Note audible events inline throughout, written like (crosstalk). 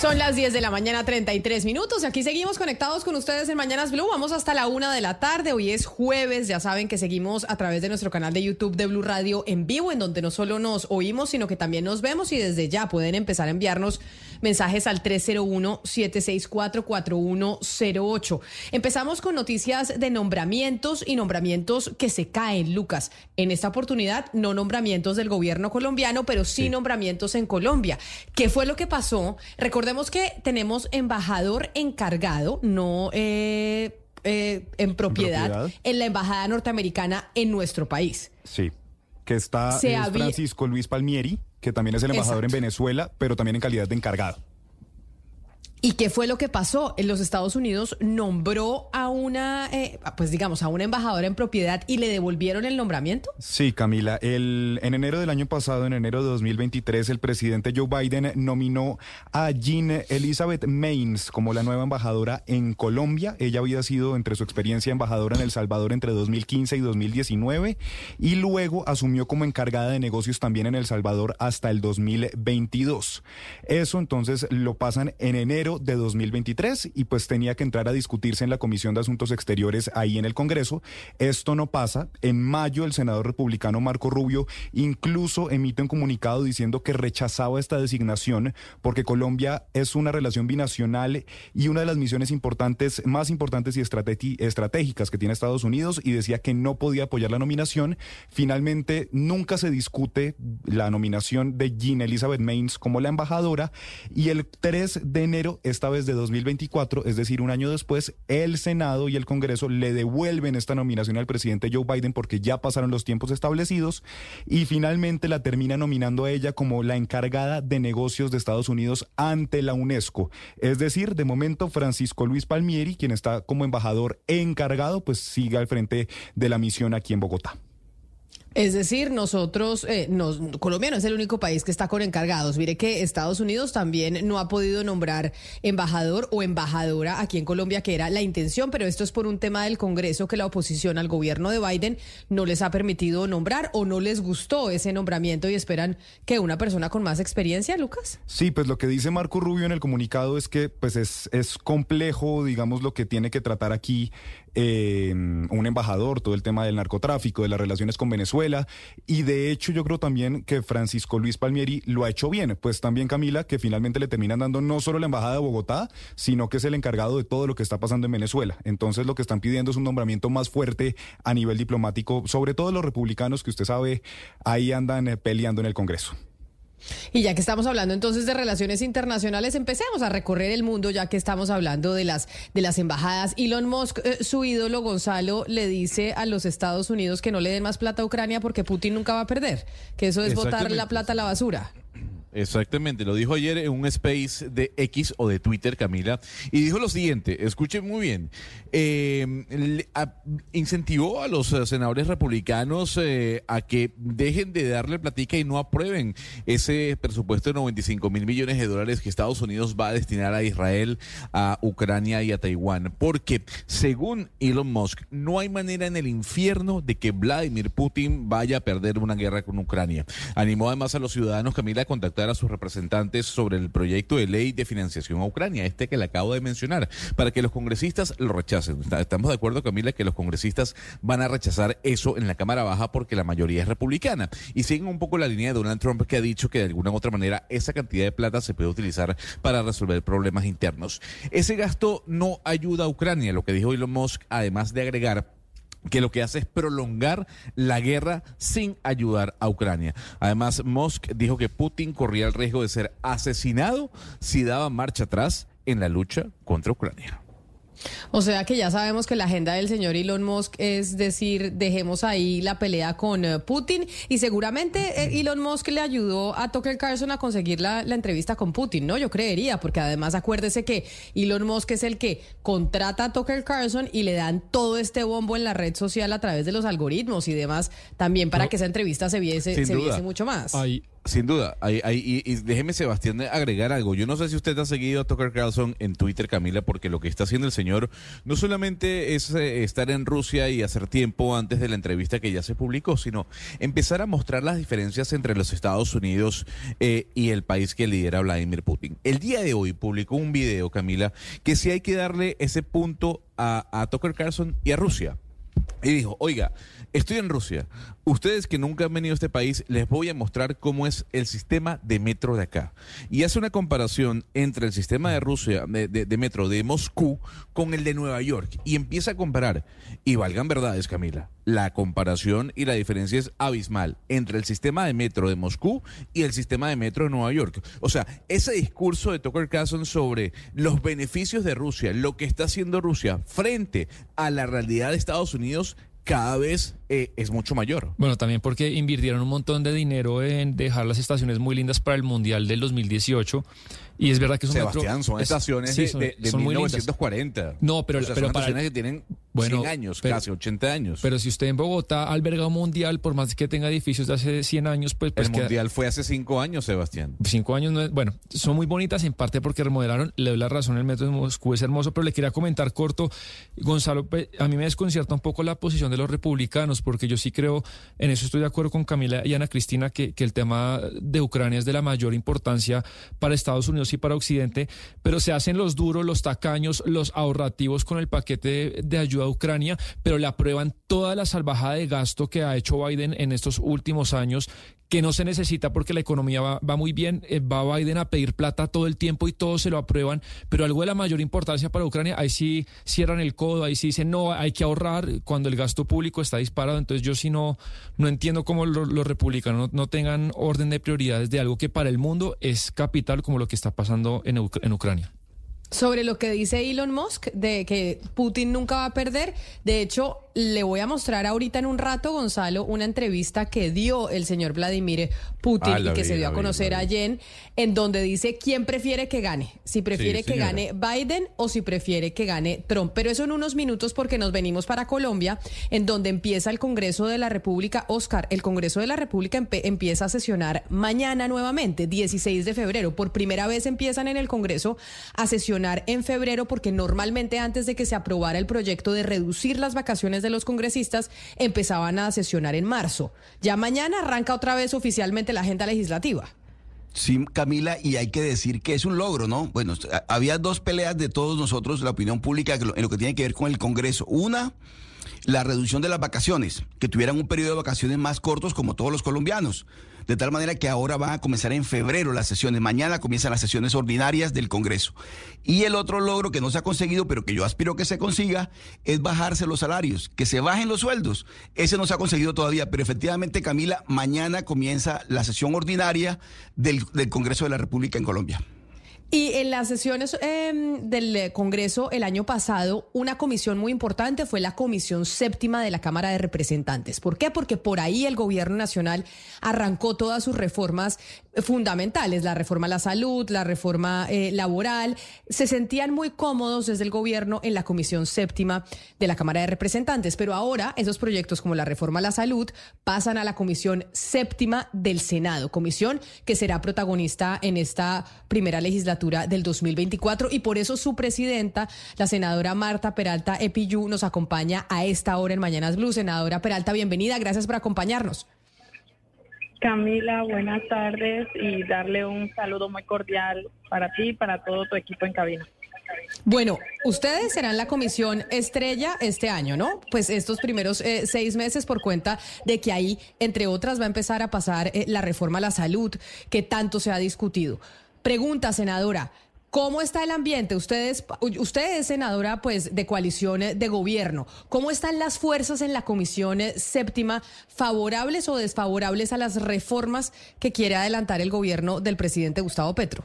Son las 10 de la mañana, 33 minutos. Y aquí seguimos conectados con ustedes en Mañanas Blue. Vamos hasta la una de la tarde. Hoy es jueves. Ya saben que seguimos a través de nuestro canal de YouTube de Blue Radio en vivo, en donde no solo nos oímos, sino que también nos vemos. Y desde ya pueden empezar a enviarnos mensajes al 301-764-4108. Empezamos con noticias de nombramientos y nombramientos que se caen, Lucas. En esta oportunidad, no nombramientos del gobierno colombiano, pero sí, nombramientos en Colombia. ¿Qué fue lo que pasó? Recordemos que tenemos embajador encargado, no... Eh, eh, en, propiedad, en la embajada norteamericana en nuestro país. Sí, que está Francisco Luis Palmieri, que también es el embajador en Venezuela, pero también en calidad de encargado. ¿Y qué fue lo que pasó? En los Estados Unidos nombró a una, eh, pues digamos, a una embajadora en propiedad y le devolvieron el nombramiento. Sí, Camila. El, en enero del año pasado, en enero de 2023, el presidente Joe Biden nominó a Jean Elizabeth Mains como la nueva embajadora en Colombia. Ella había sido, entre su experiencia embajadora en El Salvador entre 2015 y 2019, y luego asumió como encargada de negocios también en El Salvador hasta el 2022. Eso entonces lo pasan en enero de 2023 y pues tenía que entrar a discutirse en la Comisión de Asuntos Exteriores ahí en el Congreso. Esto no pasa. En mayo el senador republicano Marco Rubio incluso emite un comunicado diciendo que rechazaba esta designación porque Colombia es una relación binacional y una de las misiones importantes, más importantes y estratégicas que tiene Estados Unidos y decía que no podía apoyar la nominación. Finalmente nunca se discute la nominación de Jean Elizabeth Mains como la embajadora y el 3 de enero esta vez de 2024, es decir, un año después, el Senado y el Congreso le devuelven esta nominación al presidente Joe Biden porque ya pasaron los tiempos establecidos y finalmente la termina nominando a ella como la encargada de negocios de Estados Unidos ante la UNESCO. Es decir, de momento Francisco Luis Palmieri, quien está como embajador encargado, pues sigue al frente de la misión aquí en Bogotá. Es decir, nosotros, eh, Colombia no es el único país que está con encargados. Mire que Estados Unidos también no ha podido nombrar embajador o embajadora aquí en Colombia, que era la intención, pero esto es por un tema del Congreso que la oposición al gobierno de Biden no les ha permitido nombrar o no les gustó ese nombramiento y esperan que una persona con más experiencia, Lucas. Sí, pues lo que dice Marco Rubio en el comunicado es que pues es, es complejo, digamos, lo que tiene que tratar aquí eh, un embajador, todo el tema del narcotráfico, de las relaciones con Venezuela. Y de hecho yo creo también que Francisco Luis Palmieri lo ha hecho bien. Pues también Camila, que finalmente le terminan dando no solo la embajada de Bogotá, sino que es el encargado de todo lo que está pasando en Venezuela. Entonces lo que están pidiendo es un nombramiento más fuerte a nivel diplomático, sobre todo los republicanos que usted sabe ahí andan eh, peleando en el Congreso. Y ya que estamos hablando entonces de relaciones internacionales, empecemos a recorrer el mundo, ya que estamos hablando de las, de las embajadas. Elon Musk, eh, su ídolo Gonzalo, le dice a los Estados Unidos que no le den más plata a Ucrania porque Putin nunca va a perder, que eso es botar la plata a la basura. Exactamente, lo dijo ayer en un space de X o de Twitter, Camila, y dijo lo siguiente, escuchen muy bien, eh, incentivó a los eh, senadores republicanos eh, a que dejen de darle platica y no aprueben ese presupuesto de 95 mil millones de dólares que Estados Unidos va a destinar a Israel, a Ucrania y a Taiwán, porque según Elon Musk, no hay manera en el infierno de que Vladimir Putin vaya a perder una guerra con Ucrania. Animó además a los ciudadanos, Camila, a contactar a sus representantes sobre el proyecto de ley de financiación a Ucrania, este que le acabo de mencionar, para que los congresistas lo rechacen. Estamos de acuerdo, Camila, que los congresistas van a rechazar eso en la Cámara Baja porque la mayoría es republicana. Y siguen un poco la línea de Donald Trump que ha dicho que de alguna u otra manera esa cantidad de plata se puede utilizar para resolver problemas internos. Ese gasto no ayuda a Ucrania, lo que dijo Elon Musk, además de agregar que lo que hace es prolongar la guerra sin ayudar a Ucrania. Además, Musk dijo que Putin corría el riesgo de ser asesinado si daba marcha atrás en la lucha contra Ucrania. O sea que ya sabemos que la agenda del señor Elon Musk es decir, dejemos ahí la pelea con eh, Putin y seguramente eh, Elon Musk le ayudó a Tucker Carlson a conseguir la, entrevista con Putin, ¿no? Yo creería, porque además acuérdese que Elon Musk es el que contrata a Tucker Carlson y le dan todo este bombo en la red social a través de los algoritmos y demás, también para que esa entrevista se viese, se viese mucho más. Hay, Sin duda, y, déjeme Sebastián agregar algo. Yo no sé si usted ha seguido a Tucker Carlson en Twitter, Camila, porque lo que está haciendo el señor no solamente es eh, estar en Rusia y hacer tiempo antes de la entrevista que ya se publicó, sino empezar a mostrar las diferencias entre los Estados Unidos eh, y el país que lidera Vladimir Putin. El día de hoy publicó un video, Camila, que sí hay que darle ese punto a, a Tucker Carlson y a Rusia. Y dijo, oiga, estoy en Rusia. Ustedes que nunca han venido a este país, les voy a mostrar cómo es el sistema de metro de acá. Y hace una comparación entre el sistema de Rusia, de, metro de Moscú, con el de Nueva York. Y empieza a comparar. Y valgan verdades, Camila. La comparación y la diferencia es abismal entre el sistema de metro de Moscú y el sistema de metro de Nueva York. O sea, ese discurso de Tucker Carlson sobre los beneficios de Rusia, lo que está haciendo Rusia frente a la realidad de Estados Unidos, cada vez eh, es mucho mayor. Bueno, también porque invirtieron un montón de dinero en dejar las estaciones muy lindas para el Mundial del 2018 y es verdad que es un Sebastián, son estaciones de, de, 1940. No, pero, pero son estaciones que tienen bueno, 100 años, casi 80 años. Pero si usted en Bogotá alberga un mundial, por más que tenga edificios de hace 100 años, pues... pues el mundial fue hace 5 años, Sebastián. 5 años no es... Bueno, son muy bonitas en parte porque remodelaron, le doy la razón, el metro de Moscú es hermoso, pero le quería comentar corto, Gonzalo, pues, a mí me desconcierta un poco la posición de los republicanos, porque yo sí creo, en eso estoy de acuerdo con Camila y Ana Cristina, que, que el tema de Ucrania es de la mayor importancia para Estados Unidos y para Occidente, pero se hacen los duros, los tacaños, los ahorrativos con el paquete de, ayuda Ucrania, pero le aprueban toda la salvajada de gasto que ha hecho Biden en estos últimos años que no se necesita porque la economía va, muy bien, eh, va Biden a pedir plata todo el tiempo y todos se lo aprueban, pero algo de la mayor importancia para Ucrania, ahí sí cierran el codo, ahí sí dicen, no, hay que ahorrar cuando el gasto público está disparado, entonces yo sí no, no entiendo cómo los republicanos no, tengan orden de prioridades de algo que para el mundo es capital como lo que está pasando en Ucrania. Sobre lo que dice Elon Musk de que Putin nunca va a perder, de hecho, le voy a mostrar ahorita en un rato, Gonzalo, una entrevista que dio el señor Vladimir Putin ah, y que se dio a conocer ayer, en donde dice quién prefiere que gane, si prefiere que gane Biden o si prefiere que gane Trump. Pero eso en unos minutos porque nos venimos para Colombia, en donde empieza el Congreso de la República. Oscar, el Congreso de la República empieza a sesionar mañana nuevamente, 16 de febrero. Por primera vez empiezan en el Congreso a sesionar en febrero porque normalmente antes de que se aprobara el proyecto de reducir las vacaciones de los congresistas empezaban a sesionar en marzo. Ya mañana arranca otra vez oficialmente la agenda legislativa. Sí, Camila, y hay que decir que es un logro, ¿no? Bueno, había dos peleas de todos nosotros, la opinión pública, en lo que tiene que ver con el Congreso. Una, la reducción de las vacaciones, que tuvieran un periodo de vacaciones más cortos como todos los colombianos de tal manera que ahora van a comenzar en febrero las sesiones, mañana comienzan las sesiones ordinarias del Congreso. Y el otro logro que no se ha conseguido, pero que yo aspiro que se consiga, es bajarse los salarios, que se bajen los sueldos. Ese no se ha conseguido todavía, pero efectivamente, Camila, mañana comienza la sesión ordinaria del, del Congreso de la República en Colombia. Y en las sesiones em, del Congreso el año pasado, una comisión muy importante fue la Comisión Séptima de la Cámara de Representantes. ¿Por qué? Porque por ahí el Gobierno Nacional arrancó todas sus reformas fundamentales, la reforma a la salud, la reforma eh, laboral. Se sentían muy cómodos desde el Gobierno en la Comisión Séptima de la Cámara de Representantes. Pero ahora esos proyectos como la reforma a la salud pasan a la Comisión Séptima del Senado, comisión que será protagonista en esta primera legislatura del 2024 y por eso su presidenta, la senadora Marta Peralta Epiyú, nos acompaña a esta hora en Mañanas Blue. Senadora Peralta, bienvenida, gracias por acompañarnos. Camila, buenas tardes y darle un saludo muy cordial para ti y para todo tu equipo en cabina. Bueno, ustedes serán la comisión estrella este año, ¿no? Pues estos primeros eh, seis meses por cuenta de que ahí, entre otras, va a empezar a pasar eh, la reforma a la salud que tanto se ha discutido. Pregunta, senadora. ¿Cómo está el ambiente? Ustedes, usted es senadora pues de coalición de gobierno. ¿Cómo están las fuerzas en la comisión séptima, favorables o desfavorables a las reformas que quiere adelantar el gobierno del presidente Gustavo Petro?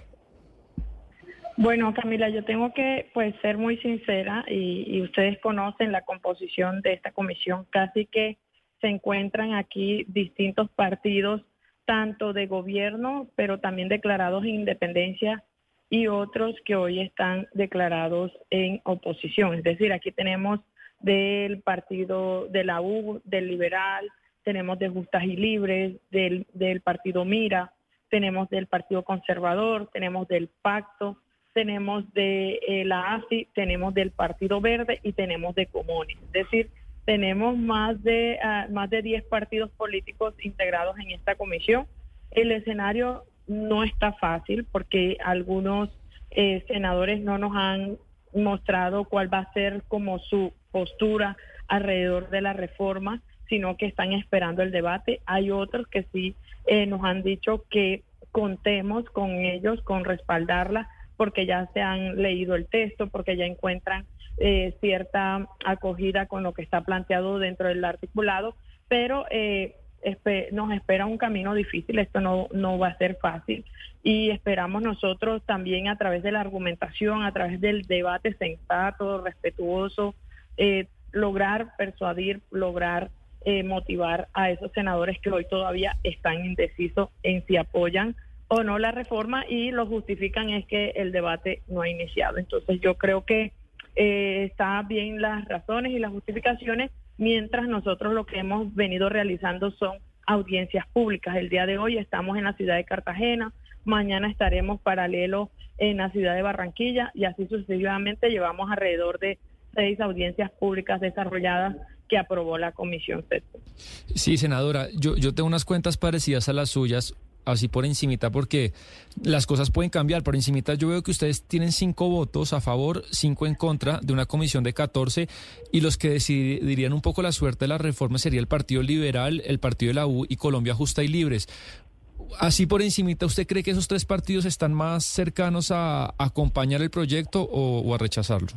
Bueno, Camila, yo tengo que pues ser muy sincera y, y ustedes conocen la composición de esta comisión, casi que se encuentran aquí distintos partidos tanto de gobierno, pero también declarados en independencia y otros que hoy están declarados en oposición. Es decir, aquí tenemos del partido de la U, del liberal, tenemos de Justas y Libres, del, del partido Mira, tenemos del Partido Conservador, tenemos del Pacto, tenemos de eh, la AFI, tenemos del Partido Verde y tenemos de Comunes. Es decir, tenemos más de, ah, más de 10 partidos políticos integrados en esta comisión. El escenario no está fácil porque algunos eh, senadores no nos han mostrado cuál va a ser como su postura alrededor de la reforma, sino que están esperando el debate. Hay otros que sí eh, nos han dicho que contemos con ellos, con respaldarla, porque ya se han leído el texto, porque ya encuentran eh, cierta acogida con lo que está planteado dentro del articulado, pero eh, nos espera un camino difícil, esto no, no va a ser fácil y esperamos nosotros también a través de la argumentación, a través del debate sensato, respetuoso, eh, lograr persuadir, lograr motivar a esos senadores que hoy todavía están indecisos en si apoyan o no la reforma y lo justifican es que el debate no ha iniciado. Entonces yo creo que eh, está bien las razones y las justificaciones, mientras nosotros lo que hemos venido realizando son audiencias públicas. El día de hoy estamos en la ciudad de Cartagena, mañana estaremos paralelo en la ciudad de Barranquilla y así sucesivamente llevamos alrededor de seis audiencias públicas desarrolladas que aprobó la Comisión Sí, senadora, yo, yo tengo unas cuentas parecidas a las suyas así por encimita, porque las cosas pueden cambiar. Por encimita yo veo que ustedes tienen cinco votos a favor, cinco en contra de una comisión de 14 y los que decidirían un poco la suerte de la reforma sería el Partido Liberal, el Partido de la U y Colombia Justa y Libres. Así por encimita, ¿usted cree que esos tres partidos están más cercanos a, acompañar el proyecto o, a rechazarlo?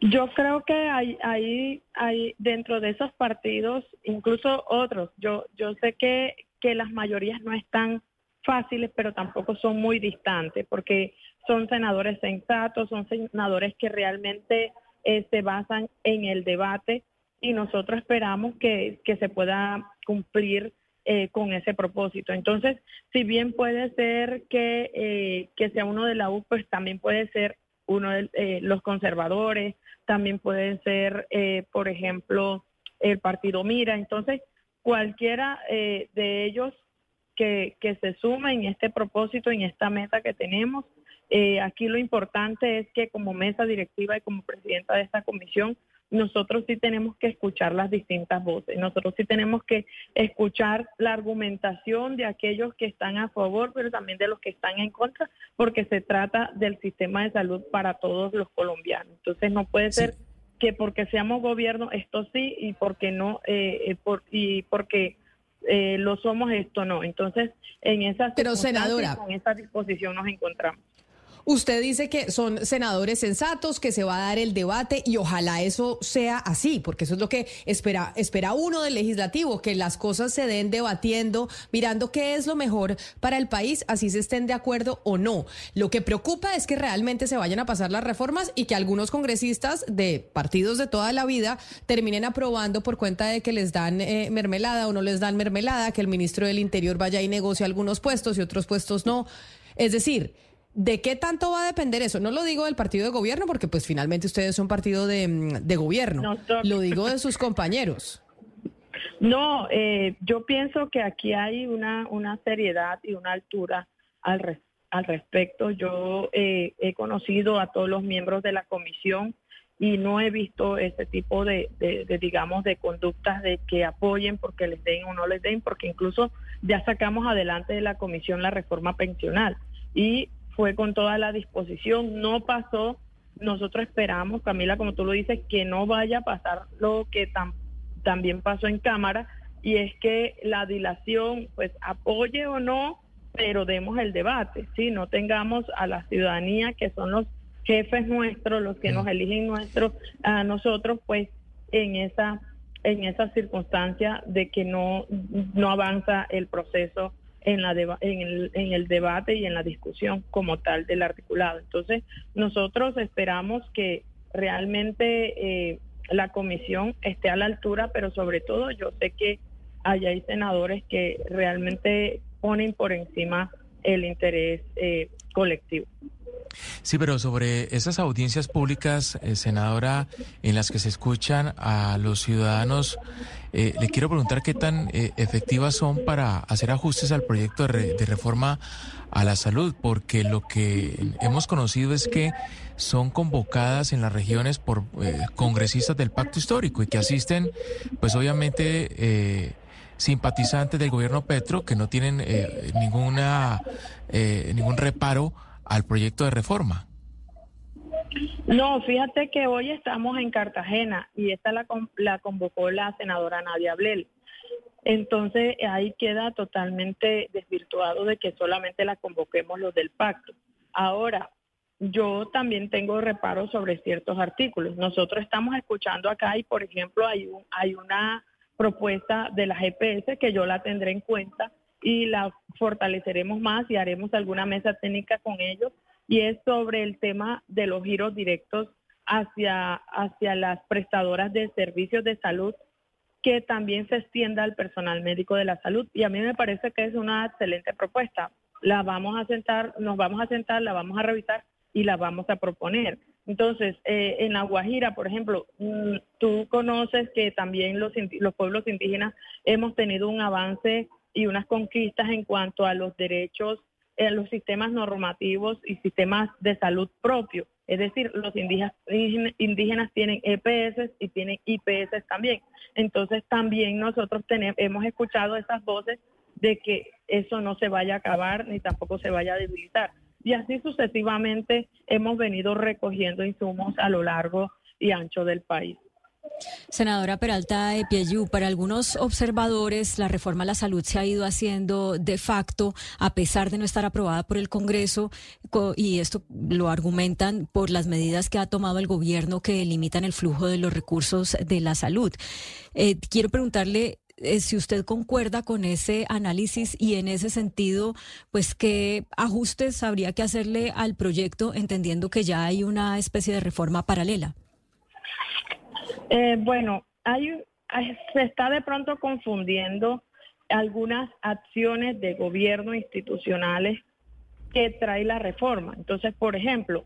Yo creo que hay, hay, hay dentro de esos partidos, incluso otros. Yo, yo sé que, que las mayorías no están fáciles, pero tampoco son muy distantes, porque son senadores sensatos, son senadores que realmente eh, se basan en el debate y nosotros esperamos que, que se pueda cumplir eh, con ese propósito. Entonces, si bien puede ser que, eh, que sea uno de la U, pues también puede ser uno de los conservadores, también puede ser, por ejemplo, el partido Mira. Entonces, cualquiera eh, de ellos que, que, se suma en este propósito, en esta meta que tenemos. Eh, aquí lo importante es que como mesa directiva y como presidenta de esta comisión, nosotros sí tenemos que escuchar las distintas voces, nosotros sí tenemos que escuchar la argumentación de aquellos que están a favor, pero también de los que están en contra, porque se trata del sistema de salud para todos los colombianos. Entonces no puede ser que porque seamos gobierno esto sí y porque no eh, eh, por, y porque eh, lo somos esto no. Entonces en esa pero senadora con esa disposición nos encontramos Usted dice que son senadores sensatos, que se va a dar el debate y ojalá eso sea así, porque eso es lo que espera, espera uno del legislativo, que las cosas se den debatiendo, mirando qué es lo mejor para el país, así se estén de acuerdo o no. Lo que preocupa es que realmente se vayan a pasar las reformas y que algunos congresistas de partidos de toda la vida terminen aprobando por cuenta de que les dan eh, mermelada o no les dan mermelada, que el ministro del Interior vaya y negocie algunos puestos y otros puestos no. Es decir, ¿De qué tanto va a depender eso? No lo digo del partido de gobierno, porque pues finalmente ustedes son partido de, mm, gobierno. lo digo de sus compañeros. No, eh, yo pienso que aquí hay una, una seriedad y una altura al, al respecto. Yo eh, he conocido a todos los miembros de la comisión y no he visto ese tipo de, de, digamos, de conductas de que apoyen porque les den o no les den, porque incluso ya sacamos adelante de la comisión la reforma pensional y fue con toda la disposición, no pasó. Nosotros esperamos, Camila, como tú lo dices, que no vaya a pasar lo que también pasó en Cámara, y es que la dilación, pues apoye o no, pero demos el debate, ¿sí? No tengamos a la ciudadanía, que son los jefes nuestros, los que nos eligen nuestros, a nosotros, pues en esa en esa circunstancia de que no, no avanza el proceso en, la en, el, en el debate y en la discusión como tal del articulado. Entonces, nosotros esperamos que realmente eh, la comisión esté a la altura, pero sobre todo yo sé que allá hay senadores que realmente ponen por encima el interés eh, colectivo. Sí, pero sobre esas audiencias públicas, eh, senadora, en las que se escuchan a los ciudadanos, eh, le quiero preguntar qué tan eh, efectivas son para hacer ajustes al proyecto de, de, reforma a la salud, porque lo que hemos conocido es que son convocadas en las regiones por congresistas del pacto histórico y que asisten, pues obviamente simpatizantes del gobierno Petro que no tienen ninguna ningún reparo al proyecto de reforma? No, fíjate que hoy estamos en Cartagena y esta la, convocó la senadora Nadia Blel. Entonces ahí queda totalmente desvirtuado de que solamente la convoquemos los del pacto. Ahora, yo también tengo reparos sobre ciertos artículos. Nosotros estamos escuchando acá y, por ejemplo, hay, un, hay una propuesta de la GPS que yo la tendré en cuenta y la fortaleceremos más y haremos alguna mesa técnica con ellos y es sobre el tema de los giros directos hacia, hacia las prestadoras de servicios de salud que también se extienda al personal médico de la salud y a mí me parece que es una excelente propuesta. La vamos a sentar, nos vamos a sentar, la vamos a revisar y la vamos a proponer. Entonces, eh, en La Guajira, por ejemplo, mm, tú conoces que también los, los pueblos indígenas hemos tenido un avance y unas conquistas en cuanto a los derechos, en los sistemas normativos y sistemas de salud propios. Es decir, los indígenas, indígenas tienen EPS y tienen IPS también. Entonces también nosotros tenemos, hemos escuchado esas voces de que eso no se vaya a acabar ni tampoco se vaya a debilitar. Y así sucesivamente hemos venido recogiendo insumos a lo largo y ancho del país. Senadora Peralta de para algunos observadores la reforma a la salud se ha ido haciendo de facto a pesar de no estar aprobada por el Congreso y esto lo argumentan por las medidas que ha tomado el gobierno que limitan el flujo de los recursos de la salud. Eh, quiero preguntarle eh, si usted concuerda con ese análisis y en ese sentido, pues qué ajustes habría que hacerle al proyecto entendiendo que ya hay una especie de reforma paralela. Eh, bueno, hay, se está de pronto confundiendo algunas acciones de gobierno institucionales que trae la reforma. Entonces, por ejemplo,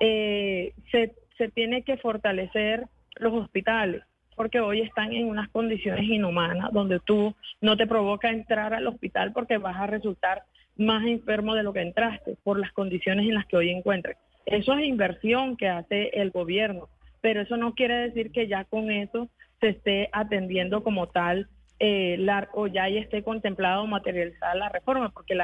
eh, se, se tiene que fortalecer los hospitales porque hoy están en unas condiciones inhumanas donde tú no te provoca entrar al hospital porque vas a resultar más enfermo de lo que entraste por las condiciones en las que hoy encuentres. Eso es inversión que hace el gobierno pero eso no quiere decir que ya con eso se esté atendiendo como tal eh, o ya esté contemplado materializar la reforma, porque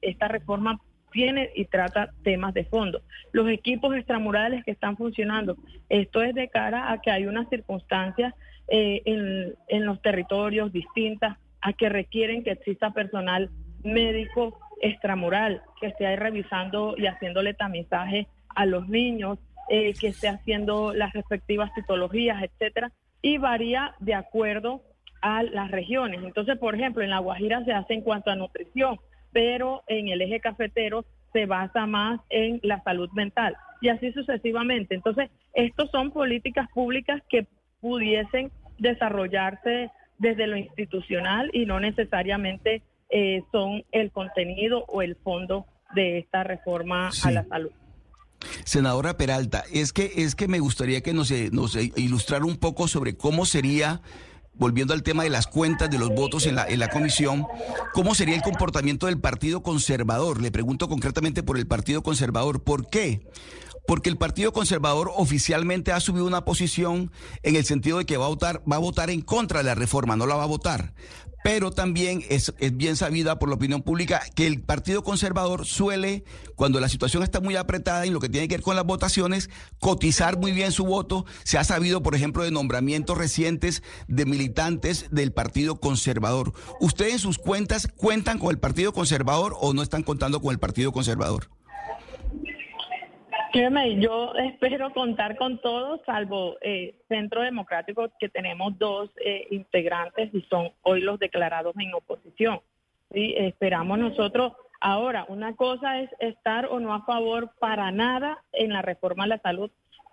esta reforma tiene y trata temas de fondo. Los equipos extramurales que están funcionando, esto es de cara a que hay unas circunstancias eh, en, en los territorios distintas a que requieren que exista personal médico extramural que esté ahí revisando y haciéndole tamizaje a los niños, eh, que esté haciendo las respectivas citologías, etcétera, y varía de acuerdo a las regiones. Entonces, por ejemplo, en La Guajira se hace en cuanto a nutrición, pero en el eje cafetero se basa más en la salud mental y así sucesivamente. Entonces, estos son políticas públicas que pudiesen desarrollarse desde lo institucional y no necesariamente eh, son el contenido o el fondo de esta reforma a la salud. Senadora Peralta, es que, es que me gustaría que nos, eh, eh, ilustrara un poco sobre cómo sería volviendo al tema de las cuentas de los votos en la, en la comisión, ¿cómo sería el comportamiento del Partido Conservador? Le pregunto concretamente por el Partido Conservador. ¿Por qué? Porque el Partido Conservador oficialmente ha subido una posición en el sentido de que va a votar, va a votar en contra de la reforma, no la va a votar pero también es, bien sabida por la opinión pública que el Partido Conservador suele, cuando la situación está muy apretada en lo que tiene que ver con las votaciones, cotizar muy bien su voto. Se ha sabido, por ejemplo, de nombramientos recientes de militantes del Partido Conservador. ¿Ustedes en sus cuentas cuentan con el Partido Conservador o no están contando con el Partido Conservador? Yo espero contar con todos, salvo eh, Centro Democrático, que tenemos dos eh, integrantes y son hoy los declarados en oposición. ¿sí? Esperamos nosotros. Ahora, una cosa es estar o no a favor para nada en la reforma a la salud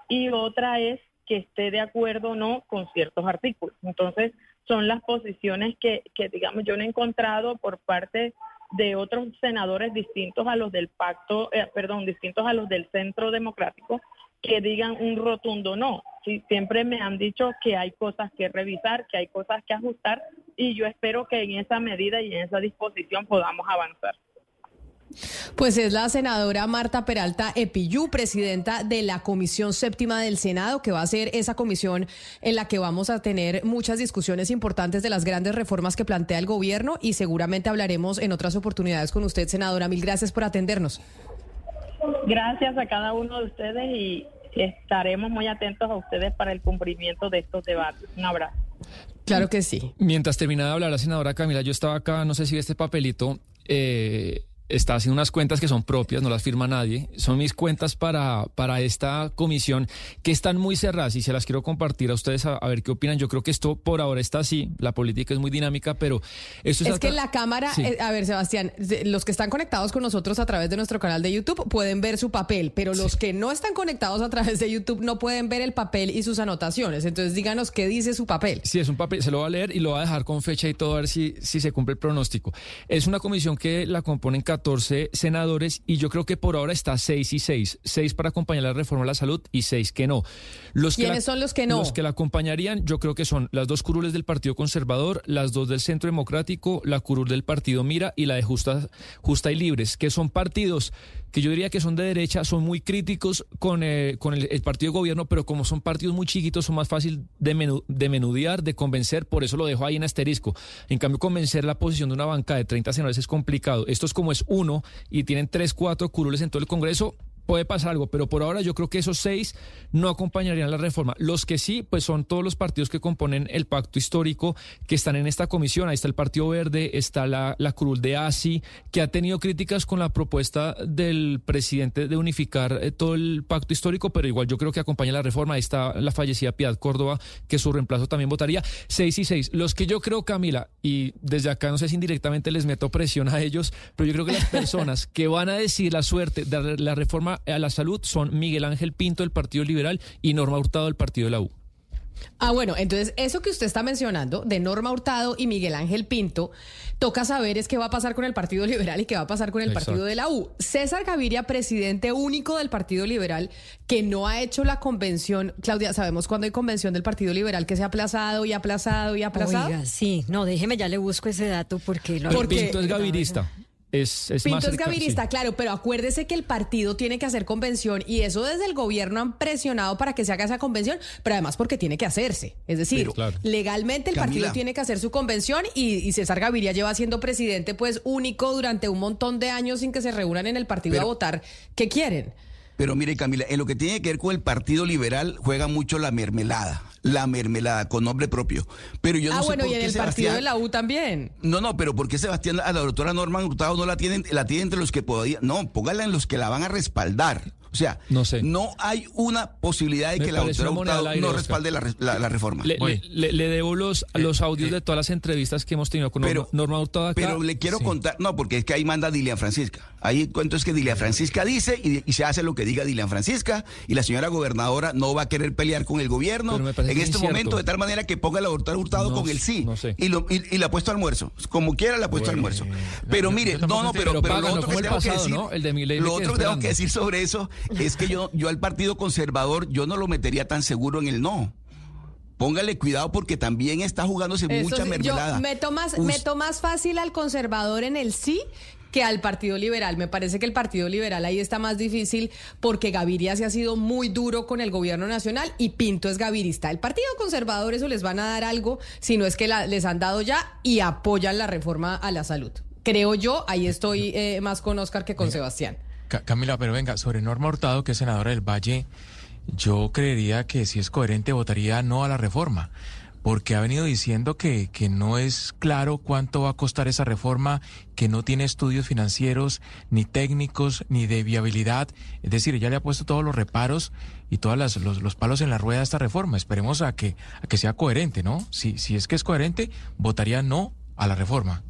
y otra es que esté de acuerdo o no con ciertos artículos. Entonces, son las posiciones que, que digamos, yo no he encontrado por parte de otros senadores distintos a los del pacto, eh, perdón, distintos a los del centro democrático, que digan un rotundo no. Sí, siempre me han dicho que hay cosas que revisar, que hay cosas que ajustar y yo espero que en esa medida y en esa disposición podamos avanzar. Pues es la senadora Marta Peralta Epiyú, presidenta de la Comisión Séptima del Senado, que va a ser esa comisión en la que vamos a tener muchas discusiones importantes de las grandes reformas que plantea el gobierno y seguramente hablaremos en otras oportunidades con usted, senadora. Mil gracias por atendernos. Gracias a cada uno de ustedes y estaremos muy atentos a ustedes para el cumplimiento de estos debates. Un abrazo. Claro que sí. Mientras terminaba de hablar la senadora Camila, yo estaba acá, no sé si este papelito, eh, está haciendo unas cuentas que son propias, no las firma nadie. Son mis cuentas para, para esta comisión que están muy cerradas y se las quiero compartir a ustedes a, ver qué opinan. Yo creo que esto por ahora está así. La política es muy dinámica, pero esto es... Es que la Cámara, eh, a ver Sebastián, los que están conectados con nosotros a través de nuestro canal de YouTube pueden ver su papel, pero los que no están conectados a través de YouTube no pueden ver el papel y sus anotaciones. Entonces díganos qué dice su papel. Sí, es un papel, se lo va a leer y lo va a dejar con fecha y todo a ver si, si se cumple el pronóstico. Es una comisión que la componen 14 senadores y yo creo que por ahora está 6 y 6. 6 para acompañar la reforma a la salud y 6 que no. Los ¿Quiénes son los que no? Los que la acompañarían yo creo que son las dos curules del Partido Conservador, las dos del Centro Democrático, la curul del Partido Mira y la de Justa, Justa y Libres, que son partidos que yo diría que son de derecha, son muy críticos con, eh, con el, partido de gobierno, pero como son partidos muy chiquitos, son más fácil de, de menudear, de convencer, por eso lo dejo ahí en asterisco. En cambio, convencer la posición de una banca de 30 senadores es complicado. Esto es como es uno y tienen tres, cuatro curules en todo el Congreso, puede pasar algo, pero por ahora yo creo que esos seis no acompañarían la reforma. Los que sí, pues son todos los partidos que componen el pacto histórico que están en esta comisión. Ahí está el Partido Verde, está la, la Cruz de ASI, que ha tenido críticas con la propuesta del presidente de unificar eh, todo el pacto histórico, pero igual yo creo que acompaña la reforma. Ahí está la fallecida Piedad Córdoba, que su reemplazo también votaría. Seis y seis. Los que yo creo, Camila, y desde acá no sé si indirectamente les meto presión a ellos, pero yo creo que las personas que van a decir la suerte de la reforma a la salud son Miguel Ángel Pinto del Partido Liberal y Norma Hurtado del Partido de la U. Ah, bueno, entonces eso que usted está mencionando de Norma Hurtado y Miguel Ángel Pinto, toca saber es qué va a pasar con el Partido Liberal y qué va a pasar con el Partido de la U. César Gaviria, presidente único del Partido Liberal, que no ha hecho la convención. Claudia, ¿sabemos cuándo hay convención del Partido Liberal que se ha aplazado y aplazado y aplazado? Oiga, sí, no, déjeme, ya le busco ese dato porque... Lo porque Pinto es gavirista. Es, es Pinto es gavirista, claro, pero acuérdese que el partido tiene que hacer convención y eso desde el gobierno han presionado para que se haga esa convención, pero además porque tiene que hacerse. Es decir, legalmente el partido tiene que hacer su convención y, César Gaviria lleva siendo presidente pues único durante un montón de años sin que se reúnan en el partido a votar qué quieren. Pero mire, Camila, en lo que tiene que ver con el Partido Liberal juega mucho la mermelada, la mermelada con nombre propio. Pero yo no ah, sé bueno, y en el partido de la U también. No, no, pero ¿por qué Sebastián, a la doctora Norma Hurtado no la tienen, la tienen entre los que podía, no, póngala en los que la van a respaldar. O sea, no, sé. no hay una posibilidad de que la doctora no respalde la, reforma. Le, debo los, eh, los audios eh, de todas las entrevistas que hemos tenido con Norma Hurtado Pero le quiero contar, no, porque es que ahí manda Dilian Francisca. Ahí cuento es que Dilian Francisca dice y, se hace lo que diga Dilian Francisca y la señora gobernadora no va a querer pelear con el gobierno en este momento de tal manera que ponga la doctora Hurtado con el sí y, lo, y, la ha puesto almuerzo. Como quiera la ha puesto almuerzo. Pero mire, no, no, pero, pero, lo otro que tengo que decir, lo otro que tengo que decir sobre eso es que yo, yo al Partido Conservador yo no lo metería tan seguro en el no. Póngale cuidado porque también está jugándose mucha mermelada. Yo meto más, meto más fácil al conservador en el sí que al Partido Liberal. Me parece que el Partido Liberal ahí está más difícil porque Gaviria se ha sido muy duro con el gobierno nacional y Pinto es gavirista. El Partido Conservador eso les van a dar algo, si no es que les han dado ya y apoyan la reforma a la salud. Creo yo, ahí estoy eh, más con Oscar que con Sebastián. Camila, pero venga, sobre Norma Hurtado, que es senadora del Valle, yo creería que si es coherente votaría no a la reforma, porque ha venido diciendo que, que no es claro cuánto va a costar esa reforma, que no tiene estudios financieros, ni técnicos, ni de viabilidad. Es decir, ella le ha puesto todos los reparos y todos los, los, palos en la rueda a esta reforma. Esperemos a que, a que sea coherente, ¿no? Si, si es que es coherente, votaría no a la reforma.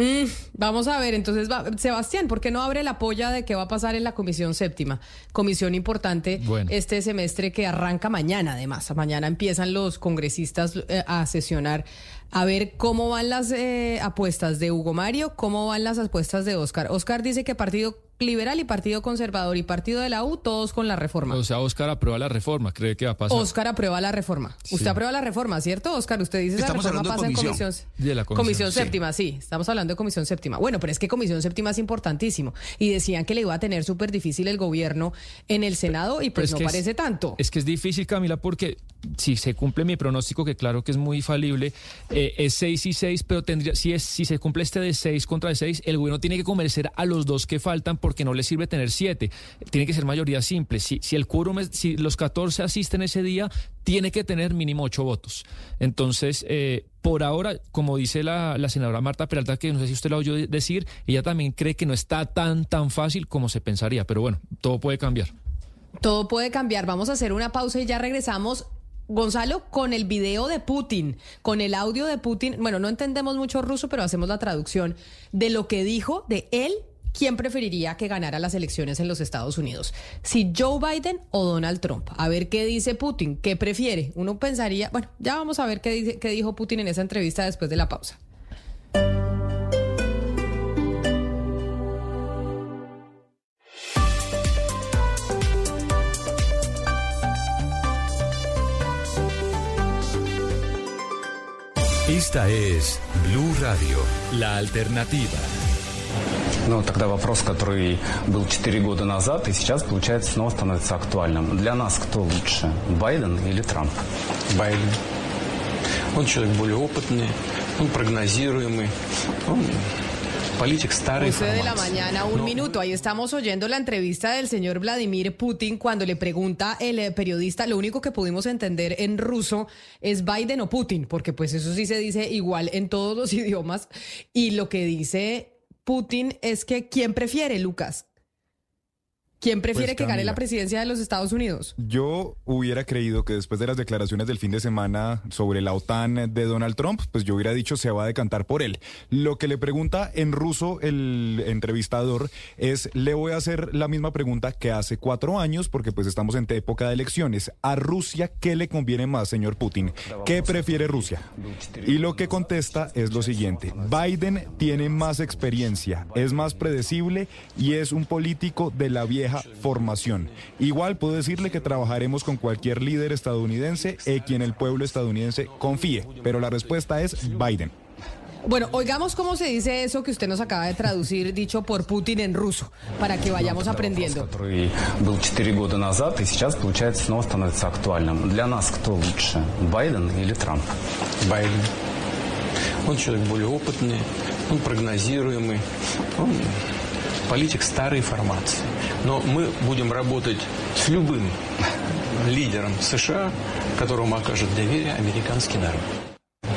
Mm, vamos a ver, entonces, va, Sebastián, ¿por qué no abre la polla de qué va a pasar en la comisión séptima? Comisión importante Bueno. este semestre que arranca mañana, además. Mañana empiezan los congresistas eh, a sesionar a ver cómo van las eh, apuestas de Hugo Mario, cómo van las apuestas de Oscar. Oscar dice que Partido Liberal y Partido Conservador y Partido de la U, todos con la reforma. O sea, Oscar aprueba la reforma, cree que va a pasar. Oscar aprueba la reforma. Sí. Usted aprueba la reforma, ¿cierto, Oscar? Usted dice esa Estamos reforma hablando de pasa en comisión. De la comisión, sí. séptima, sí. Estamos hablando de comisión séptima. Bueno, pero es que comisión séptima es importantísimo. Y decían que le iba a tener súper difícil el gobierno en el Senado y pues es no es- parece tanto. Es que es difícil, Camila, porque si se cumple mi pronóstico, que claro que es muy falible, eh, es 6 y 6, pero tendría, si, es, si se cumple este de 6 contra de 6, el gobierno tiene que convencer a los dos que faltan porque no le sirve tener 7. Tiene que ser mayoría simple. Si, si el quórum, es- si los 14 asisten ese día, tiene que tener mínimo 8 votos. Entonces, eh, por ahora, como dice la, la senadora Marta Peralta, que no sé si usted la oyó de- decir, ella también cree que no está tan, tan fácil como se pensaría, pero bueno, todo puede cambiar. Todo puede cambiar. Vamos a hacer una pausa y ya regresamos. Gonzalo, con el video de Putin, con el audio de Putin, bueno, no entendemos mucho ruso, pero hacemos la traducción de lo que dijo de él, quién preferiría que ganara las elecciones en los Estados Unidos, si Joe Biden o Donald Trump. A ver qué dice Putin, qué prefiere. Uno pensaría, bueno, ya vamos a ver qué, dice- qué dijo Putin en esa entrevista después de la pausa. Esta es Blue Radio, la alternativa. Ну, тогда вопрос, который был 4 года назад и сейчас, получается, снова становится актуальным. Для нас кто лучше, Байден или Трамп? Байден. Он человек более опытный, он прогнозируемый, он Palichek, 11 de la mañana, un minuto. Ahí estamos oyendo la entrevista del señor Vladimir Putin cuando le pregunta el eh, periodista, lo único que pudimos entender en ruso es Biden o Putin, porque pues eso sí se dice igual en todos los (laughs) idiomas. Y lo que dice Putin es que ¿quién prefiere, Lucas? ¿Quién prefiere Pues, que gane la presidencia de los Estados Unidos? Yo hubiera creído que después de las declaraciones del fin de semana sobre la OTAN de Donald Trump, pues yo hubiera dicho se va a decantar por él. Lo que le pregunta en ruso el entrevistador es, le voy a hacer la misma pregunta que hace cuatro años, porque pues estamos en época de elecciones. ¿A Rusia qué le conviene más, señor Putin? ¿Qué prefiere Rusia? Y lo que contesta es lo siguiente. Biden tiene más experiencia, es más predecible y es un político de la vieja formación. Igual puedo decirle que trabajaremos con cualquier líder estadounidense en quien el pueblo estadounidense confíe, pero la respuesta es Biden. Bueno, oigamos cómo se dice eso que usted nos acaba de traducir, dicho por Putin en ruso, para que vayamos aprendiendo. который был 4 года назад и сейчас, получается, снова становится актуальным. Для нас кто лучше, Байден или Трамп? Байден. Он человек более опытный, он прогнозируемый, он политик старой формации. Но мы будем работать с любым лидером США, которому окажет доверие американский народ.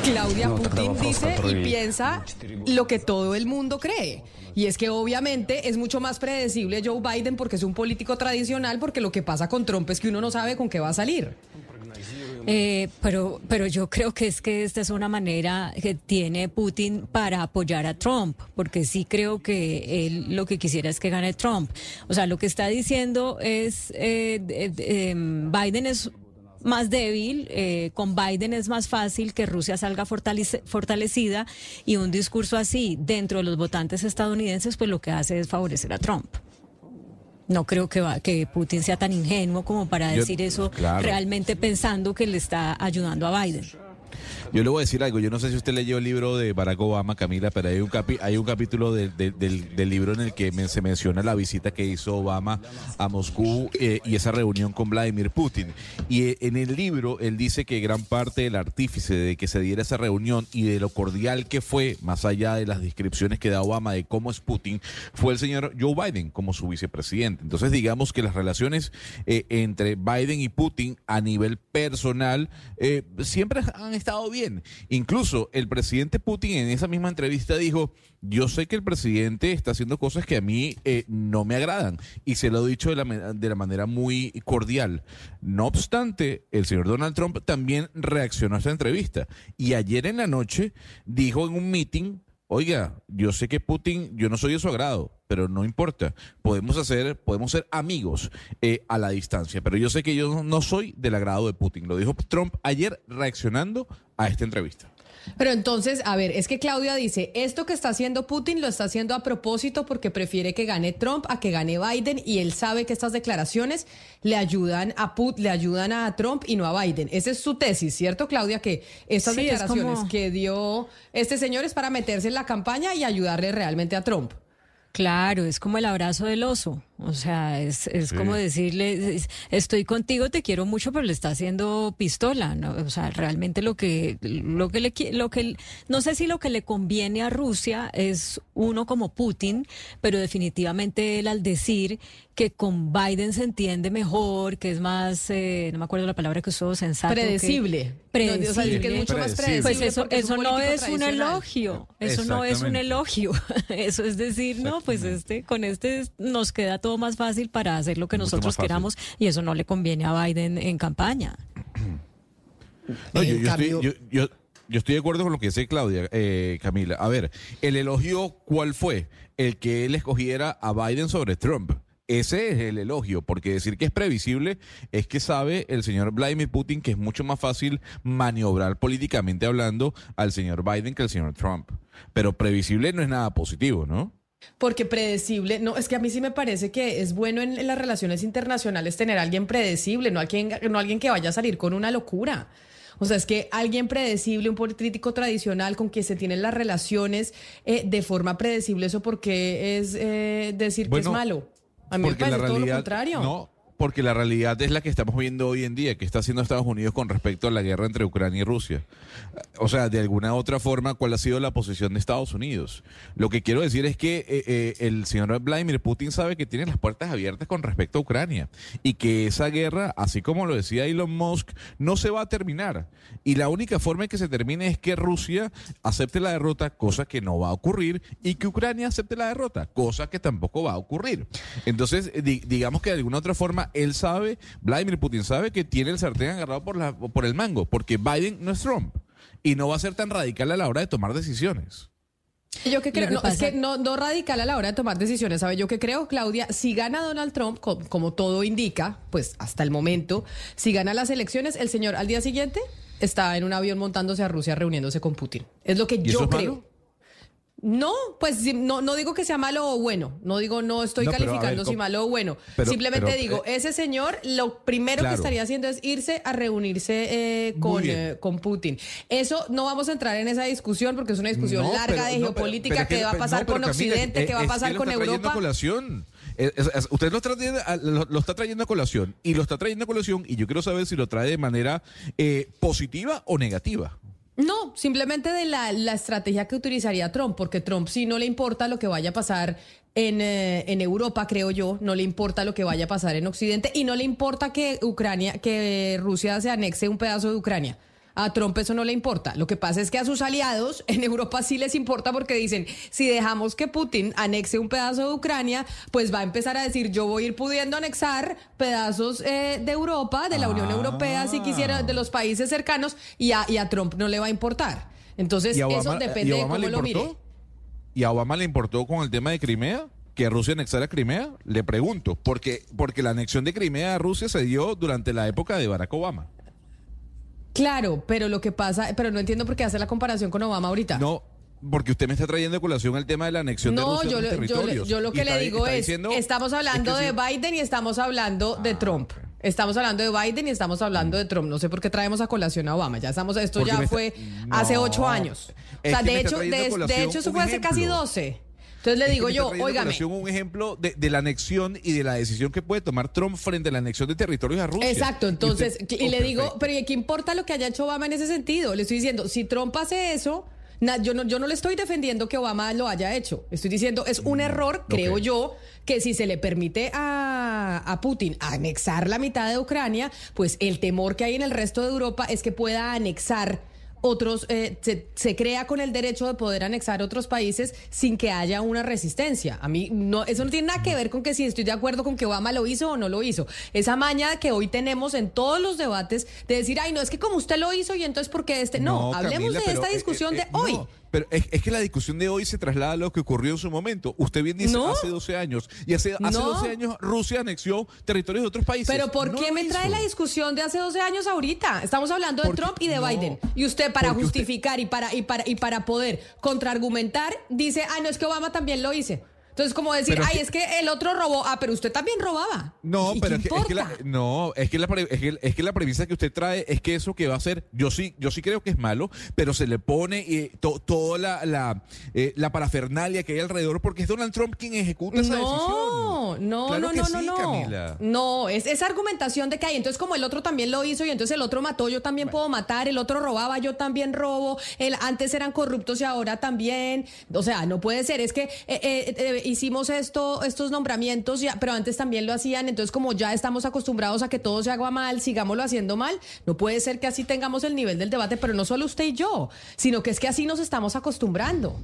Claudia No, тогда Putin вопрос, dice y который piensa lo que todo el mundo cree. Y es que obviamente es mucho más predecible Joe Biden porque es un político tradicional, porque lo que pasa con Trump es que uno no sabe con qué va a salir. Eh, pero, pero yo creo que es que esta es una manera que tiene Putin para apoyar a Trump, porque sí creo que él lo que quisiera es que gane Trump. O sea, lo que está diciendo es eh, eh, Biden es más débil, eh, con Biden es más fácil que Rusia salga fortalecida y un discurso así dentro de los votantes estadounidenses, pues lo que hace es favorecer a Trump. No creo que, va, que Putin sea tan ingenuo como para Yo- decir eso claro. realmente pensando que le está ayudando a Biden. Yo le voy a decir algo, yo no sé si usted leyó el libro de Barack Obama, Camila, pero hay un, capi- hay un capítulo del- del- del, libro en el que se menciona la visita que hizo Obama a Moscú eh, y esa reunión con Vladimir Putin. Y eh, en el libro él dice que gran parte del artífice de que se diera esa reunión y de lo cordial que fue, más allá de las descripciones que da Obama de cómo es Putin, fue el señor Joe Biden como su vicepresidente. Entonces digamos que las relaciones eh, entre Biden y Putin a nivel personal eh, siempre han estado bien. Incluso el presidente Putin en esa misma entrevista dijo, yo sé que el presidente está haciendo cosas que a mí eh, no me agradan y se lo he dicho de la, de la manera muy cordial. No obstante, el señor Donald Trump también reaccionó a esta entrevista y ayer en la noche dijo en un meeting oiga, yo sé que Putin, yo no soy de su agrado, pero no importa, podemos hacer, podemos ser amigos eh, a la distancia, pero yo sé que yo no soy del agrado de Putin. Lo dijo Trump ayer reaccionando a esta entrevista. Pero entonces, a ver, es que Claudia dice, esto que está haciendo Putin lo está haciendo a propósito porque prefiere que gane Trump a que gane Biden y él sabe que estas declaraciones le ayudan a Put, le ayudan a Trump y no a Biden. Esa es su tesis, ¿cierto, Claudia? Que estas Sí, es declaraciones como- que dio este señor es para meterse en la campaña y ayudarle realmente a Trump. Claro, es como el abrazo del oso. O sea, es, es Sí. como decirle, es- estoy contigo, te quiero mucho, pero le está haciendo pistola. ¿no? O sea, realmente lo que, lo que le, qui- lo que, no sé si lo que le conviene a Rusia es uno como Putin, pero definitivamente él al decir que con Biden se entiende mejor, que es más, eh, no me acuerdo la palabra que usó, sensato. que- predecible. predecible. No, o sea, que es mucho más Predecible. Pues eso, eso no es un elogio, eso no es un elogio, (laughs) eso es decir, no, pues este, con este nos queda todo más fácil para hacer lo que Mucho nosotros queramos y eso no le conviene a Biden en campaña. No, yo, En yo estoy, cambio- yo, yo- yo estoy de acuerdo con lo que dice Claudia, eh, Camila. A ver, el elogio, ¿cuál fue? El que él escogiera a Biden sobre Trump. Ese es el elogio, porque decir que es previsible es que sabe el señor Vladimir Putin que es mucho más fácil maniobrar políticamente hablando al señor Biden que al señor Trump. Pero previsible no es nada positivo, ¿no? Porque predecible, no, es que a mí sí me parece que es bueno en, en las relaciones internacionales tener a alguien predecible, no alguien, no alguien que vaya a salir con una locura. O sea, es que alguien predecible, un político tradicional con quien se tienen las relaciones eh, de forma predecible, eso porque es eh, decir que es malo. A mí me porque la parece todo lo contrario. No, porque la realidad es la que estamos viendo hoy en día, que está haciendo Estados Unidos con respecto a la guerra entre Ucrania y Rusia. O sea, de alguna otra forma, ¿cuál ha sido la posición de Estados Unidos? Lo que quiero decir es que eh, eh, el señor Vladimir Putin sabe que tiene las puertas abiertas con respecto a Ucrania y que esa guerra, así como lo decía Elon Musk, no se va a terminar. Y la única forma en que se termine es que Rusia acepte la derrota, cosa que no va a ocurrir, y que Ucrania acepte la derrota, cosa que tampoco va a ocurrir. Entonces, di- digamos que de alguna otra forma, él sabe, Vladimir Putin sabe que tiene el sartén agarrado por, la, por el mango, porque Biden no es Trump y no va a ser tan radical a la hora de tomar decisiones. Yo que creo, que no, es que no, no radical a la hora de tomar decisiones, ¿sabe? Yo que creo, Claudia, si gana Donald Trump, co- como, todo indica, pues hasta el momento, si gana las elecciones, el señor al día siguiente está en un avión montándose a Rusia reuniéndose con Putin. Es lo que ¿Y yo creo. malo? No, pues no, no digo que sea malo o bueno, no digo, no estoy No, calificando ver, si malo o bueno. Pero- Simplemente pero, digo, eh, ese señor lo primero que estaría haciendo es irse a reunirse eh, con, eh, con Putin. Eso no vamos a entrar en esa discusión porque es una discusión No, larga pero- de geopolítica que, va a pasar con Occidente, eh, que va a pasar con Europa. colación. Eh, usted lo está, trayendo lo, lo está trayendo a colación y lo está trayendo a colación y yo quiero saber si lo trae de manera eh, positiva o negativa. No, simplemente de la, la estrategia que utilizaría Trump, porque Trump sí no le importa lo que vaya a pasar en, eh, en Europa, creo yo, no le importa lo que vaya a pasar en Occidente y no le importa que Ucrania, que Rusia se anexe un pedazo de Ucrania. A Trump eso no le importa. Lo que pasa es que a sus aliados (laughs) en Europa sí les importa porque dicen, si dejamos que Putin anexe un pedazo de Ucrania, pues va a empezar a decir, yo voy a ir pudiendo anexar pedazos eh, de Europa, de la Unión Ah. Europea, si quisiera, de los países cercanos, y a, y a Trump no le va a importar. Entonces, ¿Y a Obama- eso depende de cómo lo mire. ¿Y a Obama le importó con el tema de Crimea? ¿Que Rusia anexara Crimea? Le pregunto, porque, porque la anexión de Crimea a Rusia se dio durante la época de Barack Obama. Claro, pero lo que pasa, pero no entiendo por qué hace la comparación con Obama ahorita. No, porque usted me está trayendo a colación el tema de la anexión de No, Rusia a yo, otros lo- yo, territorios. yo lo que le digo es, diciendo- estamos hablando es que de sí. Ah, Biden y estamos hablando de Trump. Estamos hablando de Biden y estamos hablando de Trump. No sé por qué traemos a colación a Obama. Ya estamos, esto Porque ya está- fue hace ocho años. O sea, de hecho, de, de hecho, eso fue hace casi ejemplo. 12. Entonces le digo yo, colación un ejemplo de, de la anexión y de la decisión que puede tomar Trump frente a la anexión de territorios a Rusia. Exacto, Y entonces, usted- y, Oh, le digo, perfecto. pero ¿y qué importa lo que haya hecho Obama en ese sentido? Le estoy diciendo, si Trump hace eso, na- yo, no, yo no le estoy defendiendo que Obama lo haya hecho. Estoy diciendo, es un error, creo Mm, yo, que si se le permite a, a Putin anexar la mitad de Ucrania, pues el temor que hay en el resto de Europa es que pueda anexar otros, eh, se, se crea con el derecho de poder anexar otros países sin que haya una resistencia. A mí no, eso no tiene nada que ver con que si estoy de acuerdo con que Obama lo hizo o no lo hizo. Esa maña que hoy tenemos en todos los debates de decir, ay, no, es que como usted lo hizo y entonces porque este. No, No, hablemos Camila, de esta eh, discusión eh, de eh, hoy. no. Pero es, es que la discusión de hoy se traslada a lo que ocurrió en su momento. Usted bien dice No. hace 12 años. Y hace, hace No. 12 años Rusia anexió territorios de otros países. Pero ¿por qué me trae la discusión de hace 12 años ahorita? Estamos hablando de Porque- Trump y de Biden. Y usted para porque usted- justificar y para y para y para poder contraargumentar dice, "Ah, no es que Obama también lo hice." Entonces, como decir, Pero "Ay, es que el otro robó." Ah, pero usted también robaba. No, ¿Y pero es que, es que la, no, es que la, es que, es que la premisa que usted trae es que eso que va a hacer, yo sí, yo sí creo que es malo, pero se le pone eh, to- toda la, la, eh, la parafernalia que hay alrededor porque es Donald Trump quien ejecuta esa decisión. No, no, Claro no, no, sí, no, no. Camila. No, es esa argumentación de que hay. Entonces, como el otro también lo hizo y entonces el otro mató, yo también puedo matar, el otro robaba, yo también robo, el, antes eran corruptos y ahora también. O sea, no puede ser. Es que eh, eh, hicimos esto, estos nombramientos, ya, pero antes también lo hacían. Entonces, como ya estamos acostumbrados a que todo se haga mal, sigámoslo haciendo mal, no puede ser que así tengamos el nivel del debate, pero no solo usted y yo, sino que es que así nos estamos acostumbrando.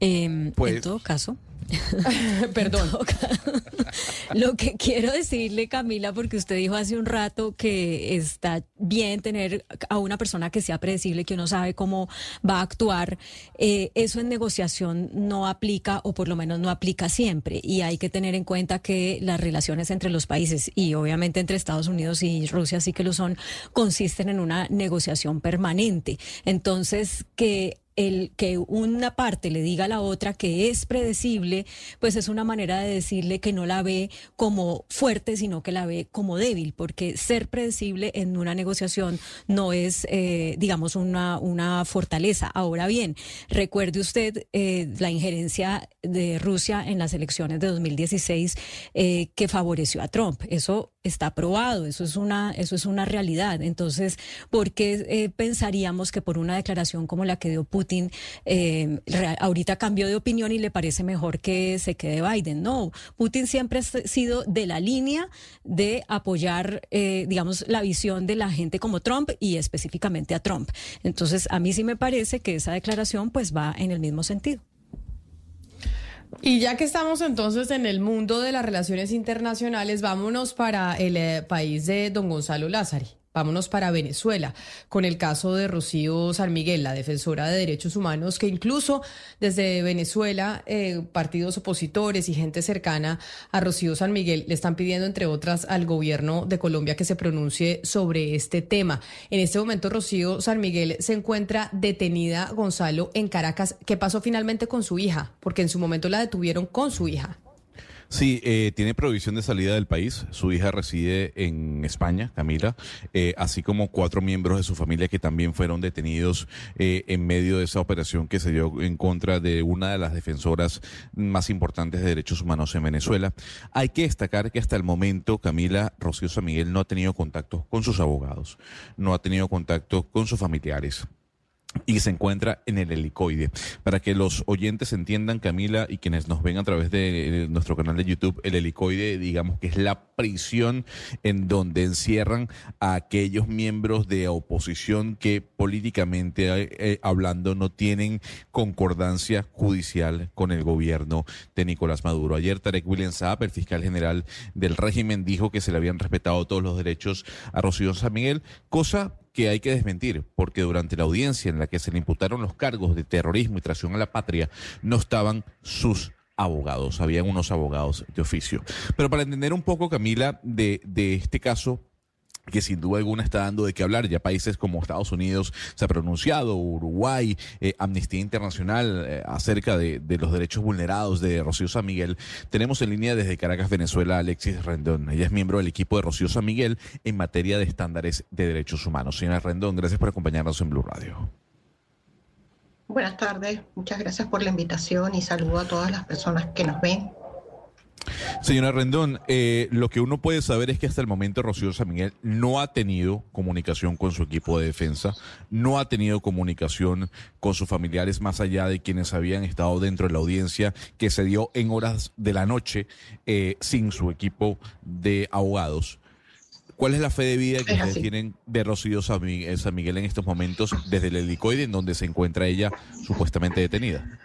Em, Pues- en todo caso, (laughs) Perdón. (laughs) Lo que quiero decirle, Camila, porque usted dijo hace un rato que está bien tener a una persona que sea predecible, que uno sabe cómo va a actuar, eh, eso en negociación no aplica o por lo menos no aplica siempre. Y hay que tener en cuenta que las relaciones entre los países y obviamente entre Estados Unidos y Rusia sí que lo son, consisten en una negociación permanente. Entonces, que el que una parte le diga a la otra que es predecible, pues es una manera de decirle que no la ve como fuerte, sino que la ve como débil, porque ser predecible en una negociación no es, eh, digamos, una, una fortaleza. Ahora bien, recuerde usted eh, la injerencia de Rusia en las elecciones de 2016 eh, que favoreció a Trump. Eso está probado, eso es una, eso es una realidad. Entonces, ¿por qué eh, pensaríamos que por una declaración como la que dio Putin, eh, ahorita cambió de opinión y le parece mejor que se quede Biden? No, Putin siempre ha sido de la línea de apoyar, eh, digamos, la visión de la gente como Trump y específicamente a Trump. Entonces, a mí sí me parece que esa declaración pues va en el mismo sentido. Y ya que estamos entonces en el mundo de las relaciones internacionales, vámonos para el eh, país de don Gonzalo Lázari. Vámonos para Venezuela, con el caso de Rocío San Miguel, la defensora de derechos humanos, que incluso desde Venezuela, eh, partidos opositores y gente cercana a Rocío San Miguel le están pidiendo, entre otras, al gobierno de Colombia que se pronuncie sobre este tema. En este momento, Rocío San Miguel se encuentra detenida, Gonzalo, en Caracas. ¿Qué pasó finalmente con su hija? Porque en su momento la detuvieron con su hija. Sí, eh, tiene prohibición de salida del país. Su hija reside en España, Camila, eh, así como cuatro miembros de su familia que también fueron detenidos eh, en medio de esa operación que se dio en contra de una de las defensoras más importantes de derechos humanos en Venezuela. Hay que destacar que hasta el momento, Camila Rocío San Miguel no ha tenido contacto con sus abogados, no ha tenido contacto con sus familiares y se encuentra en el helicoide. Para que los oyentes entiendan, Camila, y quienes nos ven a través de, nuestro canal de YouTube, el helicoide, digamos que es la prisión en donde encierran a aquellos miembros de oposición que políticamente eh, eh, hablando no tienen concordancia judicial con el gobierno de Nicolás Maduro. Ayer Tarek William Saab, el fiscal general del régimen, dijo que se le habían respetado todos los derechos a Rocío San Miguel, cosa que hay que desmentir, porque durante la audiencia en la que se le imputaron los cargos de terrorismo y traición a la patria, no estaban sus abogados, habían unos abogados de oficio. Pero para entender un poco, Camila, de, de este caso, que sin duda alguna está dando de qué hablar. Ya países como Estados Unidos se ha pronunciado, Uruguay, eh, Amnistía Internacional eh, acerca de, de los derechos vulnerados de Rocío San Miguel. Tenemos en línea desde Caracas, Venezuela, Alexis Rendón. Ella es miembro del equipo de Rocío San Miguel en materia de estándares de derechos humanos. Señora Rendón, gracias por acompañarnos en Blue Radio. Buenas tardes, muchas gracias por la invitación y saludo a todas las personas que nos ven. Señora Rendón, eh, lo que uno puede saber es que hasta el momento Rocío San Miguel no ha tenido comunicación con su equipo de defensa, no ha tenido comunicación con sus familiares más allá de quienes habían estado dentro de la audiencia que se dio en horas de la noche eh, sin su equipo de abogados. ¿Cuál es la fe de vida que Es ustedes tienen de Rocío San Miguel, San Miguel en estos momentos desde el helicoide en donde se encuentra ella supuestamente detenida?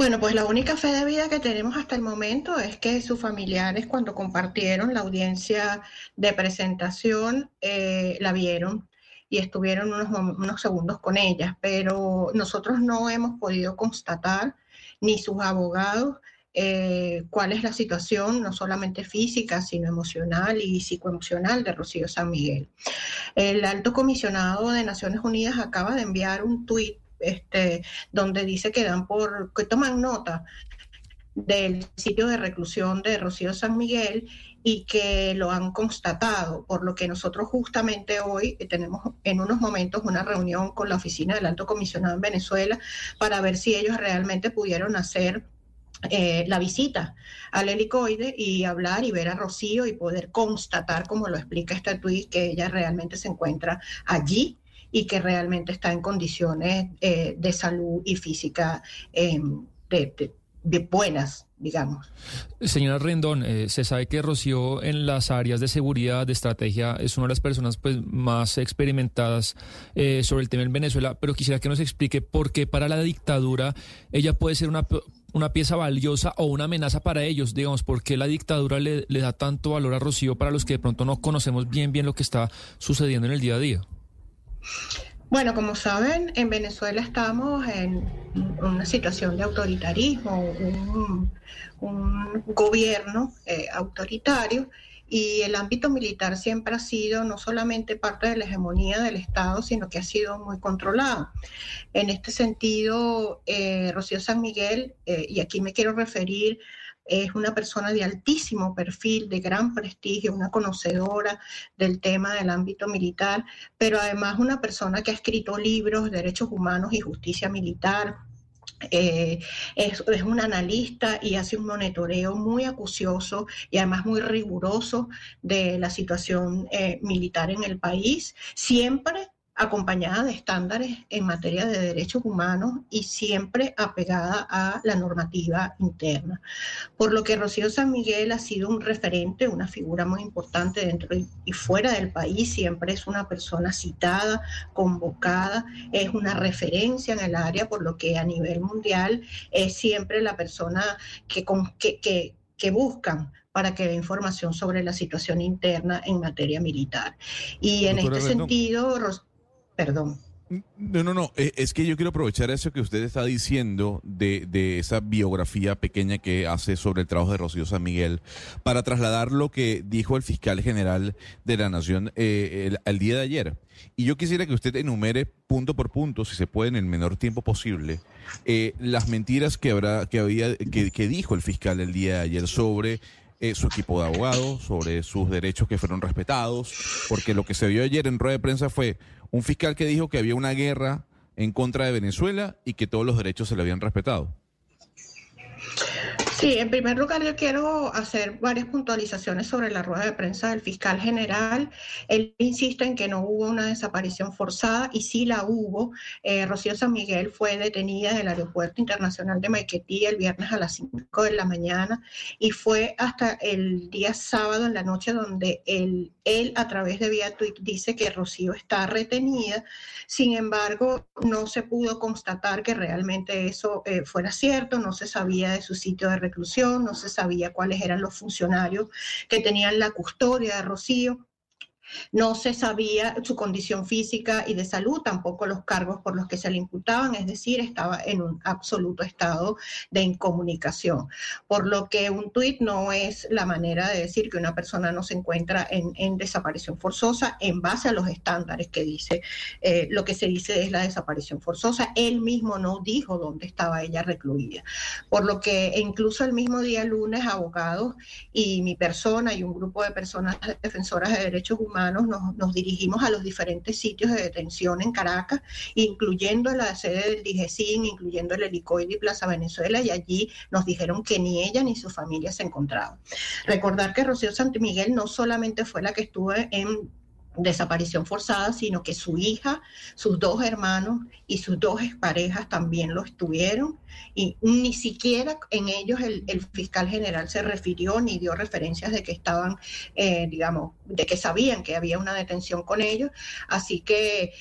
Bueno, pues la única fe de vida que tenemos hasta el momento es que sus familiares cuando compartieron la audiencia de presentación eh, la vieron y estuvieron unos, segundos con ellas, pero nosotros no hemos podido constatar, ni sus abogados, eh, cuál es la situación, no solamente física, sino emocional y psicoemocional de Rocío San Miguel. El alto comisionado de Naciones Unidas acaba de enviar un tuit este, donde dice que dan por, que toman nota del sitio de reclusión de Rocío San Miguel y que lo han constatado, por lo que nosotros justamente hoy tenemos en unos momentos una reunión con la oficina del alto comisionado en Venezuela para ver si ellos realmente pudieron hacer eh, la visita al helicoide y hablar y ver a Rocío y poder constatar, como lo explica este tuit, que ella realmente se encuentra allí y que realmente está en condiciones eh, de salud y física de, de buenas, digamos. Señora Rendón, eh, se sabe que Rocío en las áreas de seguridad, de estrategia, es una de las personas pues, más experimentadas eh, sobre el tema en Venezuela, pero quisiera que nos explique por qué para la dictadura ella puede ser una, una pieza valiosa o una amenaza para ellos, digamos, por qué la dictadura le, le da tanto valor a Rocío para los que de pronto no conocemos bien bien lo que está sucediendo en el día a día. Bueno, como saben, en Venezuela estamos en una situación de autoritarismo, un, gobierno eh, autoritario y el ámbito militar siempre ha sido no solamente parte de la hegemonía del Estado, sino que ha sido muy controlado. En este sentido, eh, Rocío San Miguel, eh, y aquí me quiero referir es una persona de altísimo perfil, de gran prestigio, una conocedora del tema del ámbito militar, pero además una persona que ha escrito libros de derechos humanos y justicia militar, eh, es, es, un analista y hace un monitoreo muy acucioso y además muy riguroso de la situación eh, militar en el país, siempre acompañada de estándares en materia de derechos humanos y siempre apegada a la normativa interna. Por lo que Rocío San Miguel ha sido un referente, una figura muy importante dentro y fuera del país, siempre es una persona citada, convocada, es una referencia en el área, por lo que a nivel mundial es siempre la persona que, que, que buscan para que dé información sobre la situación interna en materia militar. Y en este sentido, Perdón. No, no, no. Eh, es que yo quiero aprovechar eso que usted está diciendo de, de, esa biografía pequeña que hace sobre el trabajo de Rocío San Miguel para trasladar lo que dijo el fiscal general de la Nación eh, el, día de ayer. Y yo quisiera que usted enumere punto por punto, si se puede en el menor tiempo posible, eh, las mentiras que habrá, que había, que, que dijo el fiscal el día de ayer sobre eh, su equipo de abogados, sobre sus derechos que fueron respetados, porque lo que se vio ayer en rueda de prensa fue un fiscal que dijo que había una guerra en contra de Venezuela y que todos los derechos se le habían respetado. Sí, en primer lugar yo quiero hacer varias puntualizaciones sobre la rueda de prensa del fiscal general. Él insiste en que no hubo una desaparición forzada y sí la hubo. Eh, Rocío San Miguel fue detenida en el Aeropuerto Internacional de Maiquetía el viernes a las 5 de la mañana y fue hasta el día sábado en la noche donde él, él a través de vía tweet dice que Rocío está retenida. Sin embargo, no se pudo constatar que realmente eso eh, fuera cierto, no se sabía de su sitio de no se sabía cuáles eran los funcionarios que tenían la custodia de Rocío. No se sabía su condición física y de salud, tampoco los cargos por los que se le imputaban, es decir, estaba en un absoluto estado de incomunicación. Por lo que un tuit no es la manera de decir que una persona no se encuentra en, desaparición forzosa en base a los estándares que dice, eh, lo que se dice es la desaparición forzosa. Él mismo no dijo dónde estaba ella recluida. Por lo que incluso el mismo día lunes, abogados y mi persona y un grupo de personas defensoras de derechos humanos, nos, dirigimos a los diferentes sitios de detención en Caracas, incluyendo la sede del DIGESIN, incluyendo el helicoide y Plaza Venezuela, y allí nos dijeron que ni ella ni su familia se encontraban. Recordar que Rocío Santimiguel no solamente fue la que estuvo en desaparición forzada, sino que su hija, sus dos hermanos y sus dos parejas también lo estuvieron. Y ni siquiera en ellos el, fiscal general se refirió ni dio referencias de que estaban, eh, digamos, de que sabían que había una detención con ellos. Así que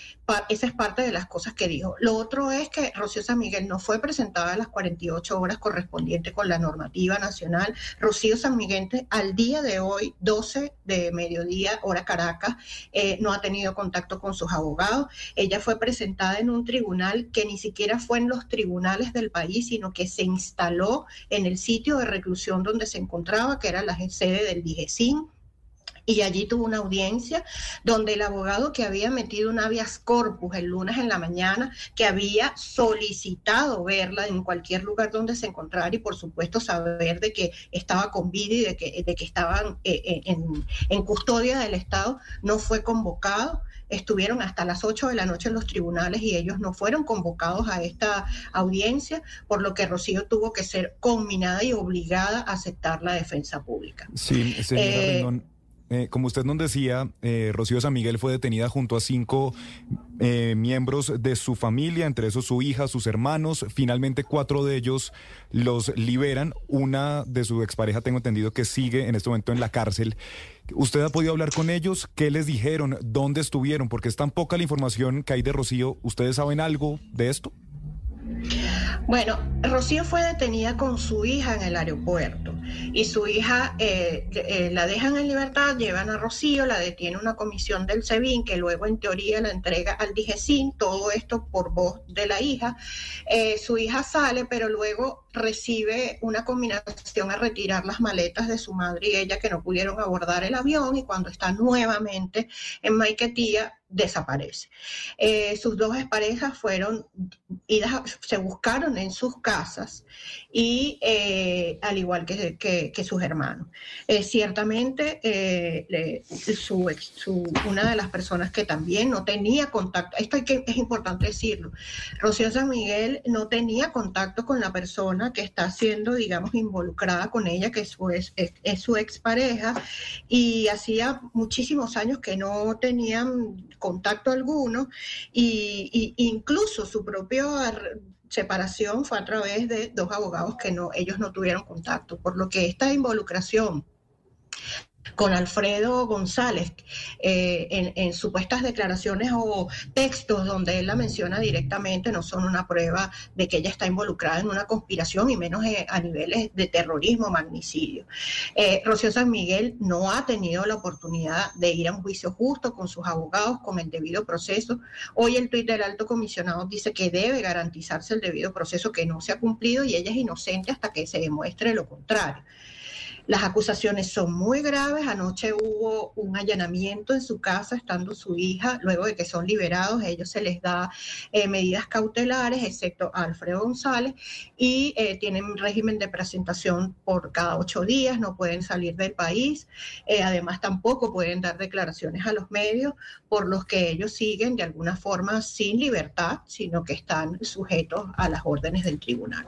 esa es parte de las cosas que dijo. Lo otro es que Rocío San Miguel no fue presentada a las 48 horas correspondientes con la normativa nacional. Rocío San Miguel al día de hoy, 12 de mediodía, hora Caracas, eh, no ha tenido contacto con sus abogados. Ella fue presentada en un tribunal que ni siquiera fue en los tribunales del país, sino que se instaló en el sitio de reclusión donde se encontraba, que era la sede del DIGESIN y allí tuvo una audiencia donde el abogado que había metido un habeas corpus el lunes en la mañana, que había solicitado verla en cualquier lugar donde se encontrara y por supuesto saber de que estaba con vida y de que, de estaban eh, eh, en custodia del Estado, no fue convocado estuvieron hasta las 8 de la noche en los tribunales y ellos no fueron convocados a esta audiencia, por lo que Rocío tuvo que ser conminada y obligada a aceptar la defensa pública. Sí, señora eh, eh, como usted nos decía, eh, Rocío San Miguel fue detenida junto a cinco eh, miembros de su familia, entre esos su hija, sus hermanos. Finalmente cuatro de ellos los liberan. Una de su expareja, tengo entendido que sigue en este momento en la cárcel. ¿Usted ha podido hablar con ellos? ¿Qué les dijeron? ¿Dónde estuvieron? Porque es tan poca la información que hay de Rocío. ¿Ustedes saben algo de esto? Bueno, Rocío fue detenida con su hija en el aeropuerto y su hija eh, eh, la dejan en libertad, llevan a Rocío, la detiene una comisión del SEBIN que luego en teoría la entrega al DIGESIN, todo esto por voz de la hija. Eh, su hija sale, pero luego recibe una combinación a retirar las maletas de su madre y ella que no pudieron abordar el avión y cuando está nuevamente en Maiquetía desaparece. Eh, sus dos parejas fueron se buscaron en sus casas y eh, al igual que, sus hermanos. Eh, ciertamente, su, una de las personas que también no tenía contacto, esto es importante decirlo, Rocío San Miguel no tenía contacto con la persona que está siendo, digamos, involucrada con ella, que es su, es, es su expareja, y hacía muchísimos años que no tenían contacto alguno, y, incluso su propia separación fue a través de dos abogados que no, ellos no tuvieron contacto, por lo que esta involucración con Alfredo González eh, en, supuestas declaraciones o textos donde él la menciona directamente no son una prueba de que ella está involucrada en una conspiración y menos eh, a niveles de terrorismo, magnicidio. Eh, Rocío San Miguel no ha tenido la oportunidad de ir a un juicio justo con sus abogados, con el debido proceso. Hoy el tuit del alto comisionado dice que debe garantizarse el debido proceso que no se ha cumplido y ella es inocente hasta que se demuestre lo contrario. Las acusaciones son muy graves. Anoche hubo un allanamiento en su casa estando su hija. Luego de que son liberados, ellos se les da eh, medidas cautelares, excepto Alfredo González, y eh, tienen régimen de presentación por cada ocho días, no pueden salir del país. Eh, además, tampoco pueden dar declaraciones a los medios por los que ellos siguen de alguna forma sin libertad, sino que están sujetos a las órdenes del tribunal.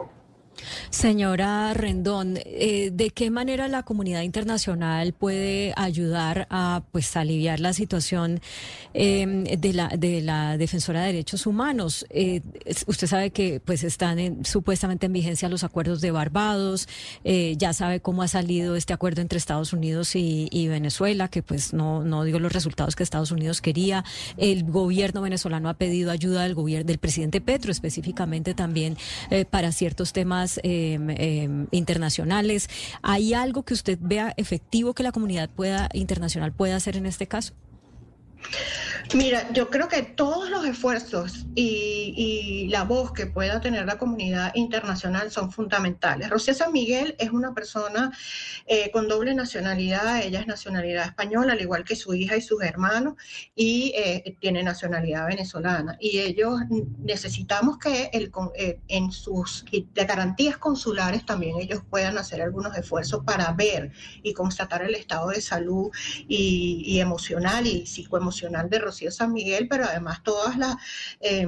Señora Rendón, eh, ¿de qué manera la comunidad internacional puede ayudar a pues aliviar la situación em, de, la, de la defensora de derechos humanos? Eh, usted sabe que pues están supuestamente en vigencia los acuerdos de Barbados, eh, ya sabe cómo ha salido este acuerdo entre Estados Unidos y, Venezuela, que pues no, no dio los resultados que Estados Unidos quería. El gobierno venezolano ha pedido ayuda del gobierno del presidente Petro específicamente también para ciertos temas Em, internacionales. ¿Hay algo que usted vea efectivo que la comunidad pueda internacional pueda hacer en este caso? Mira, yo creo que todos los esfuerzos y, la voz que pueda tener la comunidad internacional son fundamentales. Rocío San Miguel es una persona eh, con doble nacionalidad, ella es nacionalidad española, al igual que su hija y sus hermanos, y eh, tiene nacionalidad venezolana. Y ellos necesitamos que el, eh, en sus garantías consulares también ellos puedan hacer algunos esfuerzos para ver y constatar el estado de salud y, y emocional y psicoemocional de Rocío San Miguel, pero además todas las... Eh,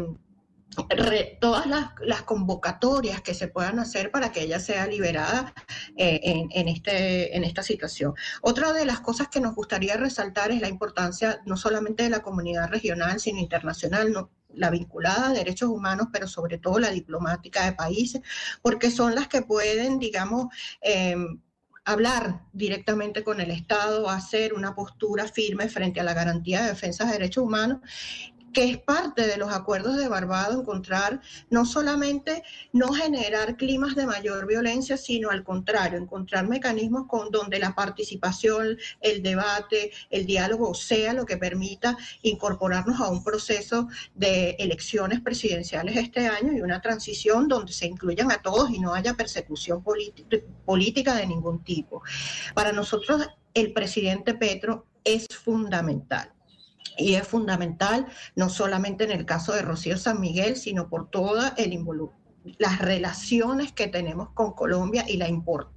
todas las, convocatorias que se puedan hacer para que ella sea liberada eh, en, este, en esta situación. Otra de las cosas que nos gustaría resaltar es la importancia no solamente de la comunidad regional, sino internacional. la vinculada a derechos humanos, pero sobre todo la diplomática de países, porque son las que pueden, digamos, em, hablar directamente con el Estado, hacer una postura firme frente a la garantía de defensa de derechos humanos que es parte de los acuerdos de Barbados, encontrar no solamente no generar climas de mayor violencia, sino al contrario, encontrar mecanismos con donde la participación, el debate, el diálogo sea lo que permita incorporarnos a un proceso de elecciones presidenciales este año y una transición donde se incluyan a todos y no haya persecución política de ningún tipo. Para nosotros, el presidente Petro es fundamental y es fundamental no solamente en el caso de Rocío San Miguel, sino por toda el las relaciones que tenemos con Colombia y la importancia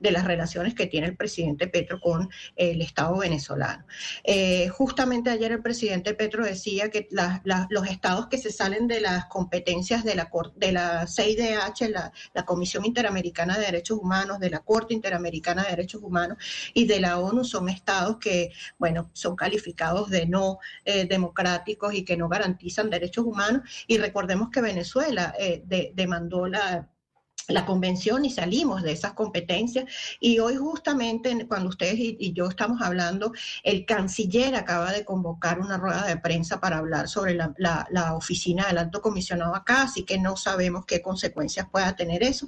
de las relaciones que tiene el presidente Petro con el Estado venezolano. Eh, justamente ayer el presidente Petro decía que los estados que se salen de las competencias de la, de la CIDH, la, la, Comisión Interamericana de Derechos Humanos, de la Corte Interamericana de Derechos Humanos y de la ONU son estados que, bueno, son calificados de no eh, democráticos y que no garantizan derechos humanos. Y recordemos que Venezuela eh, demandó la la convención y salimos de esas competencias. Y hoy justamente cuando ustedes y, yo estamos hablando, el canciller acaba de convocar una rueda de prensa para hablar sobre la, la, oficina del alto comisionado acá, así que no sabemos qué consecuencias pueda tener eso.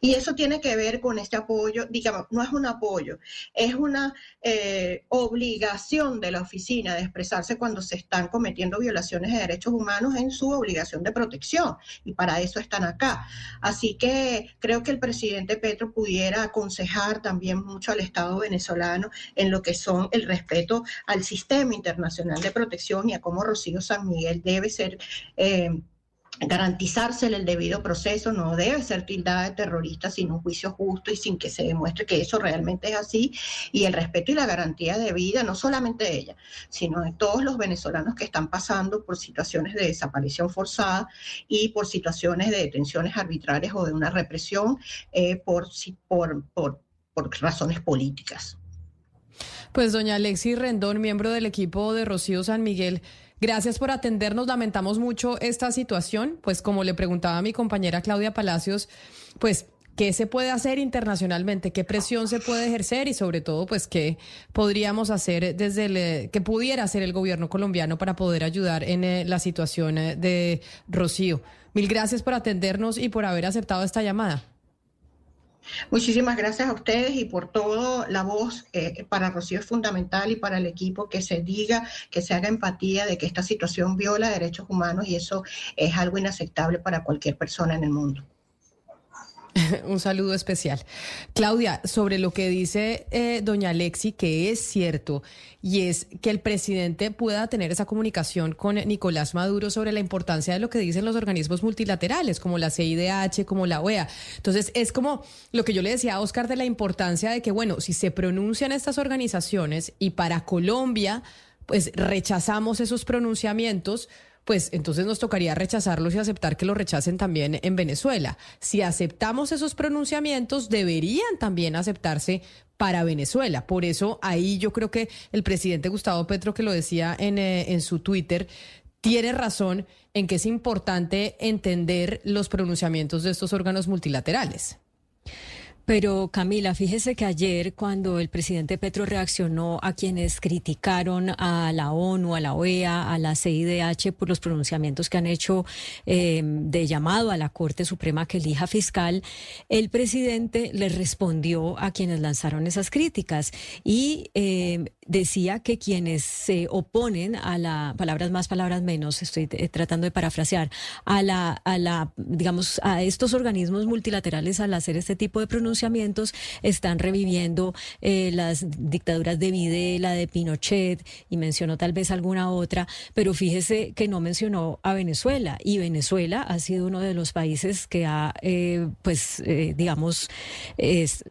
Y eso tiene que ver con este apoyo, digamos, no es un apoyo, es una eh, obligación de la oficina de expresarse cuando se están cometiendo violaciones de derechos humanos en su obligación de protección. Y para eso están acá. Así que creo que el presidente Petro pudiera aconsejar también mucho al Estado venezolano en lo que son el respeto al sistema internacional de protección y a cómo Rocío San Miguel debe ser... Eh, garantizársele el debido proceso, no debe ser tildada de terrorista sin un juicio justo y sin que se demuestre que eso realmente es así, y el respeto y la garantía de vida, no solamente de ella, sino de todos los venezolanos que están pasando por situaciones de desaparición forzada y por situaciones de detenciones arbitrarias o de una represión eh, por, por, por, por razones políticas. Pues doña Alexi Rendón, miembro del equipo de Rocío San Miguel, Gracias por atendernos. Lamentamos mucho esta situación. Pues como le preguntaba a mi compañera Claudia Palacios, pues ¿Qué se puede hacer internacionalmente? ¿Qué presión se puede ejercer? Y sobre todo, pues, ¿qué podríamos hacer desde el, que pudiera hacer el gobierno colombiano para poder ayudar en eh, la situación eh, de Rocío? Mil gracias por atendernos y por haber aceptado esta llamada. Muchísimas gracias a ustedes y por todo la voz eh, para Rocío es fundamental y para el equipo que se diga, que se haga empatía de que esta situación viola derechos humanos y eso es algo inaceptable para cualquier persona en el mundo. (laughs) Un saludo especial. Claudia, sobre lo que dice eh, doña Alexi, que es cierto, y es que el presidente pueda tener esa comunicación con Nicolás Maduro sobre la importancia de lo que dicen los organismos multilaterales, como la CIDH, como la OEA. Entonces, es como lo que yo le decía a Oscar de la importancia de que, bueno, si se pronuncian estas organizaciones y para Colombia, pues rechazamos esos pronunciamientos, pues entonces nos tocaría rechazarlos y aceptar que lo rechacen también en Venezuela. Si aceptamos esos pronunciamientos, deberían también aceptarse para Venezuela. Por eso ahí yo creo que el presidente Gustavo Petro, que lo decía en, eh, en su Twitter, tiene razón en que es importante entender los pronunciamientos de estos órganos multilaterales. Pero Camila, fíjese que ayer cuando el presidente Petro reaccionó a quienes criticaron a la ONU, a la OEA, a la CIDH por los pronunciamientos que han hecho eh, de llamado a la Corte Suprema que elija fiscal, el presidente le respondió a quienes lanzaron esas críticas y eh, decía que quienes se oponen a la, palabras más, palabras menos, estoy eh, tratando de parafrasear, a la, a la, digamos, a estos organismos multilaterales al hacer este tipo de pronunciamientos, están reviviendo eh, las dictaduras de Videla, de Pinochet, y mencionó tal vez alguna otra, pero fíjese que no mencionó a Venezuela, y Venezuela ha sido uno de los países que ha, eh, pues, digamos, es,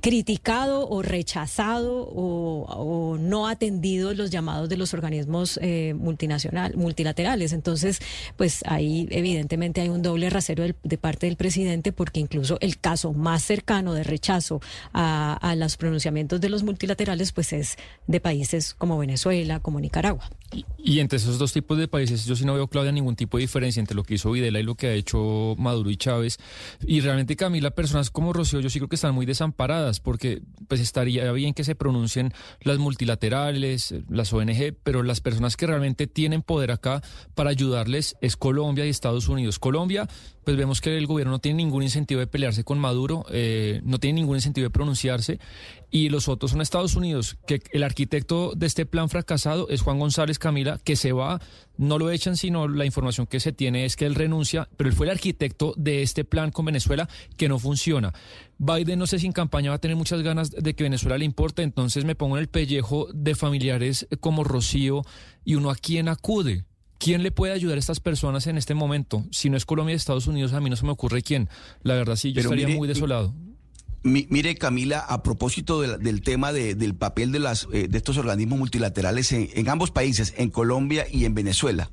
criticado o rechazado o, o no atendido los llamados de los organismos eh, multinacional, multilaterales. Entonces, pues ahí evidentemente hay un doble rasero de parte del presidente porque incluso el caso más cercano de rechazo a, a los pronunciamientos de los multilaterales pues es de países como Venezuela, como Nicaragua. Y entre esos dos tipos de países, yo sí no veo, Claudia, ningún tipo de diferencia entre lo que hizo Videla y lo que ha hecho Maduro y Chávez. Y realmente, Camila, personas como Rocío, yo sí creo que están muy desamparadas, porque pues estaría bien que se pronuncien las multilaterales, las ONG, pero las personas que realmente tienen poder acá para ayudarles es Colombia y Estados Unidos. Colombia, pues vemos que el gobierno no tiene ningún incentivo de pelearse con Maduro, eh, no tiene ningún incentivo de pronunciarse, y los otros son Estados Unidos, que el arquitecto de este plan fracasado es Juan González Camila, que se va, no lo echan, sino la información que se tiene es que él renuncia, pero él fue el arquitecto de este plan con Venezuela que no funciona. Biden, no sé si en campaña va a tener muchas ganas de que Venezuela le importe, entonces me pongo en el pellejo de familiares como Rocío y uno a quién acude. ¿Quién le puede ayudar a estas personas en este momento? Si no es Colombia y Estados Unidos, a mí no se me ocurre quién. La verdad sí, yo estaría muy desolado mire, Camila, a propósito del tema del papel de, las, eh, de estos organismos multilaterales en, ambos países, en Colombia y en Venezuela.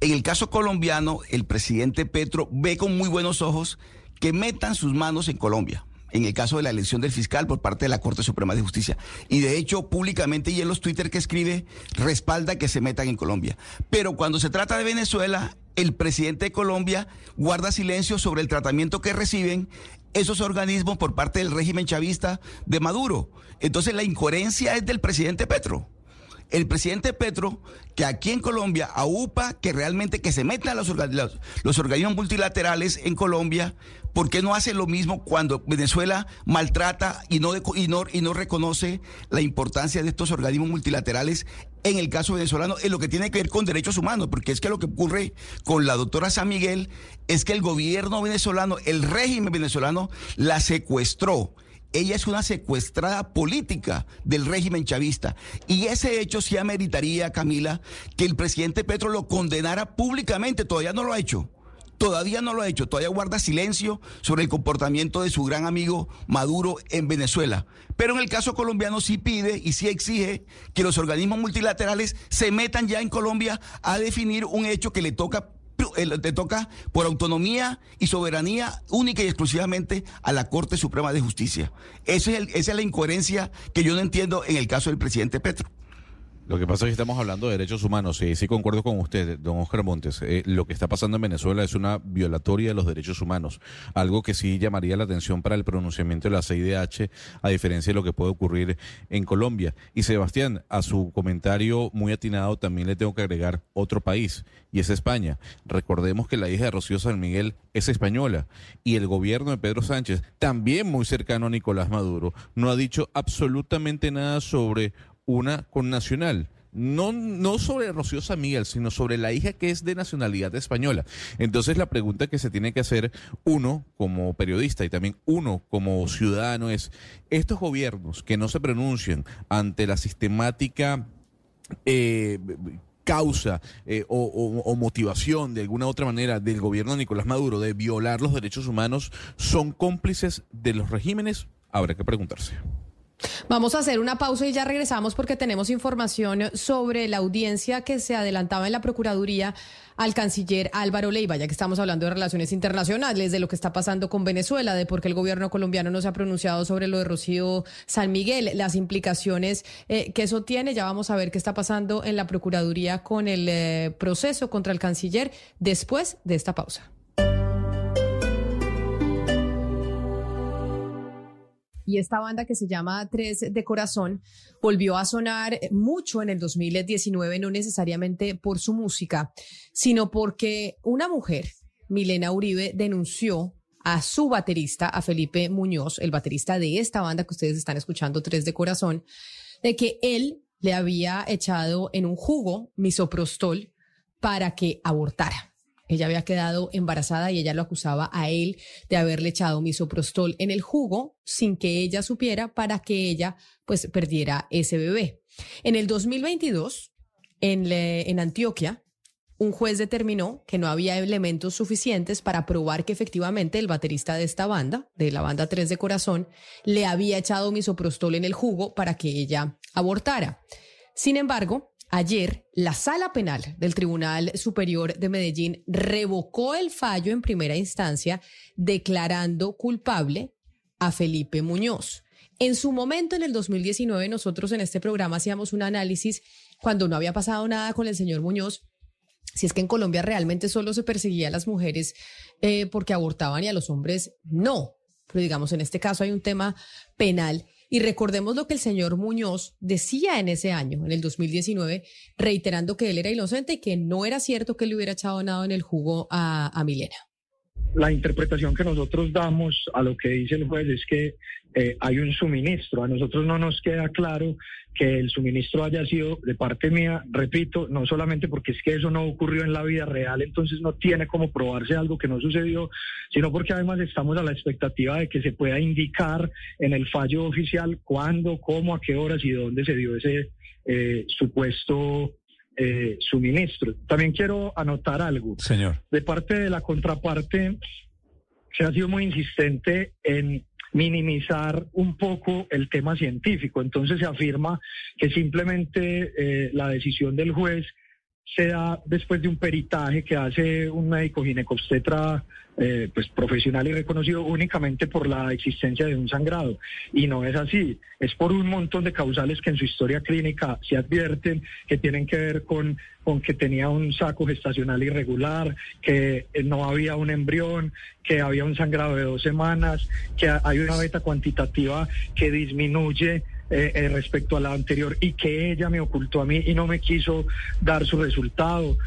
En el caso colombiano, el presidente Petro ve con muy buenos ojos que metan sus manos en Colombia en el caso de la elección del fiscal por parte de la Corte Suprema de Justicia. Y de hecho, públicamente y en los Twitter que escribe, respalda que se metan en Colombia. Pero cuando se trata de Venezuela, el presidente de Colombia guarda silencio sobre el tratamiento que reciben esos organismos por parte del régimen chavista de Maduro. Entonces la incoherencia es del presidente Petro. El presidente Petro, que aquí en Colombia aupa que realmente que se metan los, los organismos multilaterales en Colombia, ¿Por qué no hace lo mismo cuando Venezuela maltrata y no, y no, y no reconoce la importancia de estos organismos multilaterales en el caso venezolano, en lo que tiene que ver con derechos humanos? Porque es que lo que ocurre con la doctora San Miguel es que el gobierno venezolano, el régimen venezolano, la secuestró. Ella es una secuestrada política del régimen chavista. Y ese hecho sí ameritaría, Camila, que el presidente Petro lo condenara públicamente. Todavía no lo ha hecho. Todavía no lo ha hecho, todavía guarda silencio sobre el comportamiento de su gran amigo Maduro en Venezuela. Pero en el caso colombiano sí pide y sí exige que los organismos multilaterales se metan ya en Colombia a definir un hecho que le toca eh, le toca por autonomía y soberanía única y exclusivamente a la Corte Suprema de Justicia. esa es la incoherencia que yo no entiendo en el caso del presidente Petro. Lo que pasa es que estamos hablando de derechos humanos. Sí, sí concuerdo con usted, don Oscar Montes. Eh, lo que está pasando en Venezuela es una violatoria de los derechos humanos. Algo que sí llamaría la atención para el pronunciamiento de la CIDH, a diferencia de lo que puede ocurrir en Colombia. Y Sebastián, a su comentario muy atinado también le tengo que agregar otro país, y es España. Recordemos que la hija de Rocío San Miguel es española y el gobierno de Pedro Sánchez, también muy cercano a Nicolás Maduro, no ha dicho absolutamente nada sobre una con nacional. No, no sobre Rocío Miguel, sino sobre la hija que es de nacionalidad española. Entonces la pregunta que se tiene que hacer uno como periodista y también uno como ciudadano es, estos gobiernos que no se pronuncian ante la sistemática... Eh, causa eh, o, o, motivación de alguna otra manera del gobierno de Nicolás Maduro de violar los derechos humanos son cómplices de los regímenes? Habrá que preguntarse. Vamos a hacer una pausa y ya regresamos porque tenemos información sobre la audiencia que se adelantaba en la Procuraduría al canciller Álvaro Leiva, ya que estamos hablando de relaciones internacionales, de lo que está pasando con Venezuela, de por qué el gobierno colombiano no se ha pronunciado sobre lo de Rocío San Miguel, las implicaciones eh, que eso tiene. Ya vamos a ver qué está pasando en la Procuraduría con el eh, proceso contra el canciller después de esta pausa. Y esta banda que se llama Tres de Corazón volvió a sonar mucho en el 2019, no necesariamente por su música, sino porque una mujer, Milena Uribe, denunció a su baterista, a Felipe Muñoz, el baterista de esta banda que ustedes están escuchando, Tres de Corazón, de que él le había echado en un jugo misoprostol para que abortara. Ella había quedado embarazada y ella lo acusaba a él de haberle echado misoprostol en el jugo sin que ella supiera para que ella pues perdiera ese bebé. En el 2022, en, en Antioquia, un juez determinó que no había elementos suficientes para probar que efectivamente el baterista de esta banda, de la banda 3 de Corazón, le había echado misoprostol en el jugo para que ella abortara. Sin embargo, Ayer, la Sala Penal del Tribunal Superior de Medellín revocó el fallo en primera instancia declarando culpable a Felipe Muñoz. En su momento, en el 2019, nosotros en este programa hacíamos un análisis cuando no había pasado nada con el señor Muñoz si es que en Colombia realmente solo se perseguía a las mujeres eh, porque abortaban y a los hombres no. Pero digamos, en este caso hay un tema penal. Y recordemos lo que el señor Muñoz decía en ese año, en el 2019, reiterando que él era inocente y que no era cierto que le hubiera echado nada en el jugo a, a Milena. La interpretación que nosotros damos a lo que dice el juez es que eh, hay un suministro. A nosotros no nos queda claro que el suministro haya sido de parte mía, repito, no solamente porque es que eso no ocurrió en la vida real, entonces no tiene como probarse algo que no sucedió, sino porque además estamos a la expectativa de que se pueda indicar en el fallo oficial cuándo, cómo, a qué horas y dónde se dio ese eh, supuesto eh, suministro. También quiero anotar algo. Señor. De parte de la contraparte, se ha sido muy insistente en minimizar un poco el tema científico. Entonces se afirma que simplemente eh, la decisión del juez se da después de un peritaje que hace un médico ginecobstetra eh, pues profesional y reconocido únicamente por la existencia de un sangrado. Y no es así, es por un montón de causales que en su historia clínica se advierten que tienen que ver con, con que tenía un saco gestacional irregular, que no había un embrión, que había un sangrado de dos semanas, que hay una beta cuantitativa que disminuye eh, eh, respecto a la anterior y que ella me ocultó a mí y no me quiso dar su resultado.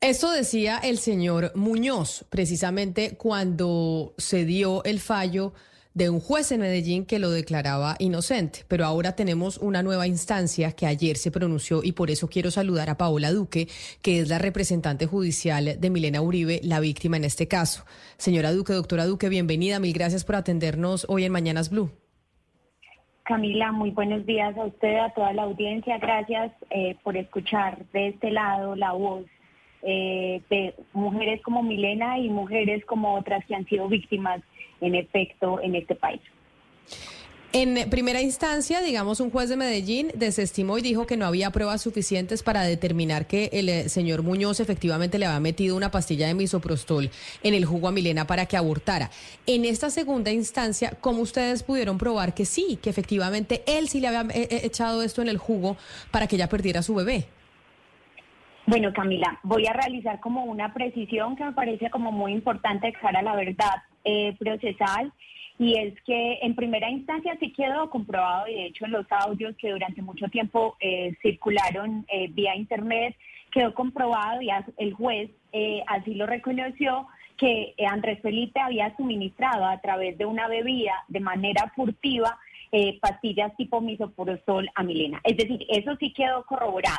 Esto decía el señor Muñoz, precisamente cuando se dio el fallo de un juez en Medellín que lo declaraba inocente. Pero ahora tenemos una nueva instancia que ayer se pronunció y por eso quiero saludar a Paola Duque, que es la representante judicial de Milena Uribe, la víctima en este caso. Señora Duque, doctora Duque, bienvenida. Mil gracias por atendernos hoy en Mañanas Blue. Camila, muy buenos días a usted, a toda la audiencia. Gracias eh, por escuchar de este lado la voz eh, de mujeres como Milena y mujeres como otras que han sido víctimas, en efecto, en este país. En primera instancia, digamos, un juez de Medellín desestimó y dijo que no había pruebas suficientes para determinar que el eh, señor Muñoz efectivamente le había metido una pastilla de misoprostol en el jugo a Milena para que abortara. En esta segunda instancia, ¿cómo ustedes pudieron probar que sí, que efectivamente él sí le había eh, eh, echado esto en el jugo para que ella perdiera su bebé? Bueno, Camila, voy a realizar como una precisión que me parece como muy importante de cara a la verdad procesal y es que en primera instancia sí quedó comprobado, y de hecho en los audios que durante mucho tiempo eh, circularon eh, vía internet, quedó comprobado y el juez eh, así lo reconoció que Andrés Felipe había suministrado a través de una bebida de manera furtiva pastillas tipo misoprostol a Milena. Es decir, eso sí quedó corroborado.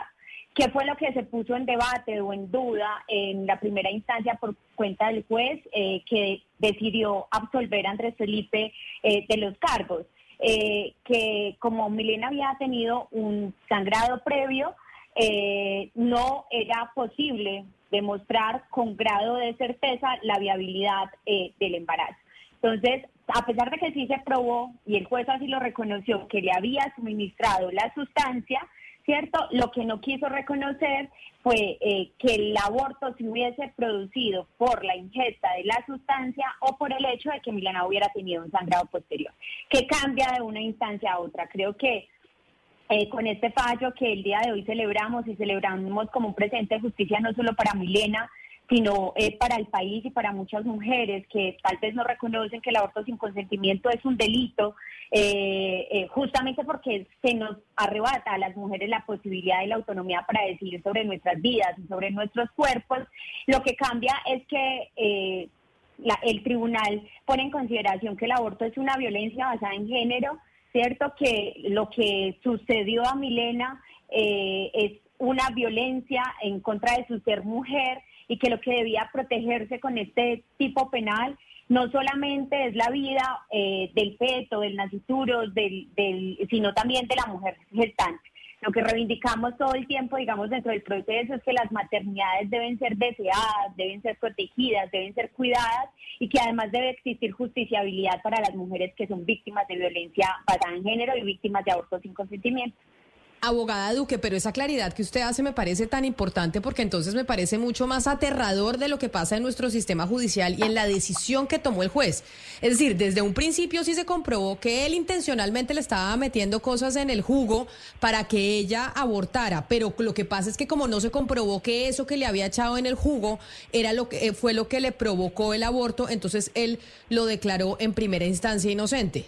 ¿Qué fue lo que se puso en debate o en duda en la primera instancia por cuenta del juez eh, que decidió absolver a Andrés Felipe eh, de los cargos? Eh, que como Milena había tenido un sangrado previo, no era posible demostrar con grado de certeza la viabilidad del embarazo. Entonces, a pesar de que sí se probó y el juez así lo reconoció, que le había suministrado la sustancia, ¿cierto? Lo que no quiso reconocer fue eh, que el aborto se hubiese producido por la ingesta de la sustancia o por el hecho de que Milana hubiera tenido un sangrado posterior, que cambia de una instancia a otra. Creo que eh, con este fallo que el día de hoy celebramos y celebramos como un presente de justicia no solo para Milena, sino eh, para el país y para muchas mujeres que tal vez no reconocen que el aborto sin consentimiento es un delito, eh, eh, justamente porque se nos arrebata a las mujeres la posibilidad de la autonomía para decidir sobre nuestras vidas y sobre nuestros cuerpos. Lo que cambia es que el tribunal pone en consideración que el aborto es una violencia basada en género, ¿cierto? Que lo que sucedió a Milena es una violencia en contra de su ser mujer y que lo que debía protegerse con este tipo penal no solamente es la vida eh, del feto, del nacituro, del, sino también de la mujer gestante. Lo que reivindicamos todo el tiempo, digamos, dentro del proceso es que las maternidades deben ser deseadas, deben ser protegidas, deben ser cuidadas y que además debe existir justiciabilidad para las mujeres que son víctimas de violencia basada en género y víctimas de aborto sin consentimiento. Abogada Duque, pero esa claridad que usted hace me parece tan importante porque entonces me parece mucho más aterrador de lo que pasa en nuestro sistema judicial y en la decisión que tomó el juez. Es decir, desde un principio sí se comprobó que él intencionalmente le estaba metiendo cosas en el jugo para que ella abortara, pero lo que pasa es que como no se comprobó que eso que le había echado en el jugo era lo que eh, fue lo que le provocó el aborto, entonces él lo declaró en primera instancia inocente.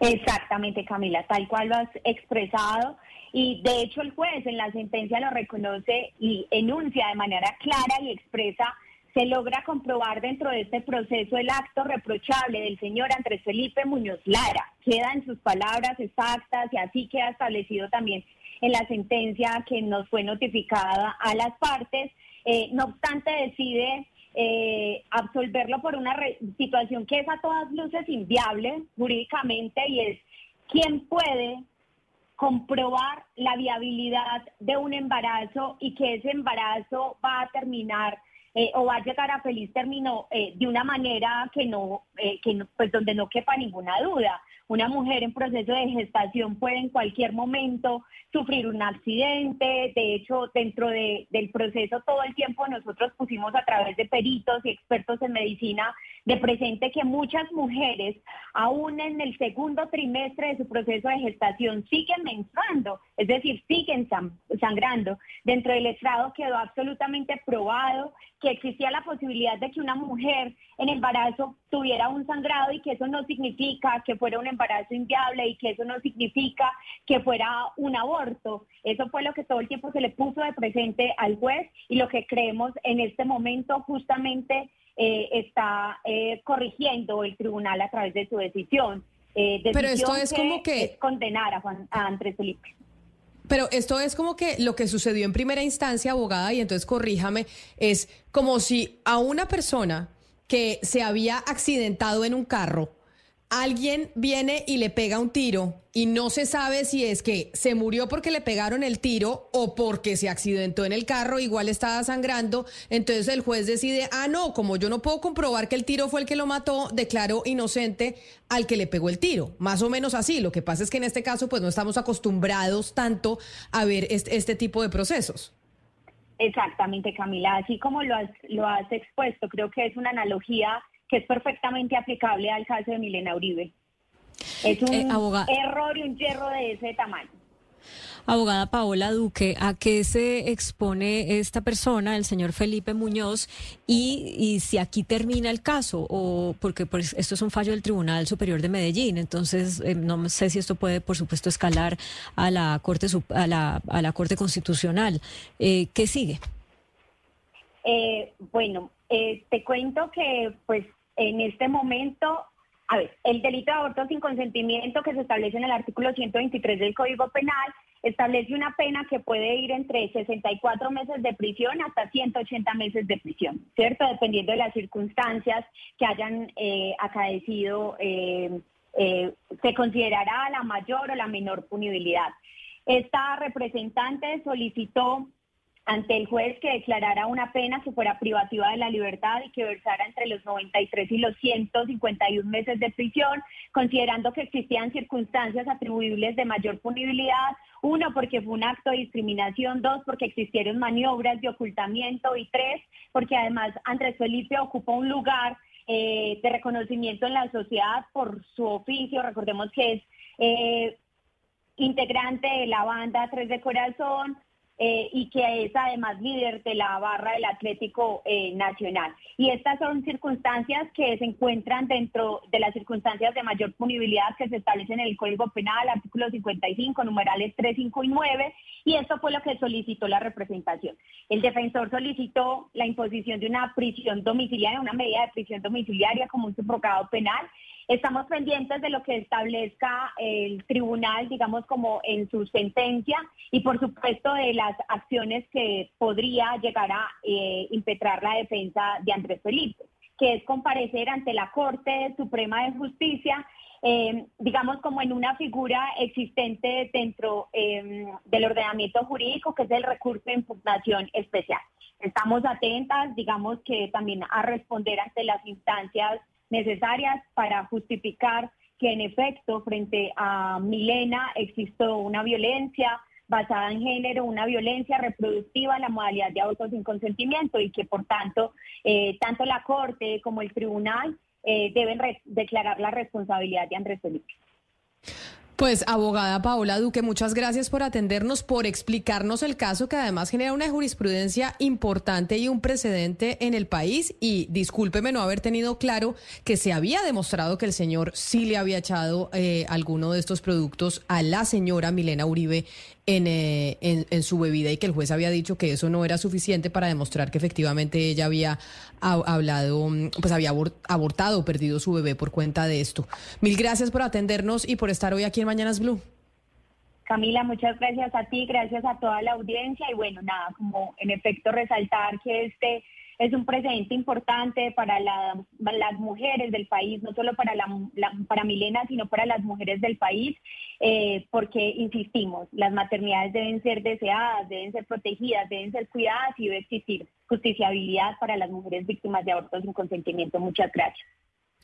Exactamente, Camila, tal cual lo has expresado. Y de hecho el juez en la sentencia lo reconoce y enuncia de manera clara y expresa, se logra comprobar dentro de este proceso el acto reprochable del señor Andrés Felipe Muñoz Lara. Queda en sus palabras exactas y así queda establecido también en la sentencia que nos fue notificada a las partes. Eh, no obstante, decide eh, absolverlo por una situación que es a todas luces inviable jurídicamente y es quién puede comprobar la viabilidad de un embarazo y que ese embarazo va a terminar eh, o va a llegar a feliz término eh, de una manera que no, eh, que no, pues donde no quepa ninguna duda. Una mujer en proceso de gestación puede en cualquier momento sufrir un accidente. De hecho, dentro de, del proceso todo el tiempo nosotros pusimos a través de peritos y expertos en medicina de presente que muchas mujeres, aún en el segundo trimestre de su proceso de gestación, siguen menstruando, es decir, siguen sangrando. Dentro del estrado quedó absolutamente probado que existía la posibilidad de que una mujer en embarazo tuviera un sangrado y que eso no significa que fuera un embarazo inviable y que eso no significa que fuera un aborto. Eso fue lo que todo el tiempo se le puso de presente al juez y lo que creemos en este momento justamente eh, está eh, corrigiendo el tribunal a través de su decisión. Eh, Pero esto es como que... condenar a, Juan, a Andrés Felipe. Pero esto es como que lo que sucedió en primera instancia, abogada, y entonces corríjame, es como si a una persona que se había accidentado en un carro, alguien viene y le pega un tiro y no se sabe si es que se murió porque le pegaron el tiro o porque se accidentó en el carro, igual estaba sangrando, entonces el juez decide, ah, no, como yo no puedo comprobar que el tiro fue el que lo mató, declaro inocente al que le pegó el tiro, más o menos así. Lo que pasa es que en este caso pues no estamos acostumbrados tanto a ver este, este tipo de procesos. Exactamente, Camila, así como lo has, lo has expuesto, creo que es una analogía que es perfectamente aplicable al caso de Milena Uribe. Es un eh, error y un hierro de ese tamaño. Abogada Paola Duque, ¿a qué se expone esta persona, el señor Felipe Muñoz, y, si aquí termina el caso? o Porque pues, esto es un fallo del Tribunal Superior de Medellín, entonces eh, no sé si esto puede, por supuesto, escalar a la Corte, a la, a la corte Constitucional. Eh, ¿Qué sigue? bueno, te cuento que pues en este momento, a ver, el delito de aborto sin consentimiento que se establece en el artículo 123 del Código Penal establece una pena que puede ir entre 64 meses de prisión hasta 180 meses de prisión, ¿cierto? Dependiendo de las circunstancias que hayan eh, acaecido, eh, eh, se considerará la mayor o la menor punibilidad. Esta representante solicitó ante el juez que declarara una pena que fuera privativa de la libertad y que versara entre los 93 y los 151 meses de prisión, considerando que existían circunstancias atribuibles de mayor punibilidad, uno, porque fue un acto de discriminación, dos, porque existieron maniobras de ocultamiento. Y tres, porque además Andrés Felipe ocupó un lugar eh, de reconocimiento en la sociedad por su oficio, recordemos que es eh, integrante de la banda Tres de Corazón, eh, y que es además líder de la barra del Atlético eh, Nacional. Y estas son circunstancias que se encuentran dentro de las circunstancias de mayor punibilidad que se establecen en el Código Penal, artículo 55, numerales 3, 5 y 9, y esto fue lo que solicitó la representación. El defensor solicitó la imposición de una prisión domiciliaria, una medida de prisión domiciliaria como un subrogado penal, Estamos pendientes de lo que establezca el tribunal, digamos, como en su sentencia y, por supuesto, de las acciones que podría llegar a eh, impetrar la defensa de Andrés Felipe, que es comparecer ante la Corte Suprema de Justicia eh, digamos, como en una figura existente dentro eh, del ordenamiento jurídico, que es el recurso de impugnación especial. Estamos atentas, digamos, que también a responder ante las instancias necesarias para justificar que en efecto frente a Milena existió una violencia, basada en género, una violencia reproductiva, la modalidad de aborto sin consentimiento y que por tanto eh, tanto la Corte como el Tribunal eh, deben declarar la responsabilidad de Andrés Felipe. Pues, abogada Paola Duque, muchas gracias por atendernos, por explicarnos el caso que además genera una jurisprudencia importante y un precedente en el país. Y discúlpeme no haber tenido claro que se había demostrado que el señor sí le había echado eh, alguno de estos productos a la señora Milena Uribe eh, en, en, su bebida y que el juez había dicho que eso no era suficiente para demostrar que efectivamente ella había hablado, pues había abortado perdido su bebé por cuenta de esto. Mil gracias por atendernos y por estar hoy aquí en Mañanas Blue. Camila, muchas gracias a ti, gracias a toda la audiencia y bueno, nada, como en efecto resaltar que este es un precedente importante para las mujeres del país, no solo para, para Milena, sino para las mujeres del país, eh, porque, insistimos, las maternidades deben ser deseadas, deben ser protegidas, deben ser cuidadas y debe existir justiciabilidad para las mujeres víctimas de abortos sin consentimiento. Muchas gracias.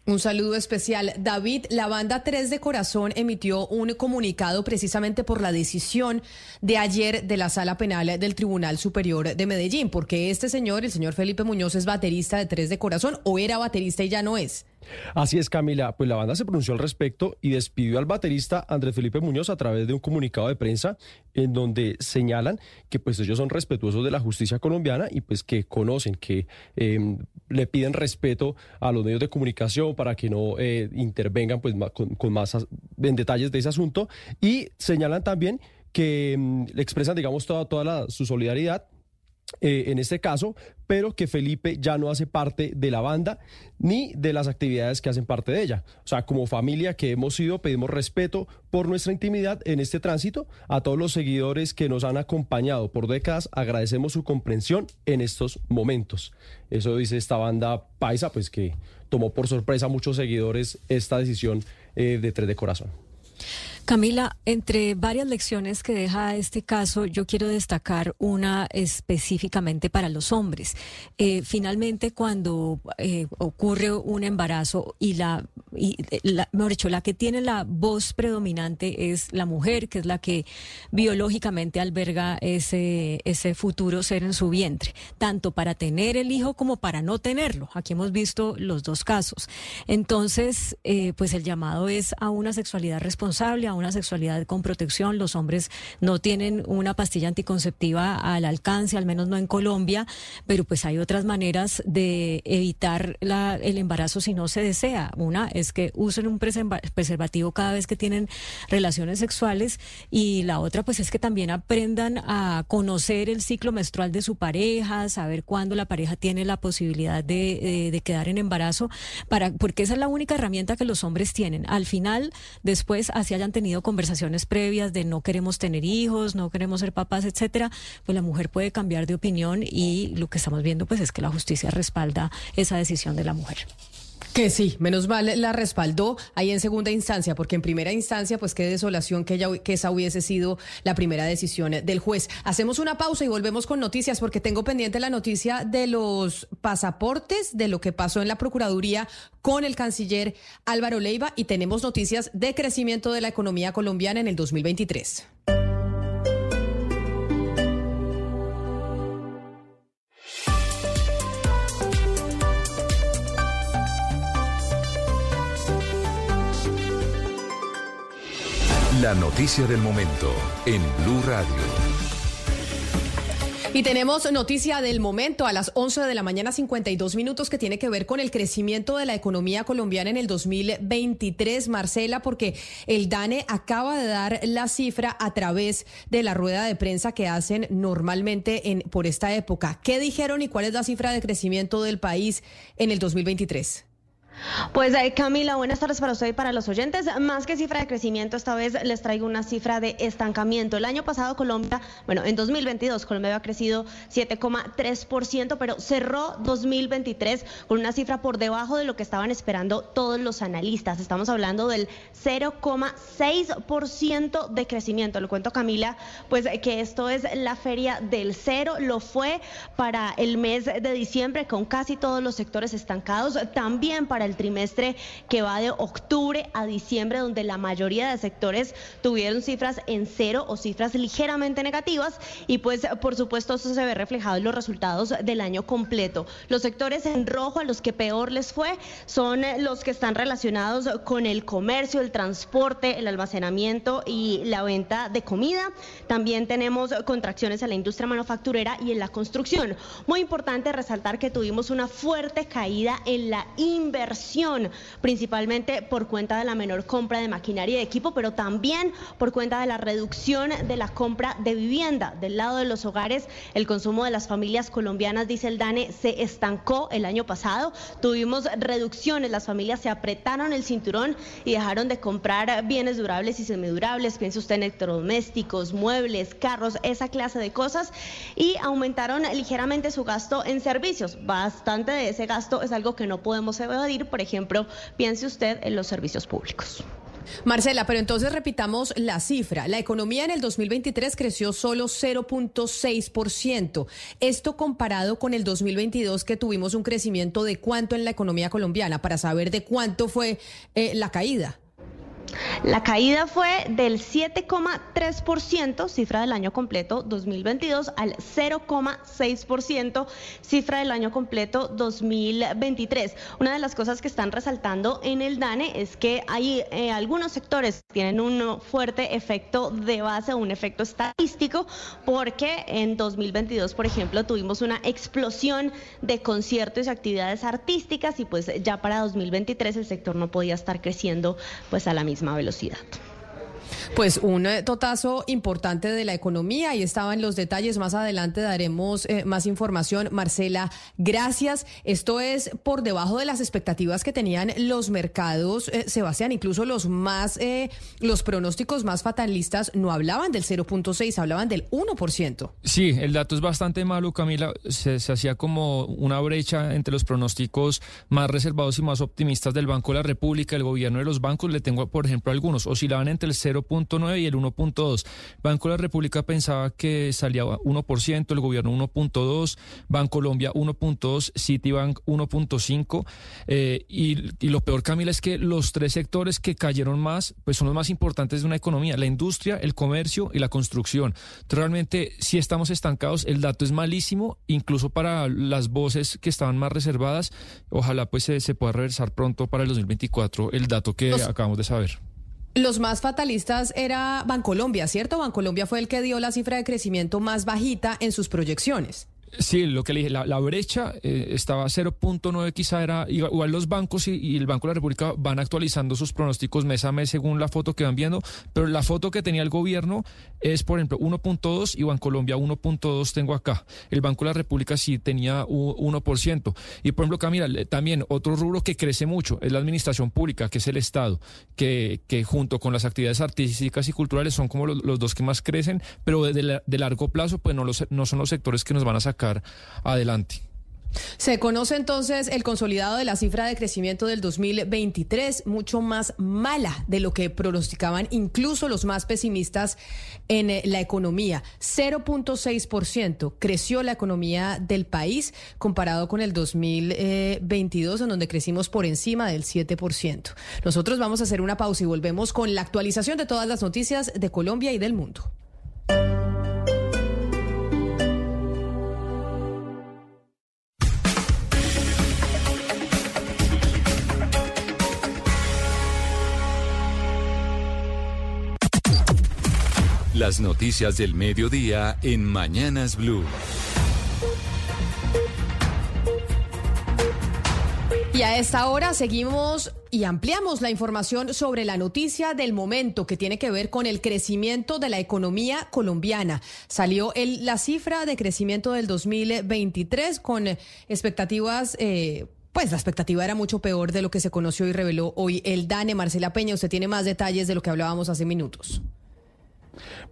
Un saludo especial. David, la banda 3 de Corazón emitió un comunicado precisamente por la decisión de ayer de la Sala Penal del Tribunal Superior de Medellín, porque este señor, el señor Felipe Muñoz, es baterista de 3 de Corazón o era baterista y ya no es. Así es, Camila. Pues la banda se pronunció al respecto y despidió al baterista Andrés Felipe Muñoz a través de un comunicado de prensa en donde señalan que pues ellos son respetuosos de la justicia colombiana y pues que conocen, que em, le piden respeto a los medios de comunicación para que no eh, intervengan pues con, más en detalles de ese asunto y señalan también que em, le expresan digamos toda, toda su solidaridad eh, en este caso, pero que Felipe ya no hace parte de la banda ni de las actividades que hacen parte de ella. O sea, como familia que hemos sido, pedimos respeto por nuestra intimidad en este tránsito. A todos los seguidores que nos han acompañado por décadas, agradecemos su comprensión en estos momentos. Eso dice esta banda paisa, pues que tomó por sorpresa a muchos seguidores esta decisión eh, de Tres de Corazón. Camila, entre varias lecciones que deja este caso, yo quiero destacar una específicamente para los hombres. Eh, finalmente, cuando eh, ocurre un embarazo y la, y la, mejor dicho, la que tiene la voz predominante es la mujer, que es la que biológicamente alberga ese, ese futuro ser en su vientre, tanto para tener el hijo como para no tenerlo. Aquí hemos visto los dos casos. Entonces, eh, pues el llamado es a una sexualidad responsable, a una sexualidad con protección. Los hombres no tienen una pastilla anticonceptiva al alcance, al menos no en Colombia, pero pues hay otras maneras de evitar el embarazo si no se desea. Una es que usen un preservativo cada vez que tienen relaciones sexuales y la otra pues es que también aprendan a conocer el ciclo menstrual de su pareja, saber cuándo la pareja tiene la posibilidad de, de quedar en embarazo, para, porque esa es la única herramienta que los hombres tienen. Al final, después, así hayan tenido conversaciones previas de no queremos tener hijos, no queremos ser papás, etcétera, pues la mujer puede cambiar de opinión y lo que estamos viendo pues es que la justicia respalda esa decisión de la mujer. Que sí, menos mal la respaldó ahí en segunda instancia, porque en primera instancia, pues qué desolación que, ella, que esa hubiese sido la primera decisión del juez. Hacemos una pausa y volvemos con noticias, porque tengo pendiente la noticia de los pasaportes, de lo que pasó en la Procuraduría con el canciller Álvaro Leiva, y tenemos noticias de crecimiento de la economía colombiana en el 2023. La noticia del momento en Blue Radio. Y tenemos noticia del momento a las 11 de la mañana 52 minutos que tiene que ver con el crecimiento de la economía colombiana en el 2023, Marcela, porque el DANE acaba de dar la cifra a través de la rueda de prensa que hacen normalmente en, por esta época. ¿Qué dijeron y cuál es la cifra de crecimiento del país en el 2023? Pues eh, Camila, buenas tardes para usted y para los oyentes. Más que cifra de crecimiento, esta vez les traigo una cifra de estancamiento. El año pasado Colombia, bueno, en 2022 Colombia había crecido 7,3%, pero cerró 2023 con una cifra por debajo de lo que estaban esperando todos los analistas. Estamos hablando del 0,6% de crecimiento. Le cuento Camila, pues que esto es la feria del cero. Lo fue para el mes de diciembre con casi todos los sectores estancados. También para el trimestre que va de octubre a diciembre, donde la mayoría de sectores tuvieron cifras en cero o cifras ligeramente negativas y pues por supuesto eso se ve reflejado en los resultados del año completo. Los sectores en rojo a los que peor les fue son los que están relacionados con el comercio, el transporte, el almacenamiento y la venta de comida. También tenemos contracciones en la industria manufacturera y en la construcción. Muy importante resaltar que tuvimos una fuerte caída en la inversión, principalmente por cuenta de la menor compra de maquinaria y de equipo, pero también por cuenta de la reducción de la compra de vivienda. Del lado de los hogares, el consumo de las familias colombianas, dice el DANE, se estancó el año pasado. Tuvimos reducciones, las familias se apretaron el cinturón y dejaron de comprar bienes durables y semidurables. Piense usted en electrodomésticos, muebles, carros, esa clase de cosas. Y aumentaron ligeramente su gasto en servicios. Bastante de ese gasto es algo que no podemos evadir. Por ejemplo, piense usted en los servicios públicos. Marcela, pero entonces repitamos la cifra. La economía en el 2023 creció solo 0.6%. Esto comparado con el 2022 que tuvimos un crecimiento de cuánto en la economía colombiana para saber de cuánto fue eh, la caída. La caída fue del 7,3%, cifra del año completo 2022, al 0,6%, cifra del año completo 2023. Una de las cosas que están resaltando en el DANE es que hay eh, algunos sectores que tienen un fuerte efecto de base, un efecto estadístico, porque en 2022, por ejemplo, tuvimos una explosión de conciertos y actividades artísticas y pues ya para 2023 el sector no podía estar creciendo pues a la misma velocidad. Pues un eh, totazo importante de la economía. y estaban los detalles. Más adelante daremos eh, más información. Marcela, gracias. Esto es por debajo de las expectativas que tenían los mercados, eh, Sebastián. Incluso los más, los pronósticos más fatalistas no hablaban del 0.6, hablaban del 1%. Sí, el dato es bastante malo, Camila. Se, se hacía como una brecha entre los pronósticos más reservados y más optimistas del Banco de la República, el gobierno de los bancos. Le tengo, por ejemplo, algunos. Oscilaban entre el 0 y el 1.2. Banco de la República pensaba que salía 1%, el gobierno 1.2, Colombia 1.2, Citibank 1.5. Eh, y, y, lo peor, Camila, es que los tres sectores que cayeron más, pues son los más importantes de una economía, la industria, el comercio y la construcción. Realmente, si estamos estancados, el dato es malísimo, incluso para las voces que estaban más reservadas. Ojalá pues se, se pueda reversar pronto para el 2024 el dato que acabamos de saber. Los más fatalistas era Bancolombia, ¿cierto? Bancolombia fue el que dio la cifra de crecimiento más bajita en sus proyecciones. Sí, lo que le dije, la, brecha eh, estaba 0.9, quizá era igual los bancos y, el Banco de la República van actualizando sus pronósticos mes a mes según la foto que van viendo, pero la foto que tenía el gobierno es, por ejemplo, 1.2 y Bancolombia 1.2 tengo acá. El Banco de la República sí tenía 1%. Y, por ejemplo, Camila, también otro rubro que crece mucho es la administración pública, que es el Estado, que, junto con las actividades artísticas y culturales son como los, dos que más crecen, pero de, de largo plazo, pues no, los, no son los sectores que nos van a sacar adelante. Se conoce entonces el consolidado de la cifra de crecimiento del 2023, mucho más mala de lo que pronosticaban incluso los más pesimistas en eh, la economía. 0.6% creció la economía del país comparado con el 2022, en donde crecimos por encima del 7%. Nosotros vamos a hacer una pausa y volvemos con la actualización de todas las noticias de Colombia y del mundo. Las noticias del mediodía en Mañanas Blue. Y a esta hora seguimos y ampliamos la información sobre la noticia del momento que tiene que ver con el crecimiento de la economía colombiana. Salió la cifra de crecimiento del 2023 con expectativas... Eh, pues la expectativa era mucho peor de lo que se conoció y reveló hoy el DANE. Marcela Peña, usted tiene más detalles de lo que hablábamos hace minutos.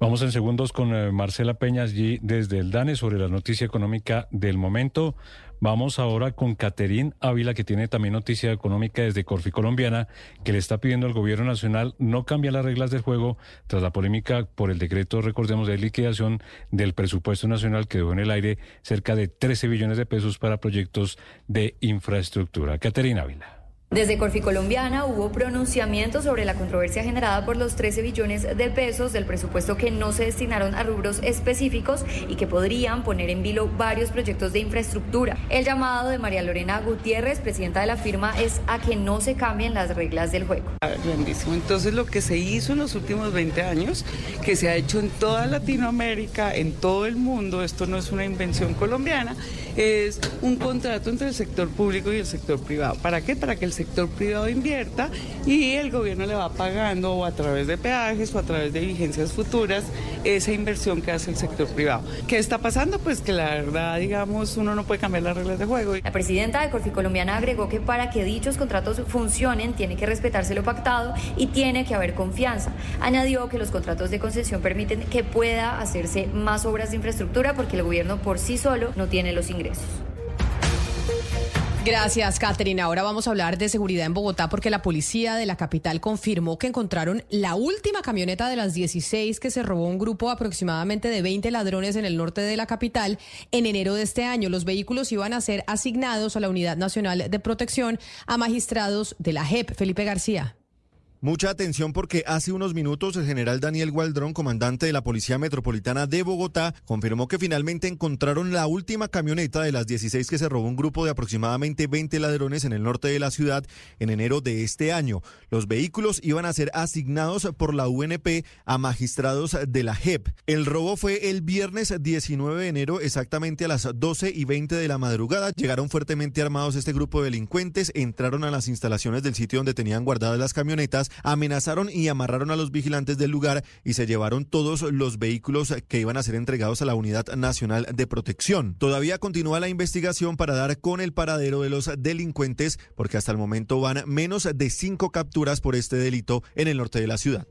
Vamos en segundos con eh, Marcela Peña allí desde el DANE sobre la noticia económica del momento. Vamos ahora con Caterín Ávila, que tiene también noticia económica desde Corfi Colombiana, que le está pidiendo al gobierno nacional no cambiar las reglas del juego tras la polémica por el decreto, recordemos, de liquidación del presupuesto nacional que dejó en el aire cerca de 13 billones de pesos para proyectos de infraestructura. Caterín Ávila. Desde Corficolombiana hubo pronunciamiento sobre la controversia generada por los 13 billones de pesos del presupuesto que no se destinaron a rubros específicos y que podrían poner en vilo varios proyectos de infraestructura. El llamado de María Lorena Gutiérrez, presidenta de la firma, es a que no se cambien las reglas del juego. Grandísimo. Entonces lo que se hizo en los últimos 20 años, que se ha hecho en toda Latinoamérica, en todo el mundo, esto no es una invención colombiana, es un contrato entre el sector público y el sector privado. ¿Para qué? Para que el sector privado invierta y el gobierno le va pagando o a través de peajes o a través de vigencias futuras esa inversión que hace el sector privado. ¿Qué está pasando? Pues que la verdad, digamos, uno no puede cambiar las reglas de juego. La presidenta de Corficolombiana agregó que para que dichos contratos funcionen tiene que respetarse lo pactado y tiene que haber confianza. Añadió que los contratos de concesión permiten que pueda hacerse más obras de infraestructura porque el gobierno por sí solo no tiene los ingresos. Gracias, Caterina. Ahora vamos a hablar de seguridad en Bogotá porque la policía de la capital confirmó que encontraron la última camioneta de las 16 que se robó un grupo aproximadamente de 20 ladrones en el norte de la capital en enero de este año. Los vehículos iban a ser asignados a la Unidad Nacional de Protección a magistrados de la JEP. Felipe García. Mucha atención porque hace unos minutos el general Daniel Gualdrón, comandante de la Policía Metropolitana de Bogotá, confirmó que finalmente encontraron la última camioneta de las 16 que se robó un grupo de aproximadamente 20 ladrones en el norte de la ciudad en enero de este año. Los vehículos iban a ser asignados por la UNP a magistrados de la JEP. El robo fue el viernes 19 de enero exactamente a las 12 y 20 de la madrugada. Llegaron fuertemente armados este grupo de delincuentes, entraron a las instalaciones del sitio donde tenían guardadas las camionetas amenazaron y amarraron a los vigilantes del lugar y se llevaron todos los vehículos que iban a ser entregados a la Unidad Nacional de Protección. Todavía continúa la investigación para dar con el paradero de los delincuentes porque hasta el momento van menos de cinco capturas por este delito en el norte de la ciudad.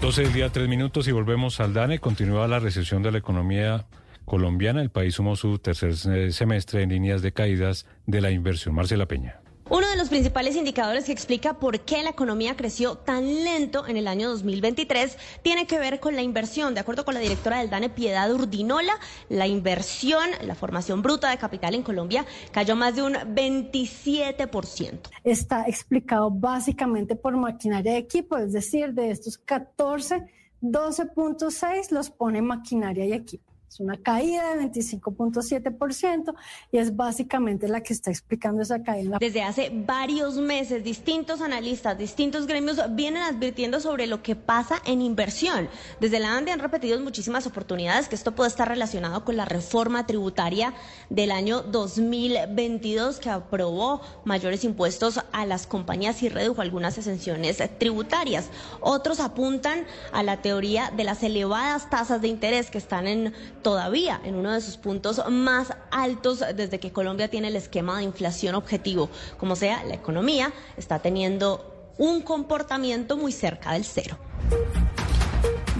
12 del día, tres minutos y volvemos al DANE. Continúa la recesión de la economía colombiana. El país sumó su tercer semestre en líneas de caídas de la inversión. Marcela Peña. Uno de los principales indicadores que explica por qué la economía creció tan lento en el año 2023 tiene que ver con la inversión. De acuerdo con la directora del DANE, Piedad Urdinola, la inversión, la formación bruta de capital en Colombia cayó más de un 27%. Está explicado básicamente por maquinaria de equipo, es decir, de estos 14, 12.6 los pone maquinaria y equipo. Una caída de 25.7% y es básicamente la que está explicando esa caída. Desde hace varios meses, distintos analistas, distintos gremios vienen advirtiendo sobre lo que pasa en inversión. Desde la ANDE han repetido muchísimas oportunidades que esto puede estar relacionado con la reforma tributaria del año 2022 que aprobó mayores impuestos a las compañías y redujo algunas exenciones tributarias. Otros apuntan a la teoría de las elevadas tasas de interés que están en todavía en uno de sus puntos más altos desde que Colombia tiene el esquema de inflación objetivo. Como sea, la economía está teniendo un comportamiento muy cerca del cero.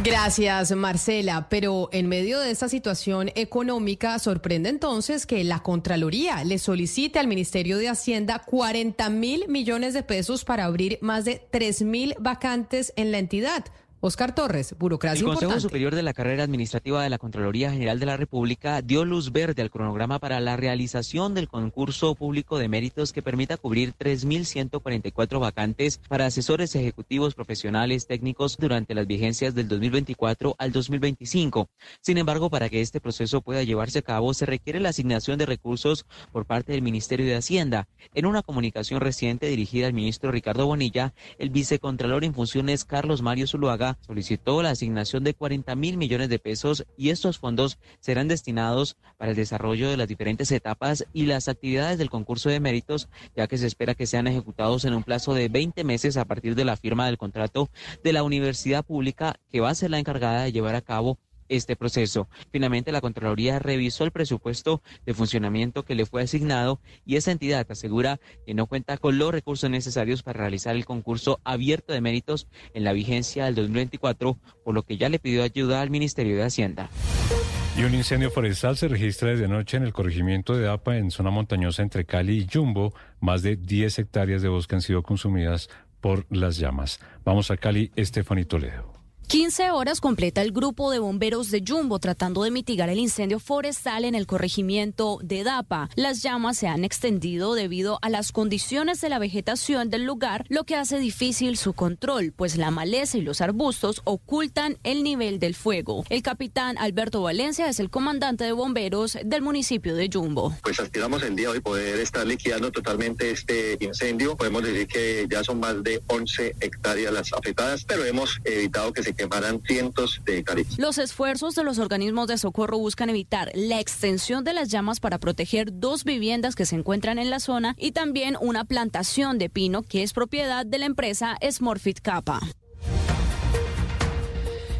Gracias, Marcela. Pero en medio de esta situación económica, sorprende entonces que la Contraloría le solicite al Ministerio de Hacienda 40 mil millones de pesos para abrir más de 3 mil vacantes en la entidad. Oscar Torres, burocracia. El Consejo importante. Superior de la Carrera Administrativa de la Contraloría General de la República dio luz verde al cronograma para la realización del concurso público de méritos que permita cubrir 3.144 vacantes para asesores ejecutivos profesionales técnicos durante las vigencias del 2024 al 2025. Sin embargo, para que este proceso pueda llevarse a cabo, se requiere la asignación de recursos por parte del Ministerio de Hacienda. En una comunicación reciente dirigida al ministro Ricardo Bonilla, el vicecontralor en funciones Carlos Mario Zuluaga solicitó la asignación de 40 mil millones de pesos y estos fondos serán destinados para el desarrollo de las diferentes etapas y las actividades del concurso de méritos, ya que se espera que sean ejecutados en un plazo de 20 meses a partir de la firma del contrato de la universidad pública que va a ser la encargada de llevar a cabo este proceso. Finalmente, la Contraloría revisó el presupuesto de funcionamiento que le fue asignado y esa entidad asegura que no cuenta con los recursos necesarios para realizar el concurso abierto de méritos en la vigencia del 2024, por lo que ya le pidió ayuda al Ministerio de Hacienda. Y un incendio forestal se registra desde anoche en el corregimiento de APA en zona montañosa entre Cali y Jumbo. Más de 10 hectáreas de bosque han sido consumidas por las llamas. Vamos a Cali, Estefanito Toledo. 15 horas completa el grupo de bomberos de Jumbo tratando de mitigar el incendio forestal en el corregimiento de Dapa. Las llamas se han extendido debido a las condiciones de la vegetación del lugar, lo que hace difícil su control, pues la maleza y los arbustos ocultan el nivel del fuego. El capitán Alberto Valencia es el comandante de bomberos del municipio de Jumbo. Pues aspiramos el día de hoy poder estar liquidando totalmente este incendio. Podemos decir que ya son más de 11 hectáreas las afectadas, pero hemos evitado que se quemarán cientos de hectáreas. Los esfuerzos de los organismos de socorro buscan evitar la extensión de las llamas para proteger dos viviendas que se encuentran en la zona y también una plantación de pino que es propiedad de la empresa Smorfit Kappa.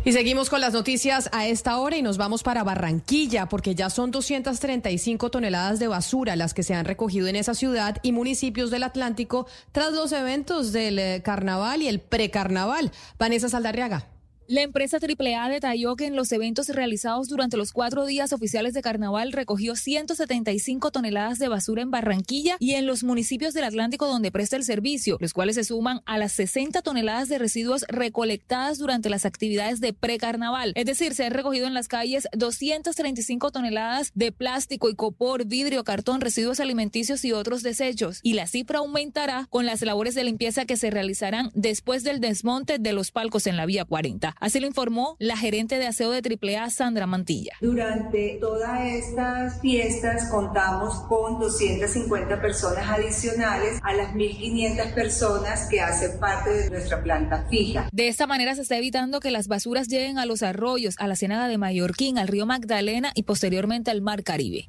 Y seguimos con las noticias a esta hora y nos vamos para Barranquilla porque ya son 235 toneladas de basura las que se han recogido en esa ciudad y municipios del Atlántico tras los eventos del eh, carnaval y el precarnaval. Vanessa Saldarriaga. La empresa AAA detalló que en los eventos realizados durante los cuatro días oficiales de carnaval recogió 175 toneladas de basura en Barranquilla y en los municipios del Atlántico donde presta el servicio, los cuales se suman a las 60 toneladas de residuos recolectadas durante las actividades de precarnaval. Es decir, se han recogido en las calles 235 toneladas de plástico y copor, vidrio, cartón, residuos alimenticios y otros desechos. Y la cifra aumentará con las labores de limpieza que se realizarán después del desmonte de los palcos en la vía 40. Así lo informó la gerente de aseo de AAA, Sandra Mantilla. Durante todas estas fiestas contamos con 250 personas adicionales a las 1.500 personas que hacen parte de nuestra planta fija. De esta manera se está evitando que las basuras lleguen a los arroyos, a la ciénaga de Mallorquín, al río Magdalena y posteriormente al mar Caribe.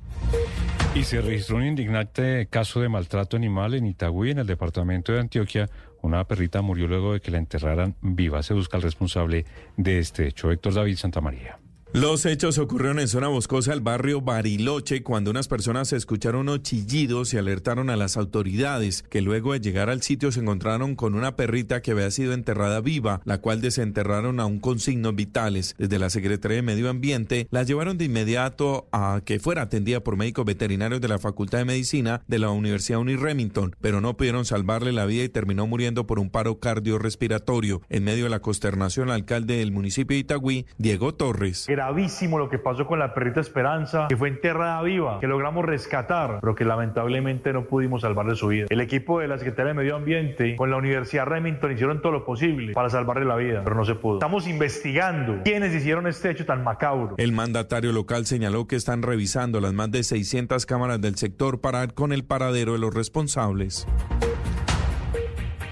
Y se registró un indignante caso de maltrato animal en Itagüí, en el departamento de Antioquia. Una perrita murió luego de que la enterraran viva. Se busca al responsable de este hecho, Héctor David Santamaría. Los hechos ocurrieron en zona boscosa del barrio Bariloche cuando unas personas escucharon unos chillidos y alertaron a las autoridades que luego de llegar al sitio se encontraron con una perrita que había sido enterrada viva, la cual desenterraron aún con signos vitales. Desde la Secretaría de Medio Ambiente la llevaron de inmediato a que fuera atendida por médicos veterinarios de la Facultad de Medicina de la Universidad Uni Remington, pero no pudieron salvarle la vida y terminó muriendo por un paro cardiorrespiratorio. En medio de la consternación, el alcalde del municipio de Itagüí, Diego Torres gravísimo lo que pasó con la perrita Esperanza, que fue enterrada viva, que logramos rescatar, pero que lamentablemente no pudimos salvarle su vida. El equipo de la Secretaría de Medio Ambiente con la Universidad Remington hicieron todo lo posible para salvarle la vida, pero no se pudo. Estamos investigando quiénes hicieron este hecho tan macabro. El mandatario local señaló que están revisando las más de 600 cámaras del sector para dar con el paradero de los responsables.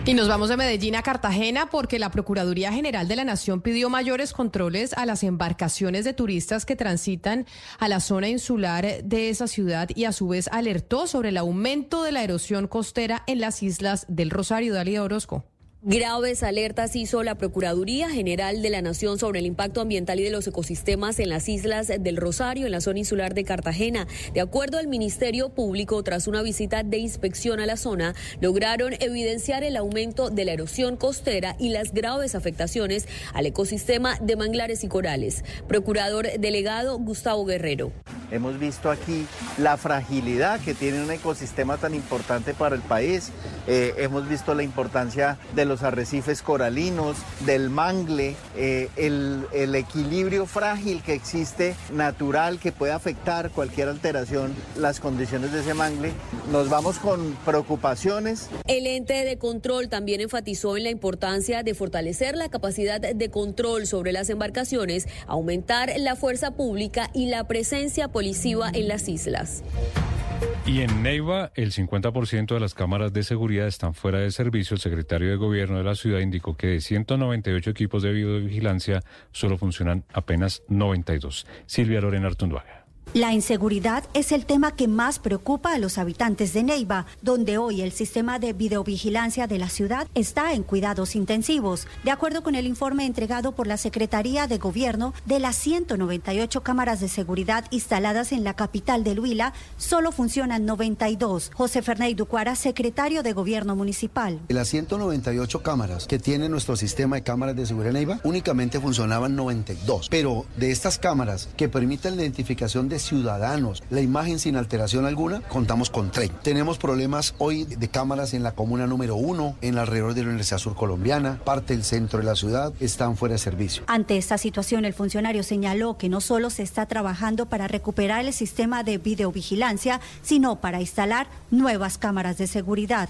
Y nos vamos de Medellín a Cartagena porque la Procuraduría General de la Nación pidió mayores controles a las embarcaciones de turistas que transitan a la zona insular de esa ciudad y a su vez alertó sobre el aumento de la erosión costera en las islas del Rosario. Dalia Orozco. Graves alertas hizo la Procuraduría General de la Nación sobre el impacto ambiental y de los ecosistemas en las islas del Rosario, en la zona insular de Cartagena. De acuerdo al Ministerio Público, tras una visita de inspección a la zona, lograron evidenciar el aumento de la erosión costera y las graves afectaciones al ecosistema de manglares y corales. Procurador delegado Gustavo Guerrero. Hemos visto aquí la fragilidad que tiene un ecosistema tan importante para el país. Eh, hemos visto la importancia de los arrecifes coralinos, del mangle, eh, el, el equilibrio frágil que existe natural que puede afectar cualquier alteración las condiciones de ese mangle. Nos vamos con preocupaciones. El ente de control también enfatizó en la importancia de fortalecer la capacidad de control sobre las embarcaciones, aumentar la fuerza pública y la presencia policiva en las islas. Y en Neiva, el 50% de las cámaras de seguridad están fuera de servicio. El secretario de Gobierno de la ciudad indicó que de 198 equipos de videovigilancia solo funcionan apenas 92. Silvia Lorena Artunduaga. La inseguridad es el tema que más preocupa a los habitantes de Neiva, donde hoy el sistema de videovigilancia de la ciudad está en cuidados intensivos. De acuerdo con el informe entregado por la Secretaría de Gobierno, de las 198 cámaras de seguridad instaladas en la capital de Huila, solo funcionan 92. José Ferney Ducuara, secretario de Gobierno Municipal. De las 198 cámaras que tiene nuestro sistema de cámaras de seguridad Neiva, únicamente funcionaban 92. Pero de estas cámaras que permiten la identificación de ciudadanos. La imagen sin alteración alguna, contamos con tren. Tenemos problemas hoy de cámaras en la comuna número uno, en alrededor de la Universidad Sur Colombiana, parte del centro de la ciudad, están fuera de servicio. Ante esta situación, el funcionario señaló que no solo se está trabajando para recuperar el sistema de videovigilancia, sino para instalar nuevas cámaras de seguridad.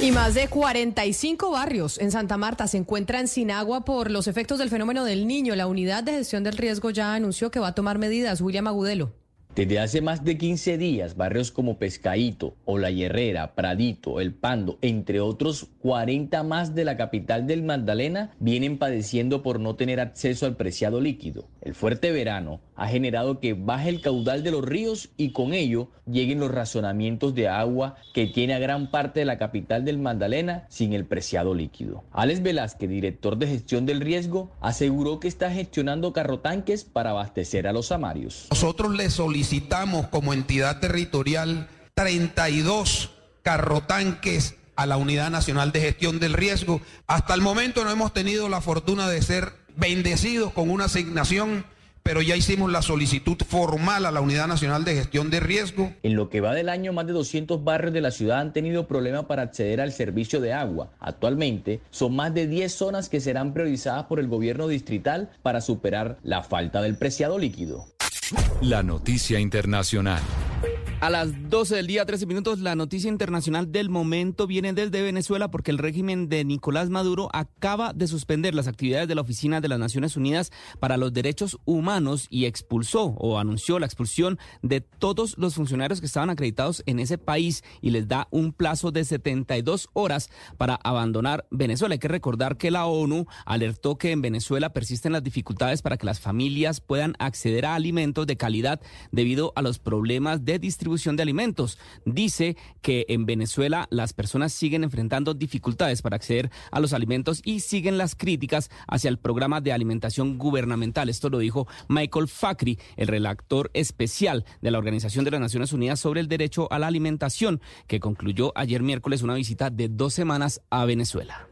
Y más de 45 barrios en Santa Marta se encuentran sin agua por los efectos del fenómeno del niño. La unidad de gestión del riesgo ya anunció que va a tomar medidas. William Agudelo. Desde hace más de 15 días, barrios como Pescaíto, La Hierrera, Pradito, El Pando, entre otros 40 más de la capital del Magdalena, vienen padeciendo por no tener acceso al preciado líquido. El fuerte verano ha generado que baje el caudal de los ríos y con ello lleguen los razonamientos de agua que tiene a gran parte de la capital del Magdalena sin el preciado líquido. Alex Velázquez, director de gestión del riesgo, aseguró que está gestionando carrotanques para abastecer a los amarios. Nosotros le solicitamos como entidad territorial 32 carrotanques a la Unidad Nacional de Gestión del Riesgo. Hasta el momento no hemos tenido la fortuna de ser bendecidos con una asignación pero ya hicimos la solicitud formal a la Unidad Nacional de Gestión de Riesgo. En lo que va del año, más de 200 barrios de la ciudad han tenido problemas para acceder al servicio de agua. Actualmente, son más de 10 zonas que serán priorizadas por el gobierno distrital para superar la falta del preciado líquido. La noticia internacional. A las 12 del día, 13 minutos, la noticia internacional del momento viene desde Venezuela porque el régimen de Nicolás Maduro acaba de suspender las actividades de la Oficina de las Naciones Unidas para los Derechos Humanos y expulsó o anunció la expulsión de todos los funcionarios que estaban acreditados en ese país y les da un plazo de 72 horas para abandonar Venezuela. Hay que recordar que la ONU alertó que en Venezuela persisten las dificultades para que las familias puedan acceder a alimentos de calidad debido a los problemas de distribución de alimentos. Dice que en Venezuela las personas siguen enfrentando dificultades para acceder a los alimentos y siguen las críticas hacia el programa de alimentación gubernamental. Esto lo dijo Michael Facri, el relator especial de la Organización de las Naciones Unidas sobre el derecho a la alimentación, que concluyó ayer miércoles una visita de dos semanas a Venezuela.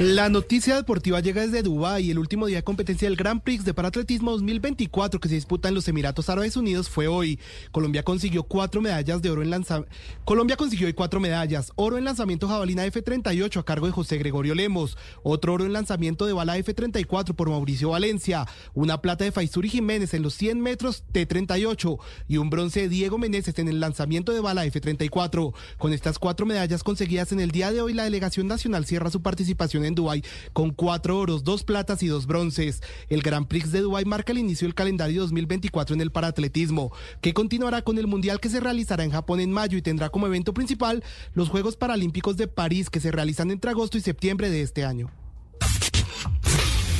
La noticia deportiva llega desde Dubái. El último día de competencia del Grand Prix de Paratletismo 2024 que se disputa en los Emiratos Árabes Unidos fue hoy. Colombia consiguió cuatro medallas de oro en lanzamiento. Colombia consiguió hoy cuatro medallas. Oro en lanzamiento jabalina F38 a cargo de José Gregorio Lemos. Otro oro en lanzamiento de bala F34 por Mauricio Valencia. Una plata de Faisuri Jiménez en los 100 metros T38 y un bronce de Diego Meneses en el lanzamiento de bala F34. Con estas cuatro medallas conseguidas en el día de hoy, la delegación nacional cierra su participación en Dubái con cuatro oros, dos platas y dos bronces. El Grand Prix de Dubái marca el inicio del calendario 2024 en el paratletismo, que continuará con el Mundial que se realizará en Japón en mayo y tendrá como evento principal los Juegos Paralímpicos de París que se realizan entre agosto y septiembre de este año.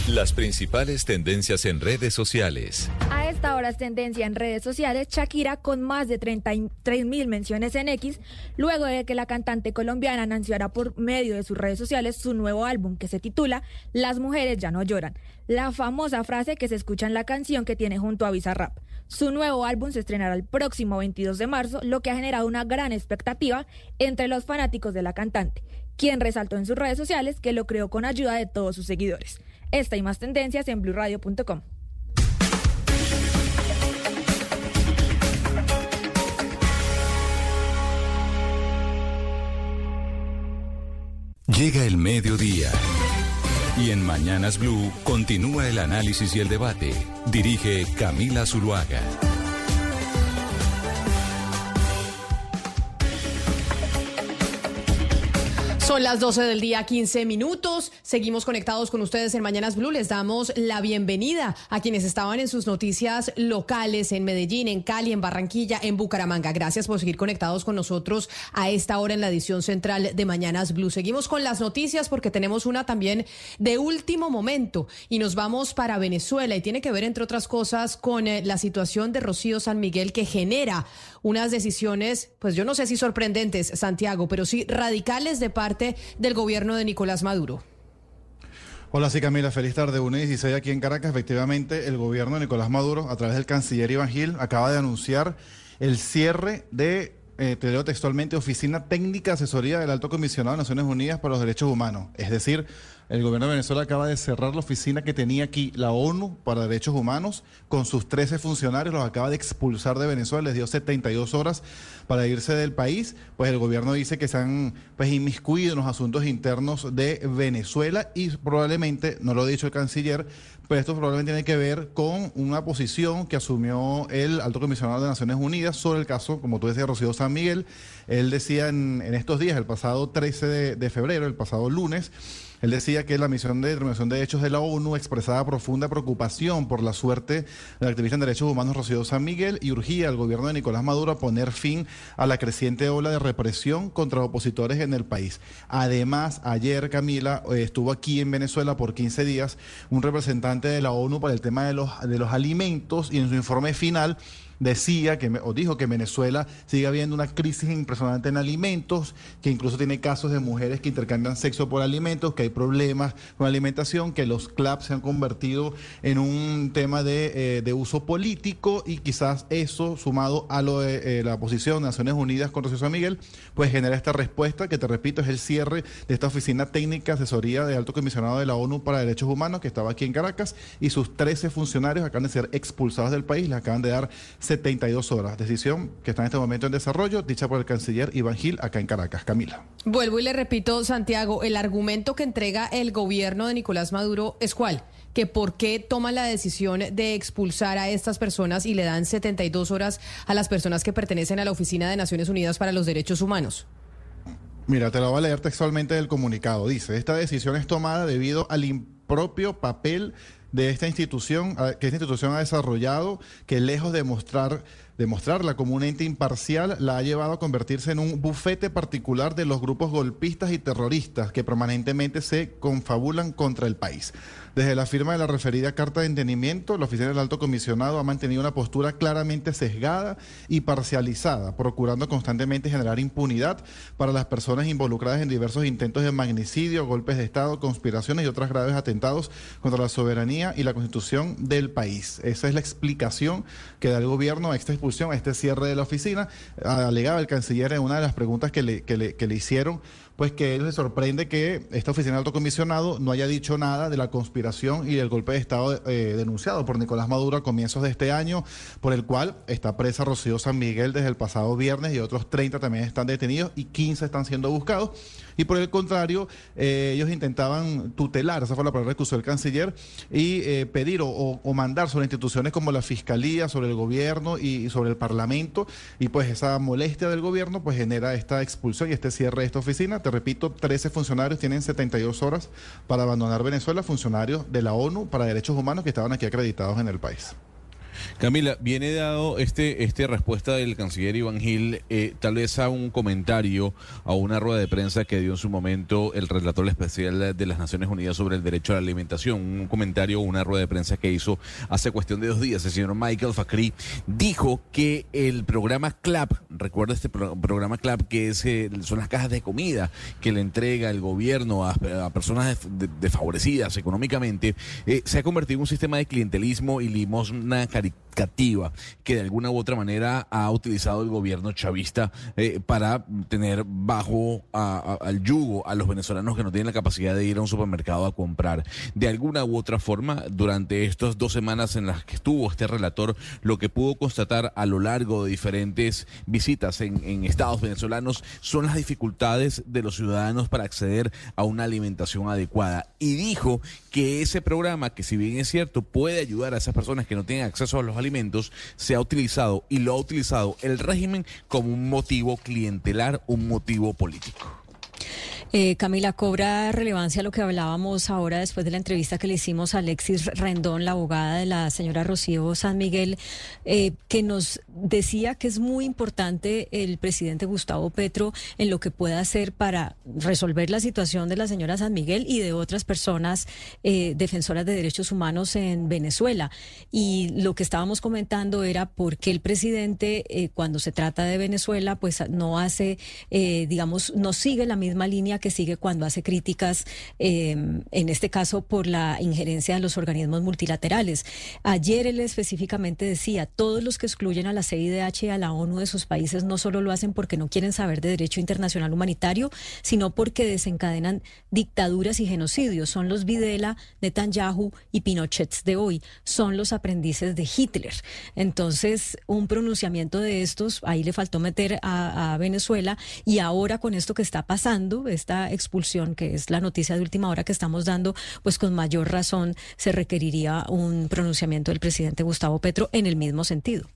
Las principales tendencias en redes sociales. A esta hora es tendencia en redes sociales Shakira con más de 33 mil menciones en X, luego de que la cantante colombiana anunciara por medio de sus redes sociales su nuevo álbum que se titula Las mujeres ya no lloran, la famosa frase que se escucha en la canción que tiene junto a Bizarrap. Su nuevo álbum se estrenará el próximo 22 de marzo, lo que ha generado una gran expectativa entre los fanáticos de la cantante, quien resaltó en sus redes sociales que lo creó con ayuda de todos sus seguidores. Esta y más tendencias en blurradio.com. Llega el mediodía. Y en Mañanas Blue continúa el análisis y el debate. Dirige Camila Zuluaga. Son las 12 del día, 15 minutos. Seguimos conectados con ustedes en Mañanas Blue. Les damos la bienvenida a quienes estaban en sus noticias locales en Medellín, en Cali, en Barranquilla, en Bucaramanga. Gracias por seguir conectados con nosotros a esta hora en la edición central de Mañanas Blue. Seguimos con las noticias porque tenemos una también de último momento y nos vamos para Venezuela y tiene que ver, entre otras cosas, con eh, la situación de Rocío San Miguel que genera unas decisiones, pues yo no sé si sorprendentes, Santiago, pero sí radicales de parte del gobierno de Nicolás Maduro. Hola, sí, Camila, feliz tarde. 1.16 aquí en Caracas. Efectivamente, el gobierno de Nicolás Maduro, a través del canciller Iván Gil, acaba de anunciar el cierre de, eh, te leo textualmente, Oficina Técnica Asesoría del Alto Comisionado de Naciones Unidas para los Derechos Humanos. Es decir, el gobierno de Venezuela acaba de cerrar la oficina que tenía aquí la ONU para Derechos Humanos con sus 13 funcionarios, los acaba de expulsar de Venezuela, les dio 72 horas para irse del país, pues el gobierno dice que se han pues, inmiscuido en los asuntos internos de Venezuela y probablemente, no lo ha dicho el canciller, pero esto probablemente tiene que ver con una posición que asumió el alto comisionado de Naciones Unidas sobre el caso, como tú decías, Rocío San Miguel. Él decía en, estos días, el pasado 13 de, de febrero, el pasado lunes, él decía que la misión de determinación de derechos de la ONU expresaba profunda preocupación por la suerte del activista en derechos humanos Rocío San Miguel y urgía al gobierno de Nicolás Maduro a poner fin a la creciente ola de represión contra opositores en el país. Además, ayer Camila eh, estuvo aquí en Venezuela por 15 días un representante de la ONU para el tema de los, de los alimentos y en su informe final decía que o dijo que Venezuela sigue habiendo una crisis impresionante en alimentos, que incluso tiene casos de mujeres que intercambian sexo por alimentos, que hay problemas con alimentación, que los clubs se han convertido en un tema de, eh, uso político y quizás eso sumado a lo de eh, la posición de Naciones Unidas contra José Miguel, pues genera esta respuesta que te repito es el cierre de esta oficina técnica asesoría de alto comisionado de la ONU para Derechos Humanos que estaba aquí en Caracas y sus 13 funcionarios acaban de ser expulsados del país, les acaban de dar 72 horas. Decisión que está en este momento en desarrollo, dicha por el canciller Iván Gil acá en Caracas. Camila. Vuelvo y le repito, Santiago, el argumento que entrega el gobierno de Nicolás Maduro es cuál? que por qué toman la decisión de expulsar a estas personas y le dan 72 horas a las personas que pertenecen a la Oficina de Naciones Unidas para los Derechos Humanos. Mira, te lo voy a leer textualmente del comunicado. Dice, esta decisión es tomada debido al impropio papel de esta institución, que esta institución ha desarrollado, que lejos de mostrar demostrarla como un ente imparcial la ha llevado a convertirse en un bufete particular de los grupos golpistas y terroristas que permanentemente se confabulan contra el país. Desde la firma de la referida carta de entendimiento, la oficina del alto comisionado ha mantenido una postura claramente sesgada y parcializada, procurando constantemente generar impunidad para las personas involucradas en diversos intentos de magnicidio, golpes de Estado, conspiraciones y otros graves atentados contra la soberanía y la constitución del país. Esa es la explicación que da el gobierno a esta expulsión, a este cierre de la oficina. Alegaba el canciller en una de las preguntas que le, que le, que le hicieron pues que él se sorprende que esta oficina de alto comisionado no haya dicho nada de la conspiración y del golpe de Estado eh, denunciado por Nicolás Maduro a comienzos de este año, por el cual está presa Rocío San Miguel desde el pasado viernes y otros 30 también están detenidos y 15 están siendo buscados. Y por el contrario, eh, ellos intentaban tutelar, esa fue la palabra que usó el canciller, y eh, pedir o, mandar sobre instituciones como la Fiscalía, sobre el gobierno y, sobre el Parlamento. Y pues esa molestia del gobierno pues genera esta expulsión y este cierre de esta oficina. Te repito, 13 funcionarios tienen 72 horas para abandonar Venezuela, funcionarios de la ONU para Derechos Humanos que estaban aquí acreditados en el país. Camila, viene dado este, este respuesta del canciller Iván Gil, eh, tal vez a un comentario, a una rueda de prensa que dio en su momento el relator especial de las Naciones Unidas sobre el derecho a la alimentación. Un comentario, una rueda de prensa que hizo hace cuestión de dos días. El señor Michael Fakri dijo que el programa CLAP, recuerda este programa CLAP, que es, son las cajas de comida que le entrega el gobierno a, personas desfavorecidas económicamente, eh, se ha convertido en un sistema de clientelismo y limosna cariñosa que de alguna u otra manera ha utilizado el gobierno chavista eh, para tener bajo al yugo a los venezolanos que no tienen la capacidad de ir a un supermercado a comprar. De alguna u otra forma, durante estas dos semanas en las que estuvo este relator, lo que pudo constatar a lo largo de diferentes visitas en, en estados venezolanos son las dificultades de los ciudadanos para acceder a una alimentación adecuada. Y dijo que ese programa, que si bien es cierto, puede ayudar a esas personas que no tienen acceso a los alimentos, se ha utilizado y lo ha utilizado el régimen como un motivo clientelar, un motivo político. Eh, Camila, cobra relevancia lo que hablábamos ahora después de la entrevista que le hicimos a Alexis Rendón, la abogada de la señora Rocío San Miguel, eh, que nos decía que es muy importante el presidente Gustavo Petro en lo que pueda hacer para resolver la situación de la señora San Miguel y de otras personas eh, defensoras de derechos humanos en Venezuela. Y lo que estábamos comentando era por qué el presidente, cuando se trata de Venezuela, pues no hace, digamos, no sigue la misma línea que sigue cuando hace críticas, eh, en este caso por la injerencia de los organismos multilaterales. Ayer él específicamente decía, todos los que excluyen a la CIDH y a la ONU de sus países no solo lo hacen porque no quieren saber de derecho internacional humanitario, sino porque desencadenan dictaduras y genocidios. Son los Videla, Netanyahu y Pinochet de hoy. Son los aprendices de Hitler. Entonces, un pronunciamiento de estos, ahí le faltó meter a, a Venezuela y ahora con esto que está pasando, esta expulsión que es la noticia de última hora que estamos dando, pues con mayor razón se requeriría un pronunciamiento del presidente Gustavo Petro en el mismo sentido.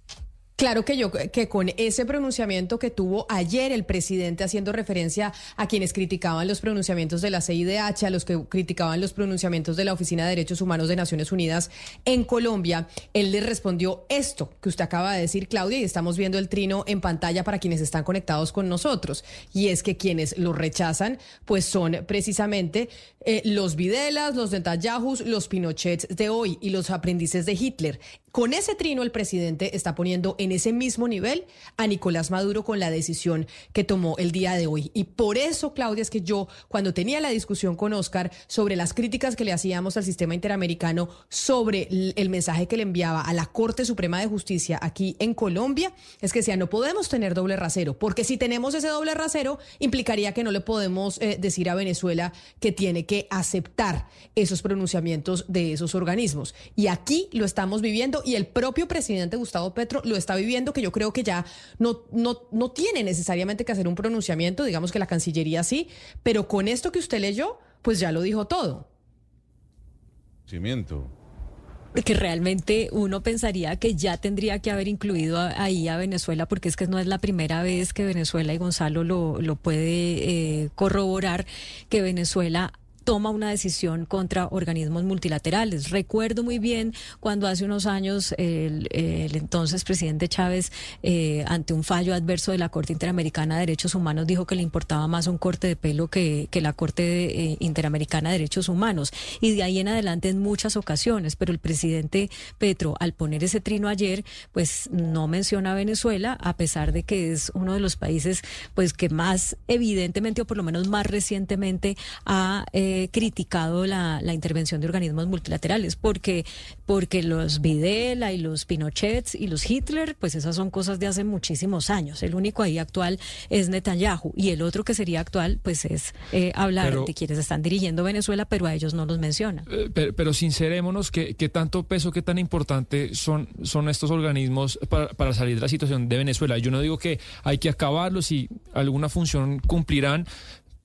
Claro que yo que con ese pronunciamiento que tuvo ayer el presidente haciendo referencia a quienes criticaban los pronunciamientos de la CIDH, a los que criticaban los pronunciamientos de la Oficina de Derechos Humanos de Naciones Unidas en Colombia, él le respondió esto que usted acaba de decir, Claudia, y estamos viendo el trino en pantalla para quienes están conectados con nosotros. Y es que quienes lo rechazan, pues son precisamente eh, los Videlas, los Netanyahus, los Pinochets de hoy y los aprendices de Hitler. Con ese trino el presidente está poniendo en ese mismo nivel a Nicolás Maduro con la decisión que tomó el día de hoy. Y por eso, Claudia, es que yo, cuando tenía la discusión con Oscar sobre las críticas que le hacíamos al sistema interamericano, sobre el mensaje que le enviaba a la Corte Suprema de Justicia aquí en Colombia, es que decía, no podemos tener doble rasero, porque si tenemos ese doble rasero, implicaría que no le podemos eh, decir a Venezuela que tiene que aceptar esos pronunciamientos de esos organismos. Y aquí lo estamos viviendo y el propio presidente Gustavo Petro lo está viviendo, que yo creo que ya no, no, no tiene necesariamente que hacer un pronunciamiento, digamos que la Cancillería sí, pero con esto que usted leyó, pues ya lo dijo todo. Cimiento que realmente uno pensaría que ya tendría que haber incluido ahí a Venezuela, porque es que no es la primera vez que Venezuela y Gonzalo lo, lo puede eh, corroborar, que Venezuela toma una decisión contra organismos multilaterales. Recuerdo muy bien cuando hace unos años el, entonces presidente Chávez, eh, ante un fallo adverso de la Corte Interamericana de Derechos Humanos, dijo que le importaba más un corte de pelo que, la Corte eh, Interamericana de Derechos Humanos. Y de ahí en adelante en muchas ocasiones. Pero el presidente Petro, al poner ese trino ayer, pues no menciona a Venezuela, a pesar de que es uno de los países pues que más evidentemente, o por lo menos más recientemente, ha... Eh, criticado la, intervención de organismos multilaterales, porque, porque los Videla y los Pinochets y los Hitler, pues esas son cosas de hace muchísimos años. El único ahí actual es Netanyahu y el otro que sería actual, pues es eh, hablar de quienes están dirigiendo Venezuela, pero a ellos no los menciona. Eh, pero, sincerémonos, que, tanto peso, qué tan importante son, son estos organismos para, para salir de la situación de Venezuela? Yo no digo que hay que acabarlos y alguna función cumplirán,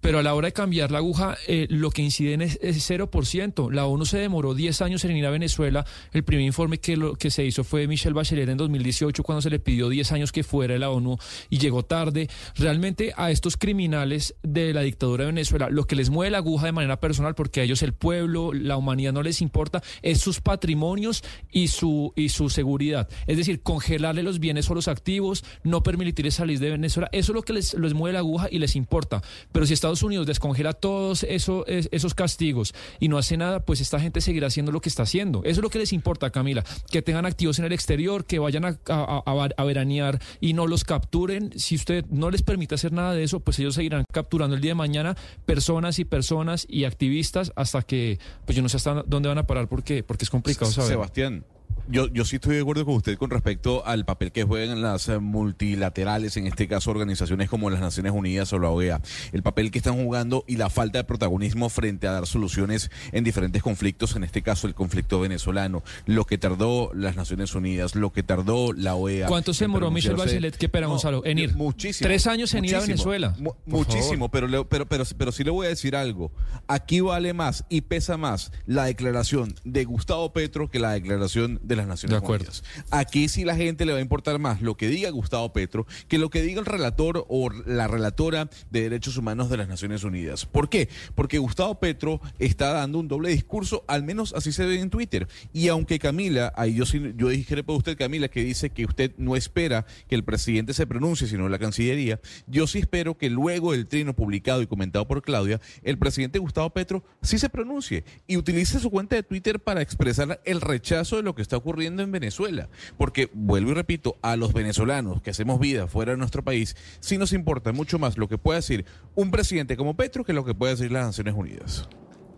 pero a la hora de cambiar la aguja, eh, lo que inciden es, es 0%. La ONU se demoró 10 años en ir a Venezuela. El primer informe que, lo, que se hizo fue Michelle Bachelet en 2018, cuando se le pidió 10 años que fuera de la ONU y llegó tarde. Realmente a estos criminales de la dictadura de Venezuela, lo que les mueve la aguja de manera personal, porque a ellos el pueblo, la humanidad no les importa, es sus patrimonios y su, y su seguridad. Es decir, congelarle los bienes o los activos, no permitirles salir de Venezuela. Eso es lo que les, les mueve la aguja y les importa. Pero si Estados Unidos descongela todos eso, esos castigos y no hace nada, pues esta gente seguirá haciendo lo que está haciendo. Eso es lo que les importa, Camila, que tengan activos en el exterior, que vayan a, a, veranear y no los capturen. Si usted no les permite hacer nada de eso, pues ellos seguirán capturando el día de mañana personas y personas y activistas hasta que, pues yo no sé hasta dónde van a parar porque, porque es complicado saber. Sebastián. Yo, yo sí estoy de acuerdo con usted con respecto al papel que juegan las eh, multilaterales, en este caso organizaciones como las Naciones Unidas o la OEA, el papel que están jugando y la falta de protagonismo frente a dar soluciones en diferentes conflictos, en este caso el conflicto venezolano, lo que tardó las Naciones Unidas, lo que tardó la OEA. ¿Cuánto se demoró Michelle Bachelet, qué pena Gonzalo, en ir? Muchísimo. Tres años en ir a Venezuela. muchísimo, pero, pero, pero, pero sí le voy a decir algo. Aquí vale más y pesa más la declaración de Gustavo Petro que la declaración de las Naciones Unidas. Aquí sí la gente le va a importar más lo que diga Gustavo Petro que lo que diga el relator o la relatora de Derechos Humanos de las Naciones Unidas. ¿Por qué? Porque Gustavo Petro está dando un doble discurso, al menos así se ve en Twitter. Y aunque Camila, ahí yo, yo dije para usted, Camila, que dice que usted no espera que el presidente se pronuncie, sino la Cancillería, yo sí espero que luego del trino publicado y comentado por Claudia, el presidente Gustavo Petro sí se pronuncie y utilice su cuenta de Twitter para expresar el rechazo de lo que está ocurriendo ocurriendo en Venezuela. Porque, vuelvo y repito, a los venezolanos que hacemos vida fuera de nuestro país, sí nos importa mucho más lo que pueda decir un presidente como Petro que lo que pueda decir las Naciones Unidas.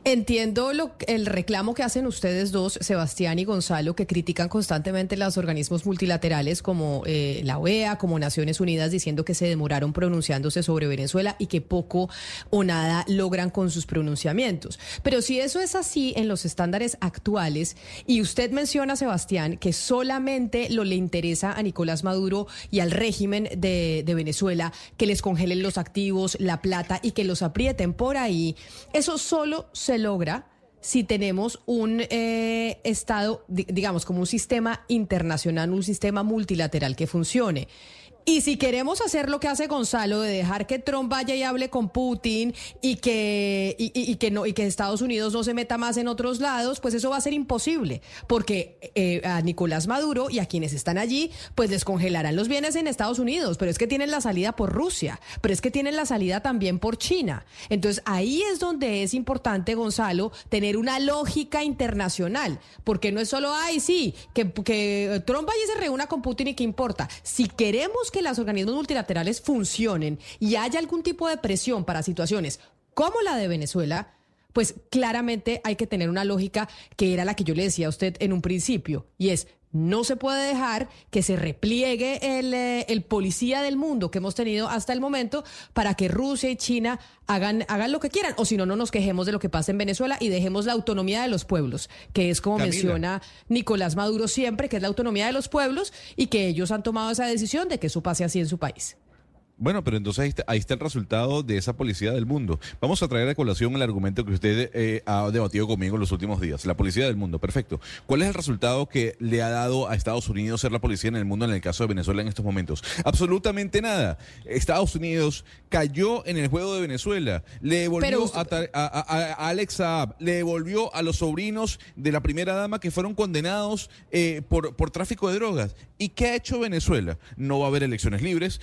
Entiendo lo, el reclamo que hacen ustedes dos, Sebastián y Gonzalo, que critican constantemente los organismos multilaterales como eh, la OEA, como Naciones Unidas, diciendo que se demoraron pronunciándose sobre Venezuela y que poco o nada logran con sus pronunciamientos. Pero si eso es así en los estándares actuales, y usted menciona, Sebastián, que solamente lo le interesa a Nicolás Maduro y al régimen de, de Venezuela que les congelen los activos, la plata y que los aprieten por ahí, eso solo se logra si tenemos un eh, Estado, digamos, como un sistema internacional, un sistema multilateral que funcione. Y si queremos hacer lo que hace Gonzalo de dejar que Trump vaya y hable con Putin y que, y, que no y que Estados Unidos no se meta más en otros lados, pues eso va a ser imposible, porque eh, a Nicolás Maduro y a quienes están allí, pues les congelarán los bienes en Estados Unidos, pero es que tienen la salida por Rusia, pero es que tienen la salida también por China. Entonces ahí es donde es importante, Gonzalo, tener una lógica internacional, porque no es solo, ay, sí, que, que Trump vaya y se reúna con Putin y qué importa. Si queremos que los organismos multilaterales funcionen y haya algún tipo de presión para situaciones como la de Venezuela, pues claramente hay que tener una lógica que era la que yo le decía a usted en un principio, y es no se puede dejar que se repliegue el, eh, el, policía del mundo que hemos tenido hasta el momento para que Rusia y China hagan, hagan lo que quieran. O si no, no nos quejemos de lo que pasa en Venezuela y dejemos la autonomía de los pueblos, que es como menciona Nicolás Maduro siempre, que es la autonomía de los pueblos y que ellos han tomado esa decisión de que eso pase así en su país. Bueno, pero entonces ahí está, el resultado de esa policía del mundo. Vamos a traer a colación el argumento que usted eh, ha debatido conmigo en los últimos días. La policía del mundo, perfecto. ¿Cuál es el resultado que le ha dado a Estados Unidos ser la policía en el mundo en el caso de Venezuela en estos momentos? Absolutamente nada. Estados Unidos cayó en el juego de Venezuela. Le devolvió a, Alex Saab, le devolvió a los sobrinos de la primera dama que fueron condenados eh, por, por tráfico de drogas. ¿Y qué ha hecho Venezuela? No va a haber elecciones libres,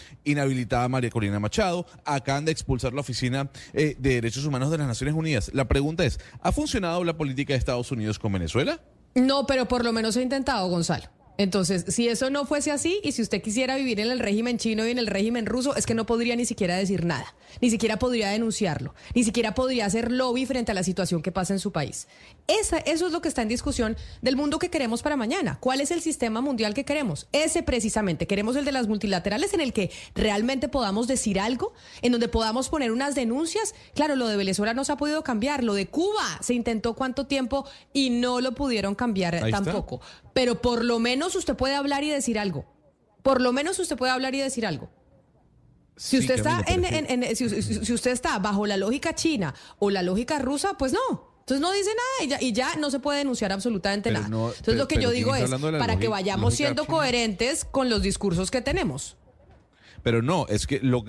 María Corina Machado, acaban de expulsar la Oficina eh, de Derechos Humanos de las Naciones Unidas. La pregunta es, ¿ha funcionado la política de Estados Unidos con Venezuela? No, pero por lo menos ha intentado, Gonzalo. Entonces, si eso no fuese así y si usted quisiera vivir en el régimen chino y en el régimen ruso, es que no podría ni siquiera decir nada, ni siquiera podría denunciarlo, ni siquiera podría hacer lobby frente a la situación que pasa en su país. Esa, eso es lo que está en discusión del mundo que queremos para mañana. ¿Cuál es el sistema mundial que queremos? Ese precisamente. Queremos el de las multilaterales en el que realmente podamos decir algo, en donde podamos poner unas denuncias. Claro, lo de Venezuela no se ha podido cambiar, lo de Cuba se intentó cuánto tiempo y no lo pudieron cambiar tampoco. Pero por lo menos usted puede hablar y decir algo. Por lo menos usted puede hablar y decir algo. Si usted está en, si, usted está bajo la lógica china o la lógica rusa, pues no. Entonces no dice nada y ya, no se puede denunciar absolutamente nada. Entonces lo que yo digo es para que vayamos siendo coherentes con los discursos que tenemos. Pero no, es que lo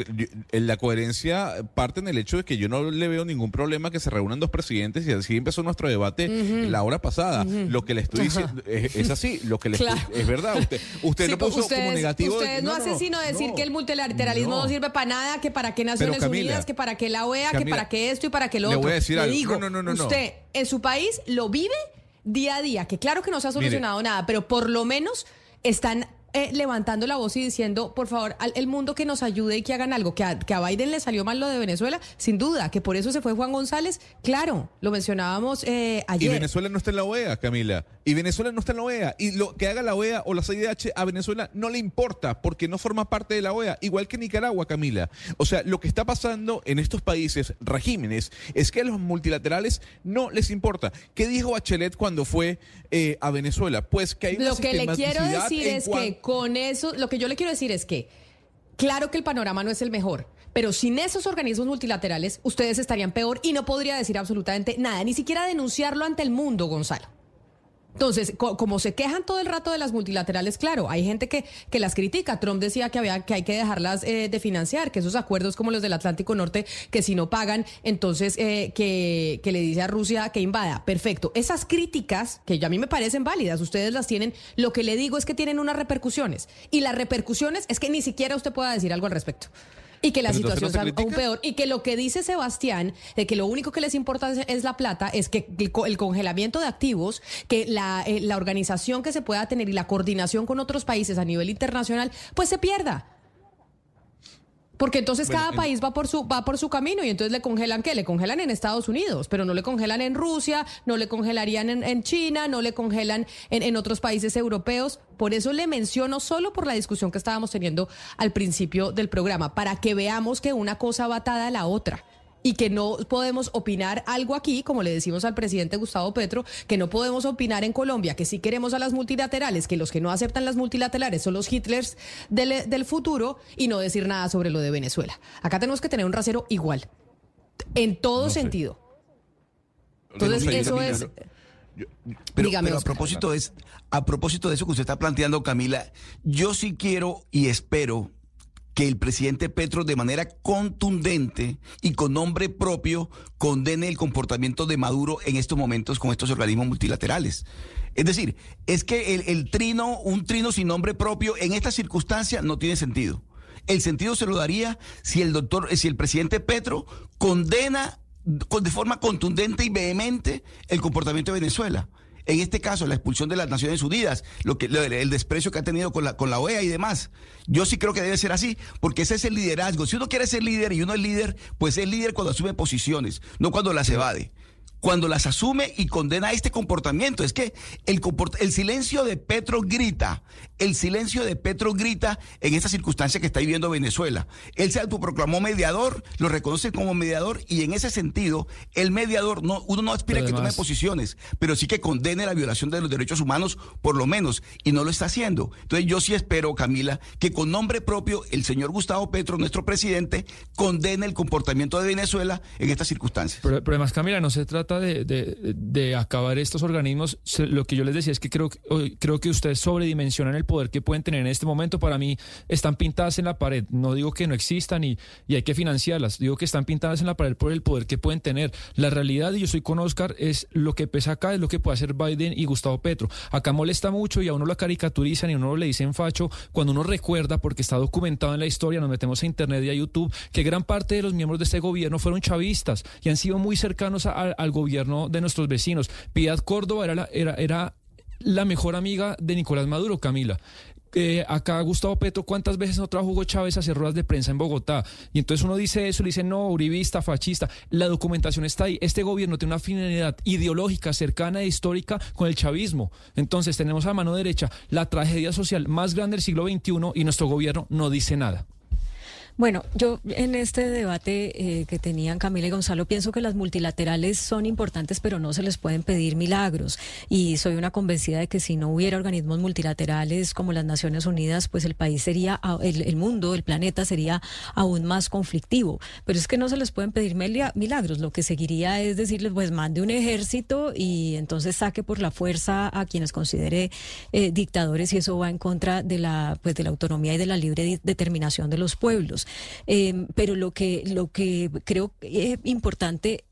la coherencia parte en el hecho de que yo no le veo ningún problema que se reúnan dos presidentes y así empezó nuestro debate la hora pasada. Lo que le estoy diciendo es, así, lo que le es verdad. Usted, usted lo puso como negativo. Ustedes no, hacen sino decir que el multilateralismo no. sirve para nada, que para qué Naciones Unidas, que para qué la OEA, que para qué esto y para qué lo otro. Le voy a decir algo. digo, usted en su país lo vive día a día, que claro que no se ha solucionado nada, pero por lo menos están eh, levantando la voz y diciendo, por favor, al el mundo que nos ayude y que hagan algo. Que a, que a Biden le salió mal lo de Venezuela, sin duda, que por eso se fue Juan González, claro, lo mencionábamos eh, ayer. Y Venezuela no está en la OEA, Camila. Y Venezuela no está en la OEA. Y lo que haga la OEA o la CIDH a Venezuela no le importa porque no forma parte de la OEA, igual que Nicaragua, Camila. O sea, lo que está pasando en estos países, regímenes, es que a los multilaterales no les importa. ¿Qué dijo Bachelet cuando fue eh, a Venezuela? Pues que hay una Lo que le quiero decir es que con eso, lo que yo le quiero decir es que, claro que el panorama no es el mejor, pero sin esos organismos multilaterales, ustedes estarían peor y no podría decir absolutamente nada, ni siquiera denunciarlo ante el mundo, Gonzalo. Entonces, como se quejan todo el rato de las multilaterales, claro, hay gente que, que las critica. Trump decía que había que hay que dejarlas eh, de financiar, que esos acuerdos como los del Atlántico Norte, que si no pagan, entonces eh, que, que le dice a Rusia que invada. Perfecto. Esas críticas, que a mí me parecen válidas, ustedes las tienen, lo que le digo es que tienen unas repercusiones. Y las repercusiones es que ni siquiera usted pueda decir algo al respecto. Y que la situación sea aún peor. Y que lo que dice Sebastián, de que lo único que les importa es la plata, es que el, congelamiento de activos, que la, eh, la organización que se pueda tener y la coordinación con otros países a nivel internacional, pues se pierda. Porque entonces cada país va por su va por su camino y entonces le congelan qué? Le congelan en Estados Unidos, pero no le congelan en Rusia, no le congelarían en, China, no le congelan en, en, otros países europeos. Por eso le menciono solo por la discusión que estábamos teniendo al principio del programa, para que veamos que una cosa va atada a la otra y que no podemos opinar algo aquí, como le decimos al presidente Gustavo Petro, que no podemos opinar en Colombia, que sí queremos a las multilaterales, que los que no aceptan las multilaterales son los Hitlers del, futuro y no decir nada sobre lo de Venezuela. Acá tenemos que tener un rasero igual, en todo sentido. Entonces, eso es... pero, pero a propósito es a propósito de eso que usted está planteando, Camila, yo sí quiero y espero que el presidente Petro de manera contundente y con nombre propio condene el comportamiento de Maduro en estos momentos con estos organismos multilaterales. Es decir, es que el, trino, un trino sin nombre propio en esta circunstancia no tiene sentido. El sentido se lo daría si el doctor, si el presidente Petro condena de forma contundente y vehemente el comportamiento de Venezuela en este caso la expulsión de las Naciones Unidas, lo que, el desprecio que ha tenido con la, con la OEA y demás. Yo sí creo que debe ser así, porque ese es el liderazgo. Si uno quiere ser líder y uno es líder, pues es líder cuando asume posiciones, no cuando las evade cuando las asume y condena este comportamiento. Es que el, el silencio de Petro grita, el silencio de Petro grita en esta circunstancia que está viviendo Venezuela. Él se autoproclamó mediador, lo reconoce como mediador y en ese sentido, el mediador, no, uno no aspira a que tome posiciones, pero sí que condene la violación de los derechos humanos, por lo menos, y no lo está haciendo. Entonces yo sí espero, Camila, que con nombre propio el señor Gustavo Petro, nuestro presidente, condene el comportamiento de Venezuela en estas circunstancias. Pero, pero además, Camila, no se trata de, acabar estos organismos, lo que yo les decía es que creo, creo que ustedes sobredimensionan el poder que pueden tener en este momento. Para mí están pintadas en la pared. No digo que no existan y, y hay que financiarlas. Digo que están pintadas en la pared por el poder que pueden tener. La realidad, y yo soy con Oscar, es lo que pesa acá, es lo que puede hacer Biden y Gustavo Petro. Acá molesta mucho y a uno lo caricaturizan y a uno le dicen facho cuando uno recuerda, porque está documentado en la historia, nos metemos a internet y a YouTube, que gran parte de los miembros de este gobierno fueron chavistas y han sido muy cercanos al gobierno de nuestros vecinos. Piedad Córdoba era la, era, era la mejor amiga de Nicolás Maduro, Camila. Eh, acá Gustavo Petro, ¿cuántas veces no trajo Hugo Chávez a hacer ruedas de prensa en Bogotá? Y entonces uno dice eso, le dice no, uribista, fascista. La documentación está ahí. Este gobierno tiene una finalidad ideológica cercana e histórica con el chavismo. Entonces tenemos a mano derecha la tragedia social más grande del siglo XXI y nuestro gobierno no dice nada. Bueno, yo en este debate eh, que tenían Camila y Gonzalo pienso que las multilaterales son importantes, pero no se les pueden pedir milagros. Y soy una convencida de que si no hubiera organismos multilaterales como las Naciones Unidas, pues el país sería, el, mundo, el planeta sería aún más conflictivo. Pero es que no se les pueden pedir milagros. Lo que seguiría es decirles, pues mande un ejército y entonces saque por la fuerza a quienes considere eh, dictadores y eso va en contra de la, pues de la autonomía y de la libre determinación de los pueblos. Em, pero lo que, lo que creo es importante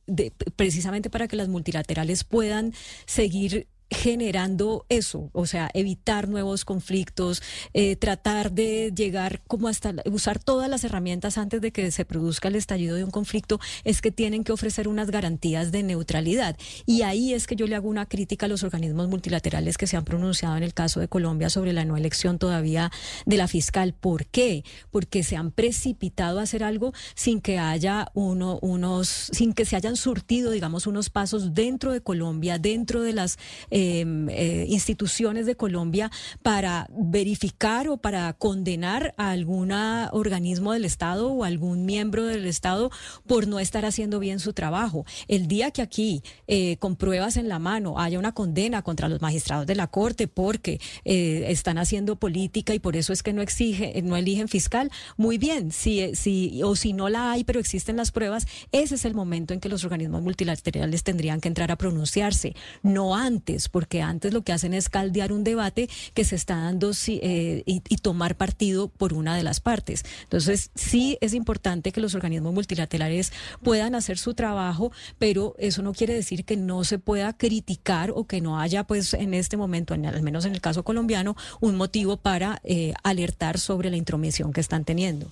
precisamente para que las multilaterales puedan seguir generando eso, o sea, evitar nuevos conflictos, eh, tratar de llegar como hasta usar todas las herramientas antes de que se produzca el estallido de un conflicto, es que tienen que ofrecer unas garantías de neutralidad. Y ahí es que yo le hago una crítica a los organismos multilaterales que se han pronunciado en el caso de Colombia sobre la no elección todavía de la fiscal. ¿Por qué? Porque se han precipitado a hacer algo sin que haya uno, unos, sin que se hayan surtido, digamos, unos pasos dentro de Colombia, dentro de las eh, instituciones de Colombia para verificar o para condenar a algún organismo del Estado o algún miembro del Estado por no estar haciendo bien su trabajo. El día que aquí, eh, con pruebas en la mano, haya una condena contra los magistrados de la Corte porque eh, están haciendo política y por eso es que no exige, no eligen fiscal, muy bien, si, si, o si no la hay, pero existen las pruebas, ese es el momento en que los organismos multilaterales tendrían que entrar a pronunciarse, no antes porque antes lo que hacen es caldear un debate que se está dando eh, y, tomar partido por una de las partes. Entonces, sí es importante que los organismos multilaterales puedan hacer su trabajo, pero eso no quiere decir que no se pueda criticar o que no haya, pues, en este momento, al menos en el caso colombiano, un motivo para eh, alertar sobre la intromisión que están teniendo.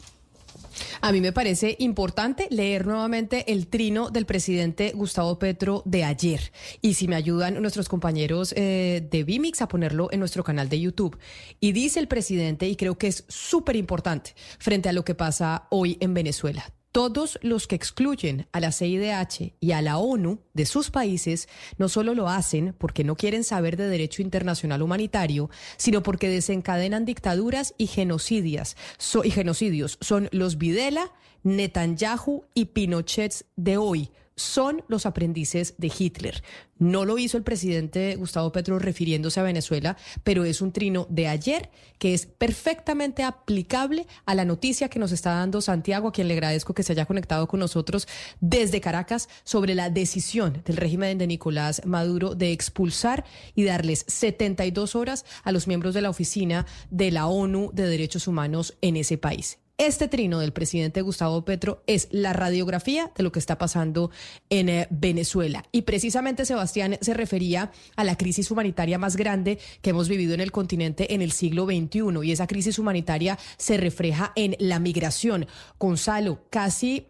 A mí me parece importante leer nuevamente el trino del presidente Gustavo Petro de ayer. Y si me ayudan nuestros compañeros eh, de Vimix a ponerlo en nuestro canal de YouTube. Y dice el presidente, y creo que es súper importante frente a lo que pasa hoy en Venezuela. Todos los que excluyen a la CIDH y a la ONU de sus países no solo lo hacen porque no quieren saber de derecho internacional humanitario, sino porque desencadenan dictaduras y genocidios. y genocidios. Son los Videla, Netanyahu y Pinochet de hoy son los aprendices de Hitler. No lo hizo el presidente Gustavo Petro refiriéndose a Venezuela, pero es un trino de ayer que es perfectamente aplicable a la noticia que nos está dando Santiago, a quien le agradezco que se haya conectado con nosotros desde Caracas sobre la decisión del régimen de Nicolás Maduro de expulsar y darles 72 horas a los miembros de la oficina de la ONU de Derechos Humanos en ese país. Este trino del presidente Gustavo Petro es la radiografía de lo que está pasando en eh, Venezuela. Y precisamente Sebastián se refería a la crisis humanitaria más grande que hemos vivido en el continente en el siglo XXI. Y esa crisis humanitaria se refleja en la migración. Gonzalo, casi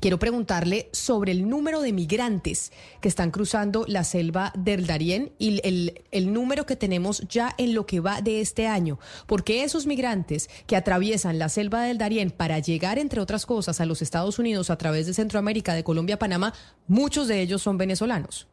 Quiero preguntarle sobre el número de migrantes que están cruzando la selva del Darién y el, número que tenemos ya en lo que va de este año. Porque esos migrantes que atraviesan la selva del Darién para llegar, entre otras cosas, a los Estados Unidos a través de Centroamérica, de Colombia, Panamá, muchos de ellos son venezolanos.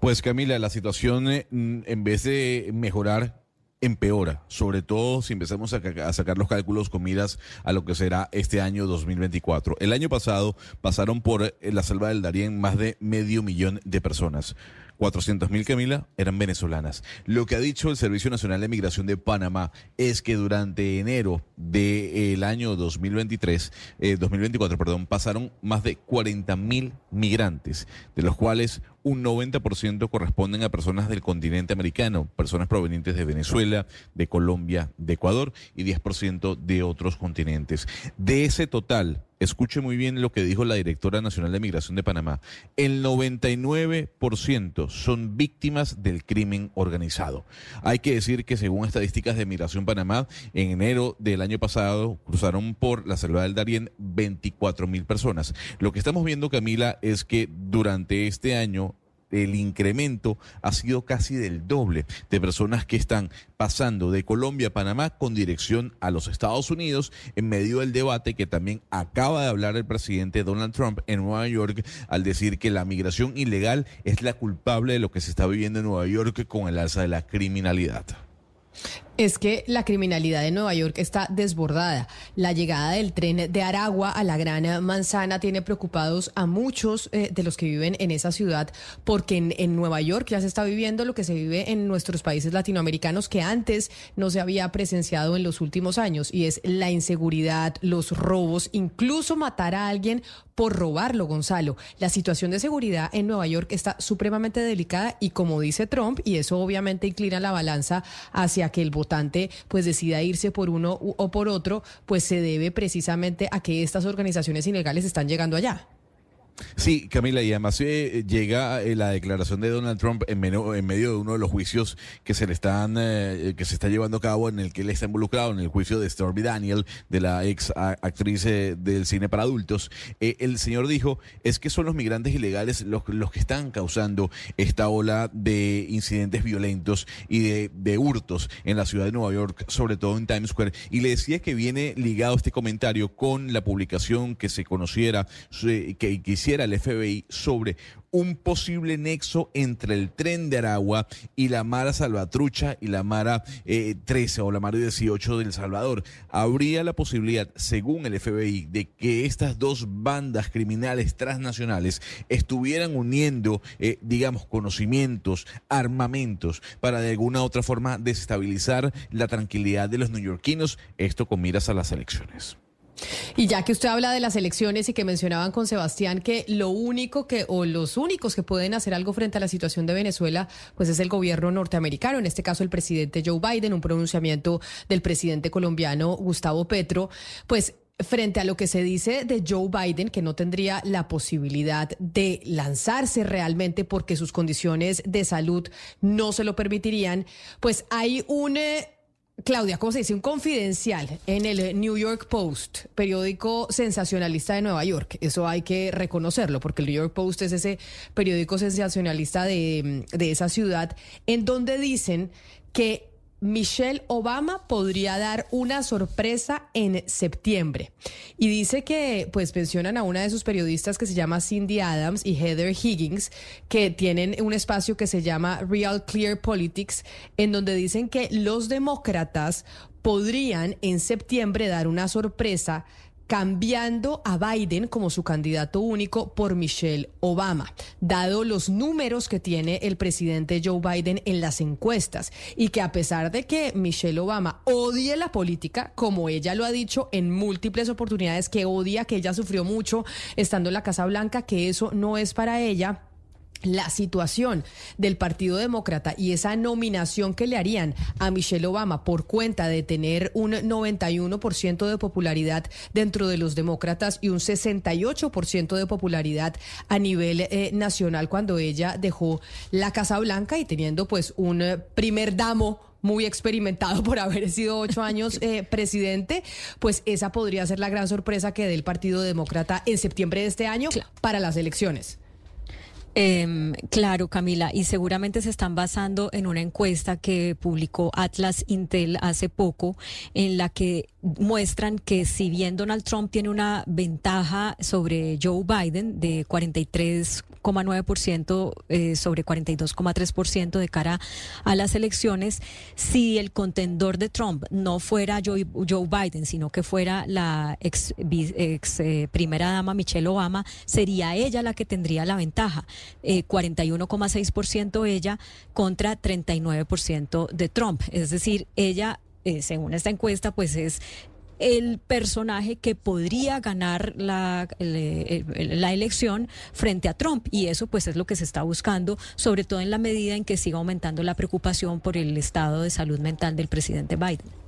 Pues Camila, la situación eh, en vez de mejorar empeora, sobre todo si empezamos a, sacar los cálculos con miras a lo que será este año 2024. El año pasado pasaron por eh, la selva del Darién más de medio millón de personas. 400.000, Camila, eran venezolanas. Lo que ha dicho el Servicio Nacional de Migración de Panamá es que durante enero del año 2023, 2024, eh, perdón, pasaron más de 40.000 migrantes, de los cuales un 90% corresponden a personas del continente americano, personas provenientes de Venezuela, de Colombia, de Ecuador y 10% de otros continentes. De ese total, escuche muy bien lo que dijo la directora nacional de Migración de Panamá, el 99% son víctimas del crimen organizado. Hay que decir que según estadísticas de Migración Panamá, en enero del año pasado cruzaron por la selva del Darién 24 mil personas. Lo que estamos viendo, Camila, es que durante este año el incremento ha sido casi del doble de personas que están pasando de Colombia a Panamá con dirección a los Estados Unidos en medio del debate que también acaba de hablar el presidente Donald Trump en Nueva York al decir que la migración ilegal es la culpable de lo que se está viviendo en Nueva York con el alza de la criminalidad. Es que la criminalidad de Nueva York está desbordada. La llegada del tren de Aragua a la Gran Manzana tiene preocupados a muchos eh, de los que viven en esa ciudad, porque en, en, Nueva York ya se está viviendo lo que se vive en nuestros países latinoamericanos que antes no se había presenciado en los últimos años, y es la inseguridad, los robos, incluso matar a alguien por robarlo, Gonzalo. La situación de seguridad en Nueva York está supremamente delicada y como dice Trump, y eso obviamente inclina la balanza hacia que el pues decida irse por uno o por otro, pues se debe precisamente a que estas organizaciones ilegales están llegando allá. Sí, Camila, y además eh, llega eh, la declaración de Donald Trump en, medio de uno de los juicios que se le están eh, que se está llevando a cabo en el que él está involucrado en el juicio de Stormy Daniel, de la ex actriz del cine para adultos. el señor dijo es que son los migrantes ilegales los, los que están causando esta ola de incidentes violentos y de, de hurtos en la ciudad de Nueva York, sobre todo en Times Square. Y le decía que viene ligado este comentario con la publicación que se conociera que, que el FBI sobre un posible nexo entre el tren de Aragua y la Mara Salvatrucha y la Mara 13 eh, o la Mara 18 del Salvador. Habría la posibilidad, según el FBI, de que estas dos bandas criminales transnacionales estuvieran uniendo, eh, digamos, conocimientos, armamentos, para de alguna u otra forma desestabilizar la tranquilidad de los neoyorquinos, esto con miras a las elecciones. Y ya que usted habla de las elecciones y que mencionaban con Sebastián que lo único que, o los únicos que pueden hacer algo frente a la situación de Venezuela, pues es el gobierno norteamericano, en este caso el presidente Joe Biden, un pronunciamiento del presidente colombiano Gustavo Petro, pues frente a lo que se dice de Joe Biden, que no tendría la posibilidad de lanzarse realmente porque sus condiciones de salud no se lo permitirían, pues hay un... Eh, Claudia, ¿cómo se dice? Un confidencial en el New York Post, periódico sensacionalista de Nueva York. Eso hay que reconocerlo, porque el New York Post es ese periódico sensacionalista de, de esa ciudad, en donde dicen que Michelle Obama podría dar una sorpresa en septiembre. Y dice que, pues, mencionan a una de sus periodistas que se llama Cindy Adams y Heather Higgins, que tienen un espacio que se llama Real Clear Politics, en donde dicen que los demócratas podrían en septiembre dar una sorpresa cambiando a Biden como su candidato único por Michelle Obama, dado los números que tiene el presidente Joe Biden en las encuestas y que a pesar de que Michelle Obama odie la política, como ella lo ha dicho en múltiples oportunidades, que odia, que ella sufrió mucho estando en la Casa Blanca, que eso no es para ella la situación del Partido Demócrata y esa nominación que le harían a Michelle Obama por cuenta de tener un 91% de popularidad dentro de los demócratas y un 68% de popularidad a nivel eh, nacional cuando ella dejó la Casa Blanca y teniendo pues un eh, primer damo muy experimentado por haber sido ocho años (laughs) eh, presidente, pues esa podría ser la gran sorpresa que dé el Partido Demócrata en septiembre de este año para las elecciones. Eh, claro, Camila, y seguramente se están basando en una encuesta que publicó Atlas Intel hace poco, en la que muestran que si bien Donald Trump tiene una ventaja sobre Joe Biden de 43,9% eh, sobre 42,3% de cara a las elecciones, si el contendor de Trump no fuera Joe, Joe Biden, sino que fuera la ex, ex eh, primera dama Michelle Obama, sería ella la que tendría la ventaja eh, 41,6% ella contra 39% de Trump. Es decir, ella, eh, según esta encuesta, pues es el personaje que podría ganar la, la, elección frente a Trump. Y eso pues es lo que se está buscando, sobre todo en la medida en que siga aumentando la preocupación por el estado de salud mental del presidente Biden.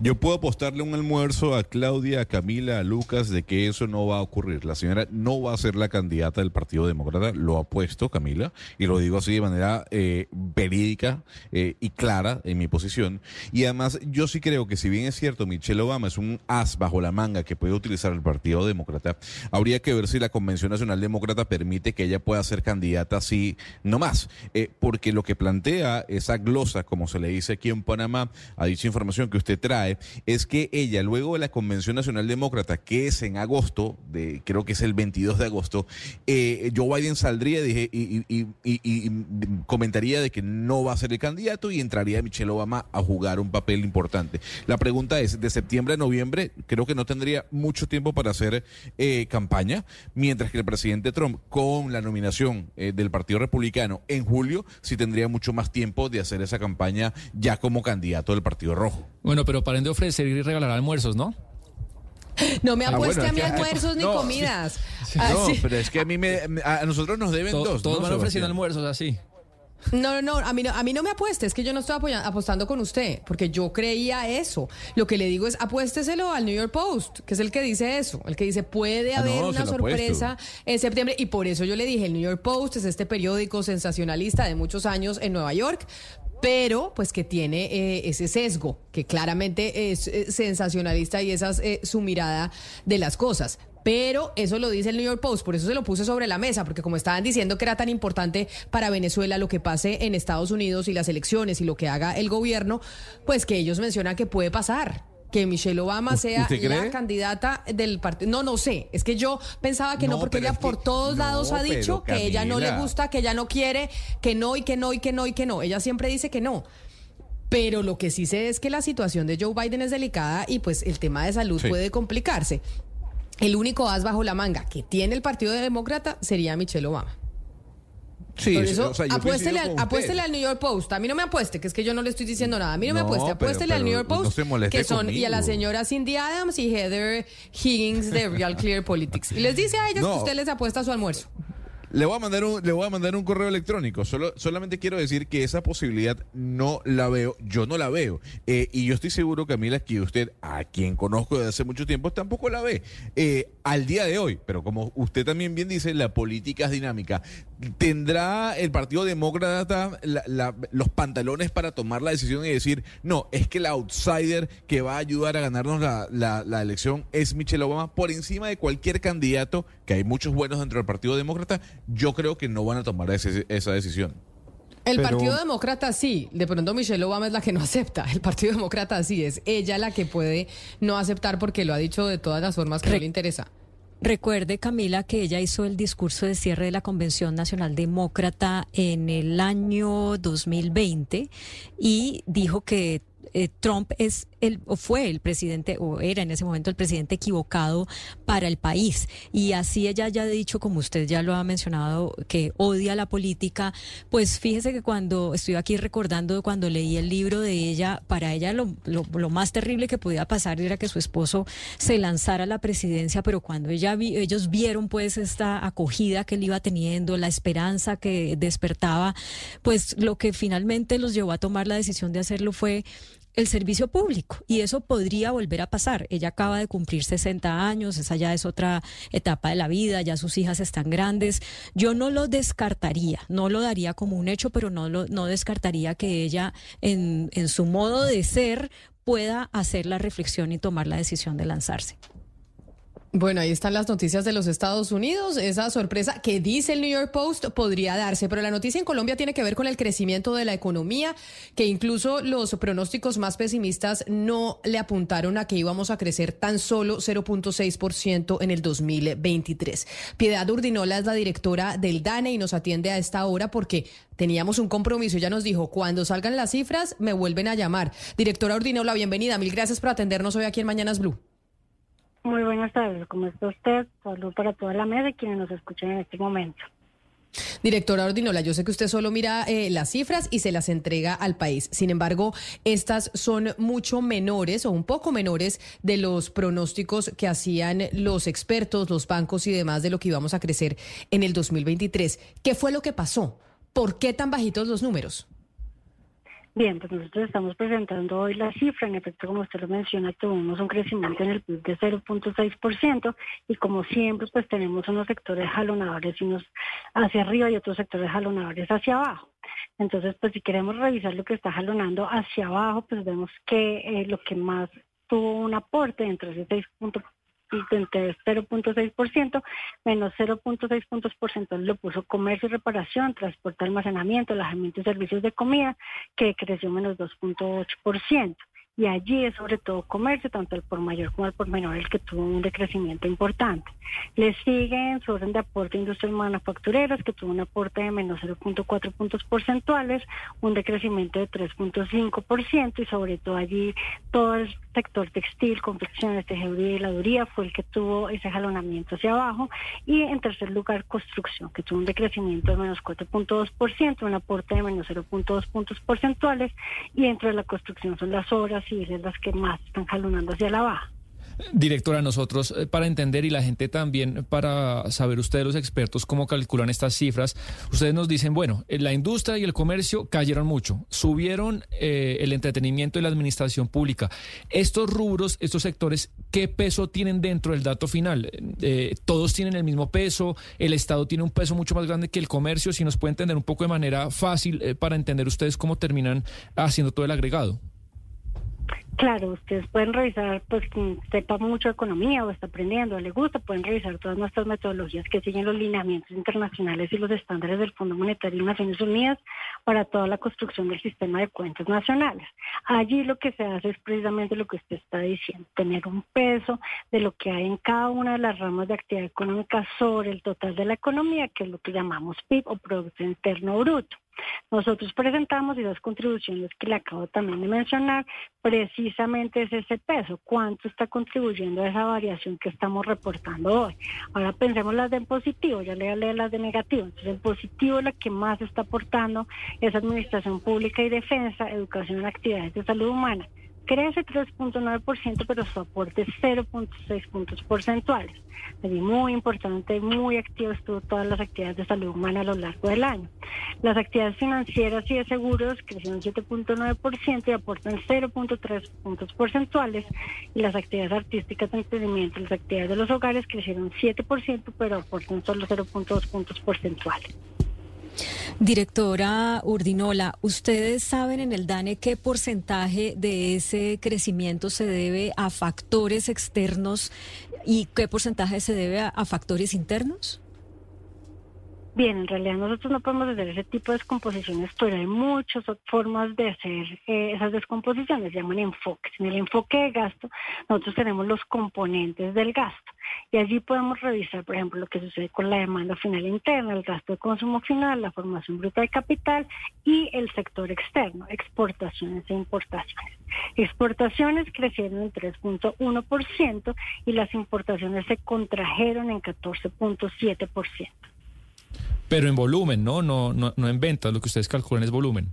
Yo puedo apostarle un almuerzo a Claudia, a Camila, a Lucas de que eso no va a ocurrir. La señora no va a ser la candidata del Partido Demócrata, lo apuesto, Camila, y lo digo así de manera eh, verídica eh, y clara en mi posición. Y además, yo sí creo que si bien es cierto, Michelle Obama es un as bajo la manga que puede utilizar el Partido Demócrata, habría que ver si la Convención Nacional Demócrata permite que ella pueda ser candidata así, no más. Eh, porque lo que plantea esa glosa, como se le dice aquí en Panamá, a dicha información que usted trae, es que ella, luego de la Convención Nacional Demócrata, que es en agosto, de, creo que es el 22 de agosto, eh, Joe Biden saldría dije, y, comentaría de que no va a ser el candidato y entraría Michelle Obama a jugar un papel importante. La pregunta es, de septiembre a noviembre, creo que no tendría mucho tiempo para hacer eh, campaña, mientras que el presidente Trump, con la nominación eh, del Partido Republicano en julio, sí tendría mucho más tiempo de hacer esa campaña ya como candidato del Partido Rojo. Bueno, pero para de ofrecer y regalar almuerzos, ¿no? No me ah, apueste a mí almuerzos (laughs) ni comidas. Ah, no, pero es que a mí me, a nosotros nos deben dos. Todos van ofreciendo almuerzos así. No, no, no a, mí no, a mí no me apueste, es que yo no estoy apostando con usted, porque yo creía eso. Lo que le digo es apuésteselo al New York Post, que es el que dice eso, el que dice puede ah, haber una sorpresa en septiembre, y por eso yo le dije, el New York Post es este periódico sensacionalista de muchos años en Nueva York, pero pues que tiene eh, ese sesgo, que claramente es eh, sensacionalista y esa es eh, su mirada de las cosas. Pero eso lo dice el New York Post, por eso se lo puse sobre la mesa, porque como estaban diciendo que era tan importante para Venezuela lo que pase en Estados Unidos y las elecciones y lo que haga el gobierno, pues que ellos mencionan que puede pasar que Michelle Obama sea la candidata del partido. No, no sé. Es que yo pensaba que no, porque ella por todos lados ha dicho que ella no le gusta, que ella no quiere, que no y que no y que no y que no. Ella siempre dice que no. Pero lo que sí sé es que la situación de Joe Biden es delicada y pues el tema de salud puede complicarse. El único as bajo la manga que tiene el Partido Demócrata sería Michelle Obama. Sí, Por eso, apuéstele, al, New York Post. A mí no me apueste, que es que yo no le estoy diciendo nada. A mí no, me apueste. Apuéstele al New York Post, que son, y a la señora Cindy Adams y Heather Higgins de Real Clear Politics. Y les dice a ellas que usted les apuesta su almuerzo. Le voy a mandar un, le voy a mandar un correo electrónico. Solo, solamente quiero decir que esa posibilidad no la veo, yo no la veo. Eh, y yo estoy seguro, Camila, que usted, a quien conozco desde hace mucho tiempo, tampoco la ve. Eh, al día de hoy, pero como usted también bien dice, la política es dinámica. ¿Tendrá el Partido Demócrata los pantalones para tomar la decisión y decir, no, es que el outsider que va a ayudar a ganarnos la, elección es Michelle Obama por encima de cualquier candidato, que hay muchos buenos dentro del Partido Demócrata? Yo creo que no van a tomar esa decisión. El Partido Demócrata sí, de pronto Michelle Obama es la que no (laughs) acepta. El Partido Demócrata sí, es ella la que puede no aceptar porque lo ha dicho de todas las formas que no le interesa. Recuerde, Camila, que ella hizo el discurso de cierre de la Convención Nacional Demócrata en el año 2020 y dijo que eh, Trump es el, o fue el presidente, o era en ese momento el presidente equivocado para el país. Y así ella ya ha dicho, como usted ya lo ha mencionado, que odia la política. Pues fíjese que cuando estoy aquí recordando, cuando leí el libro de ella, para ella lo, lo, más terrible que podía pasar era que su esposo se lanzara a la presidencia, pero cuando ella ellos vieron pues esta acogida que él iba teniendo, la esperanza que despertaba, pues lo que finalmente los llevó a tomar la decisión de hacerlo fue el servicio público y eso podría volver a pasar. Ella acaba de cumplir 60 años, esa ya es otra etapa de la vida, ya sus hijas están grandes. Yo no lo descartaría, no lo daría como un hecho, pero no, lo, no descartaría que ella en, en su modo de ser pueda hacer la reflexión y tomar la decisión de lanzarse. Bueno, ahí están las noticias de los Estados Unidos. Esa sorpresa que dice el New York Post podría darse, pero la noticia en Colombia tiene que ver con el crecimiento de la economía, que incluso los pronósticos más pesimistas no le apuntaron a que íbamos a crecer tan solo 0.6% en el 2023. Piedad Urdinola es la directora del DANE y nos atiende a esta hora porque teníamos un compromiso. Ya nos dijo, cuando salgan las cifras, me vuelven a llamar. Directora Urdinola, bienvenida. Mil gracias por atendernos hoy aquí en Mañanas Blue. Muy buenas tardes, ¿cómo está usted? Salud para toda la mesa y quienes nos escuchan en este momento. Directora Ordinola, yo sé que usted solo mira eh, las cifras y se las entrega al país. Sin embargo, estas son mucho menores o un poco menores de los pronósticos que hacían los expertos, los bancos y demás de lo que íbamos a crecer en el 2023. ¿Qué fue lo que pasó? ¿Por qué tan bajitos los números? Bien, pues nosotros estamos presentando hoy la cifra. En efecto, como usted lo menciona, tuvimos un crecimiento en el PIB de 0.6% y como siempre, pues tenemos unos sectores jalonadores unos hacia arriba y otros sectores jalonadores hacia abajo. Entonces, pues si queremos revisar lo que está jalonando hacia abajo, pues vemos que eh, lo que más tuvo un aporte entre ese 6.4% entre 0.6% menos 0.6 puntos porcentuales lo puso comercio y reparación, transporte, almacenamiento, alojamiento y servicios de comida, que creció menos 2.8% y allí es sobre todo comercio, tanto el por mayor como el por menor, el que tuvo un decrecimiento importante. Le siguen su orden de aporte industrial manufactureras, que tuvo un aporte de menos 0.4 puntos porcentuales, un decrecimiento de 3.5% y sobre todo allí todo el sector textil, confecciones, tejeduría y heladuría fue el que tuvo ese jalonamiento hacia abajo y en tercer lugar construcción, que tuvo un decrecimiento de menos 4.2%, un aporte de menos 0.2 puntos porcentuales y dentro de la construcción son las obras civiles las que más están jalonando hacia la baja. Directora, nosotros eh, para entender y la gente también para saber ustedes los expertos cómo calculan estas cifras, ustedes nos dicen, bueno, eh, la industria y el comercio cayeron mucho, subieron eh, el entretenimiento y la administración pública. Estos rubros, estos sectores, ¿qué peso tienen dentro del dato final? todos tienen el mismo peso, el Estado tiene un peso mucho más grande que el comercio, si nos puede entender un poco de manera fácil para entender ustedes cómo terminan haciendo todo el agregado. Claro, ustedes pueden revisar, pues quien sepa mucho economía o está aprendiendo, o le gusta, pueden revisar todas nuestras metodologías que siguen los lineamientos internacionales y los estándares del Fondo Monetario y Naciones Unidas para toda la construcción del sistema de cuentas nacionales. Allí lo que se hace es precisamente lo que usted está diciendo, tener un peso de lo que hay en cada una de las ramas de actividad económica sobre el total de la economía, que es lo que llamamos PIB o Producto Interno Bruto. Nosotros presentamos y las contribuciones que le acabo también de mencionar, precisamente es ese peso, cuánto está contribuyendo a esa variación que estamos reportando hoy. Ahora pensemos las de en positivo, ya le leer las de negativo. Entonces, en positivo la que más está aportando es administración pública y defensa, educación en actividades de salud humana crece 3.9%, pero su aporte es 0.6 puntos porcentuales. Es muy importante, muy activo estuvo todas las actividades de salud humana a lo largo del año. Las actividades financieras y de seguros crecieron 7.9% y aportan 0.3 puntos porcentuales. Y las actividades artísticas de entretenimiento, las actividades de los hogares crecieron 7%, pero aportan solo 0.2 puntos porcentuales. Directora Urdinola, ¿ustedes saben en el DANE qué porcentaje de ese crecimiento se debe a factores externos y qué porcentaje se debe a, factores internos? Bien, en realidad nosotros no podemos hacer ese tipo de descomposiciones, pero hay muchas formas de hacer eh, esas descomposiciones, se llaman enfoques. En el enfoque de gasto, nosotros tenemos los componentes del gasto y allí podemos revisar, por ejemplo, lo que sucede con la demanda final interna, el gasto de consumo final, la formación bruta de capital y el sector externo, exportaciones e importaciones. Exportaciones crecieron en 3.1% y las importaciones se contrajeron en 14.7%. Pero en volumen, ¿no? No, no, no en ventas, lo que ustedes calculan es volumen.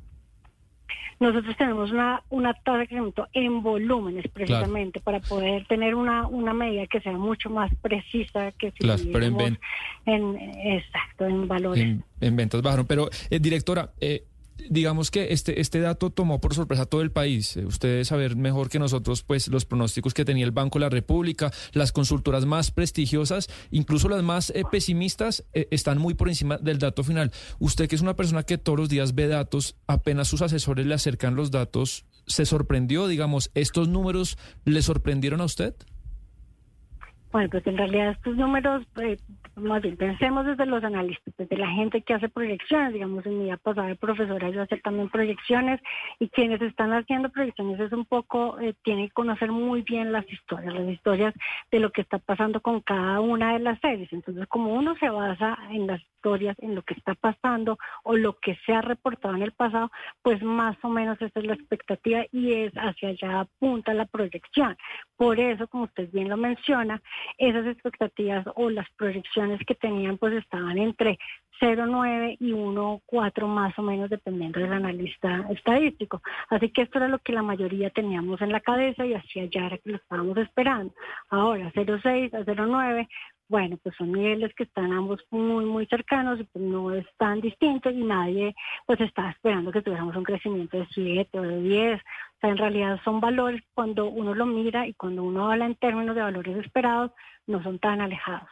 Nosotros tenemos una, una tasa de crecimiento en volúmenes precisamente para poder tener una, una medida que sea mucho más precisa que si claro, pero en, en, exacto, en valores. En, ventas bajaron. Pero, eh, directora, eh, digamos que este, este dato tomó por sorpresa a todo el país. Eh, ustedes saber mejor que nosotros, pues, los pronósticos que tenía el Banco de la República, las consultoras más prestigiosas, incluso las más eh, pesimistas, eh, están muy por encima del dato final. Usted que es una persona que todos los días ve datos, apenas sus asesores le acercan los datos, ¿se sorprendió, digamos, estos números le sorprendieron a usted? Bueno, pues en realidad estos números, pues, más bien pensemos desde los analistas, desde la gente que hace proyecciones, digamos, en mi vida pasada de profesora yo hacer también proyecciones y quienes están haciendo proyecciones es un poco, eh, tienen que conocer muy bien las historias, las historias de lo que está pasando con cada una de las series. Entonces, como uno se basa en las historias, en lo que está pasando o lo que se ha reportado en el pasado, pues más o menos esa es la expectativa y es hacia allá apunta la proyección. Por eso, como usted bien lo menciona, esas expectativas o las proyecciones que tenían pues estaban entre 0,9 y 1,4 más o menos dependiendo del analista estadístico. Así que esto era lo que la mayoría teníamos en la cabeza y hacia allá era que lo estábamos esperando. Ahora 0,6 a 0,9 bueno, pues son niveles que están ambos muy, muy cercanos pues no es tan distinto y nadie pues está esperando que tuviéramos un crecimiento de 7 o de 10. O sea, en realidad son valores cuando uno lo mira y cuando uno habla en términos de valores esperados, no son tan alejados.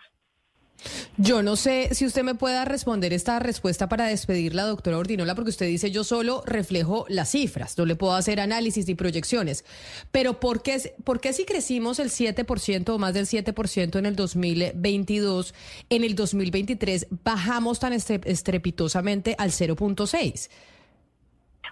Yo no sé si usted me pueda responder esta respuesta para despedir la doctora Ordinola, porque usted dice yo solo reflejo las cifras, no le puedo hacer análisis y proyecciones. Pero ¿por qué, por qué si crecimos el 7% o más del 7% en el 2022, en el 2023 bajamos tan estrepitosamente al 0.6?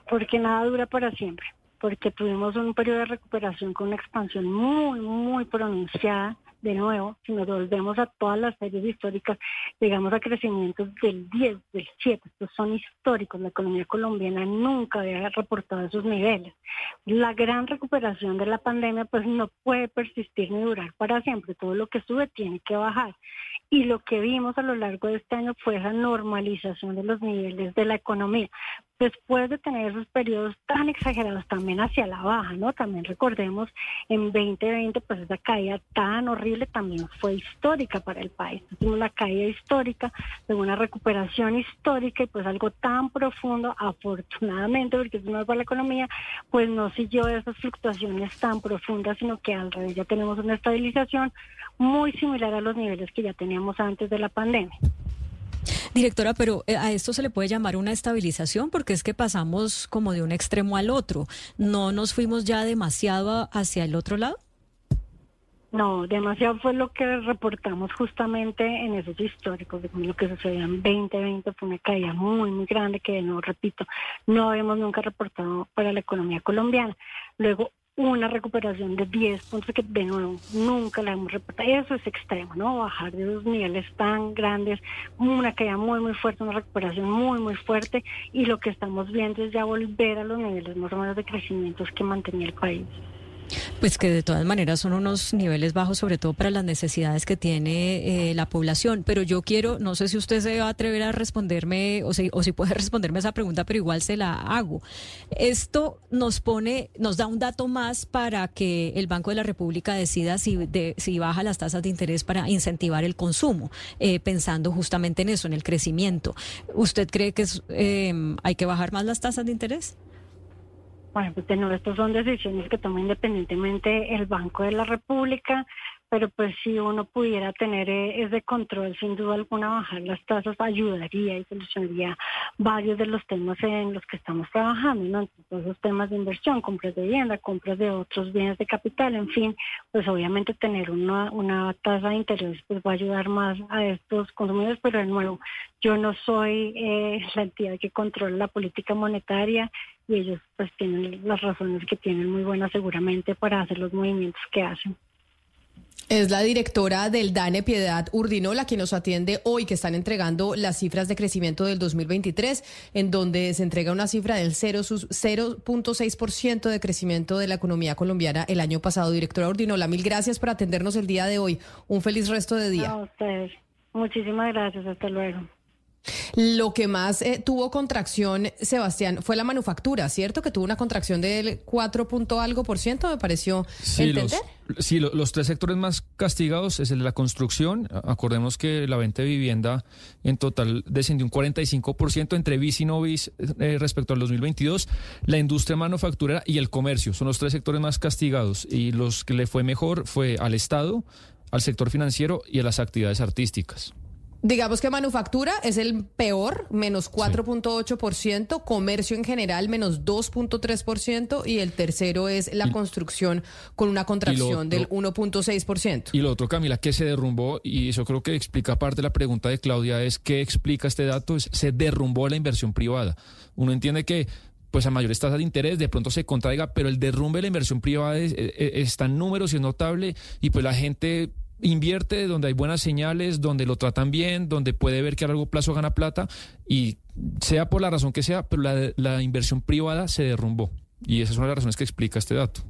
Porque nada dura para siempre, porque tuvimos un periodo de recuperación con una expansión muy, muy pronunciada de nuevo, si nos volvemos a todas las series históricas, llegamos a crecimientos del 10, del 7, estos son históricos, la economía colombiana nunca había reportado esos niveles. La gran recuperación de la pandemia pues no puede persistir ni durar para siempre, todo lo que sube tiene que bajar. Y lo que vimos a lo largo de este año fue esa normalización de los niveles de la economía después de tener esos periodos tan exagerados también hacia la baja, ¿no? También recordemos en 2020 pues esa caída tan horrible también fue histórica para el país. Tuvimos la caída histórica, de una recuperación histórica y pues algo tan profundo, afortunadamente, porque es nuevo para la economía, pues no siguió esas fluctuaciones tan profundas, sino que al revés ya tenemos una estabilización muy similar a los niveles que ya teníamos antes de la pandemia. Directora, pero eh, a esto se le puede llamar una estabilización porque es que pasamos como de un extremo al otro. ¿No nos fuimos ya demasiado hacia el otro lado? No, demasiado fue lo que reportamos justamente en esos históricos, de lo que sucedió en 2020 fue una caída muy, muy grande que, no repito, no habíamos nunca reportado para la economía colombiana. Luego, una recuperación de 10 puntos que de nuevo nunca la hemos reportado. Eso es extremo, ¿no? Bajar de esos niveles tan grandes, una caída muy, muy fuerte, una recuperación muy, muy fuerte y lo que estamos viendo es ya volver a los niveles más o de crecimientos que mantenía el país. Pues que de todas maneras son unos niveles bajos, sobre todo para las necesidades que tiene eh, la población. Pero yo quiero, no sé si usted se va a atrever a responderme o si, o si puede (laughs) responderme esa pregunta, pero igual se la hago. Esto nos pone, nos da un dato más para que el Banco de la República decida si, de, si baja las tasas de interés para incentivar el consumo, eh, pensando justamente en eso, en el crecimiento. ¿Usted cree que es, eh, hay que bajar más las tasas de interés? Pues de nuevo, estas son decisiones que toma independientemente el Banco de la República, pero pues si uno pudiera tener eh, ese control, sin duda alguna, bajar las tasas ayudaría y solucionaría varios de los temas en los que estamos trabajando, ¿no? Todos esos temas de inversión, compras de vivienda, compras de otros bienes de capital, en fin, pues obviamente tener una, una tasa de interés pues va a ayudar más a estos consumidores, pero de nuevo, yo no soy eh, la entidad que controla la política monetaria y ellos pues tienen las razones que tienen muy buenas seguramente para hacer los movimientos que hacen. Es la directora del DANE Piedad Urdinola quien nos atiende hoy, que están entregando las cifras de crecimiento del 2023, en donde se entrega una cifra del 0.6% de crecimiento de la economía colombiana el año pasado. Directora Urdinola, mil gracias por atendernos el día de hoy. Un feliz resto de día. A ustedes. Muchísimas gracias. Hasta luego. Lo que más eh, tuvo contracción, Sebastián, fue la manufactura, ¿cierto? Que tuvo una contracción del 4 punto algo por ciento, me pareció sí, entender. Los, sí, los, tres sectores más castigados es el de la construcción. Acordemos que la venta de vivienda en total descendió un 45% entre bis y no bis eh, respecto al 2022. La industria manufacturera y el comercio son los tres sectores más castigados y los que le fue mejor fue al Estado, al sector financiero y a las actividades artísticas. Digamos que manufactura es el peor, menos 4.8%, comercio en general, menos 2.3%, y el tercero es la construcción con una contracción del 1.6%. Y lo otro, Camila, que se derrumbó, y eso creo que explica parte de la pregunta de Claudia, es qué explica este dato, es se derrumbó la inversión privada. Uno entiende que pues a mayores tasas de interés de pronto se contraiga, pero el derrumbe de la inversión privada está en números y es notable, y pues la gente invierte donde hay buenas señales, donde lo tratan bien, donde puede ver que a largo plazo gana plata y sea por la razón que sea, pero la, la inversión privada se derrumbó. Y esa es una de las razones que explica este dato.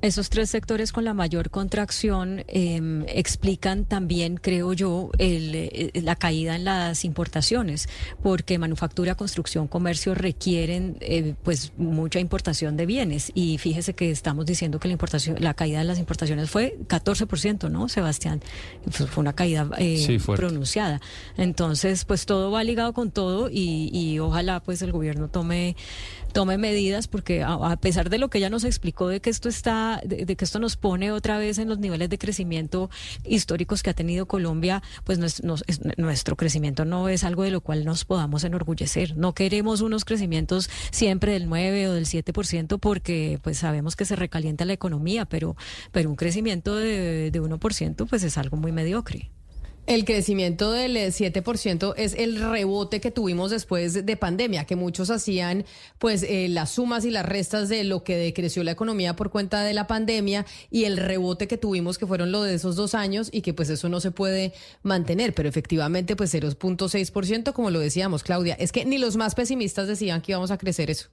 Esos tres sectores con la mayor contracción eh, explican también, creo yo, el, eh, la caída en las importaciones, porque manufactura, construcción, comercio requieren eh, pues mucha importación de bienes. Y fíjese que estamos diciendo que la importación, la caída de las importaciones fue 14%, ¿no, Sebastián? Fue una caída eh, pronunciada. Entonces, pues todo va ligado con todo y, y ojalá pues el gobierno tome tome medidas porque a, pesar de lo que ella nos explicó de que esto está de, que esto nos pone otra vez en los niveles de crecimiento históricos que ha tenido Colombia pues nuestro crecimiento no es algo de lo cual nos podamos enorgullecer. No queremos unos crecimientos siempre del 9 o del 7% porque pues sabemos que se recalienta la economía pero pero un crecimiento de, de 1% pues es algo muy mediocre el crecimiento del 7% eh, es el rebote que tuvimos después de pandemia, que muchos hacían pues eh, las sumas y las restas de lo que decreció la economía por cuenta de la pandemia y el rebote que tuvimos que fueron lo de esos dos años y que pues eso no se puede mantener, pero efectivamente pues 0.6% como lo decíamos Claudia, es que ni los más pesimistas decían que íbamos a crecer eso.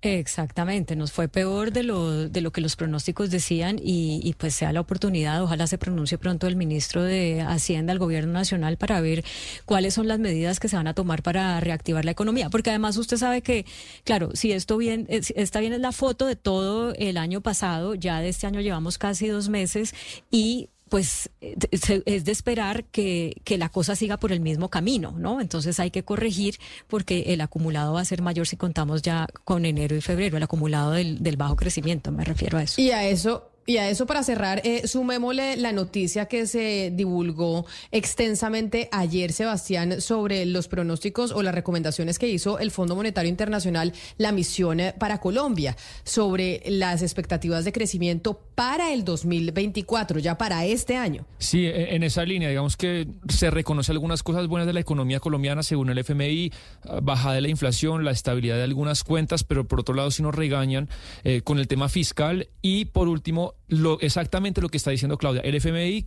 Exactamente, nos fue peor de lo, de lo que los pronósticos decían y, y, pues sea la oportunidad, ojalá se pronuncie pronto el ministro de Hacienda, el gobierno nacional, para ver cuáles son las medidas que se van a tomar para reactivar la economía. Porque además usted sabe que, claro, si esto bien, está bien es la foto de todo el año pasado, ya de este año llevamos casi dos meses y pues es de esperar que, que, la cosa siga por el mismo camino, ¿no? Entonces hay que corregir porque el acumulado va a ser mayor si contamos ya con enero y febrero, el acumulado del, del bajo crecimiento, me refiero a eso. Y a eso y a eso para cerrar, eh, sumémosle la noticia que se divulgó extensamente ayer, Sebastián, sobre los pronósticos o las recomendaciones que hizo el Fondo Monetario Internacional, la misión eh, para Colombia, sobre las expectativas de crecimiento para el 2024, ya para este año. Sí, e, en esa línea, digamos que se reconoce algunas cosas buenas de la economía colombiana, según el FMI, ah, bajada de la inflación, la estabilidad de algunas cuentas, pero por otro lado sí nos regañan eh, con el tema fiscal y por último lo, exactamente lo que está diciendo Claudia. El FMI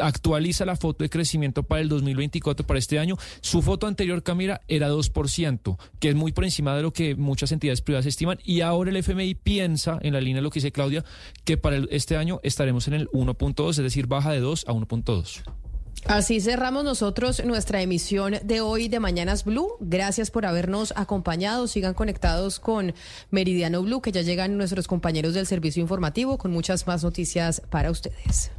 actualiza la foto de crecimiento para el 2024, para este año. Su foto anterior, Camila, era 2%, que es muy por encima de lo que muchas entidades privadas estiman. Y ahora el FMI piensa, en la línea de lo que dice Claudia, que para este año estaremos en el 1.2, es decir, baja de 2 a 1.2. Así cerramos nosotros nuestra emisión de hoy de Mañanas Blue. Gracias por habernos acompañado. Sigan conectados con Meridiano Blue, que ya llegan nuestros compañeros del servicio informativo con muchas más noticias para ustedes.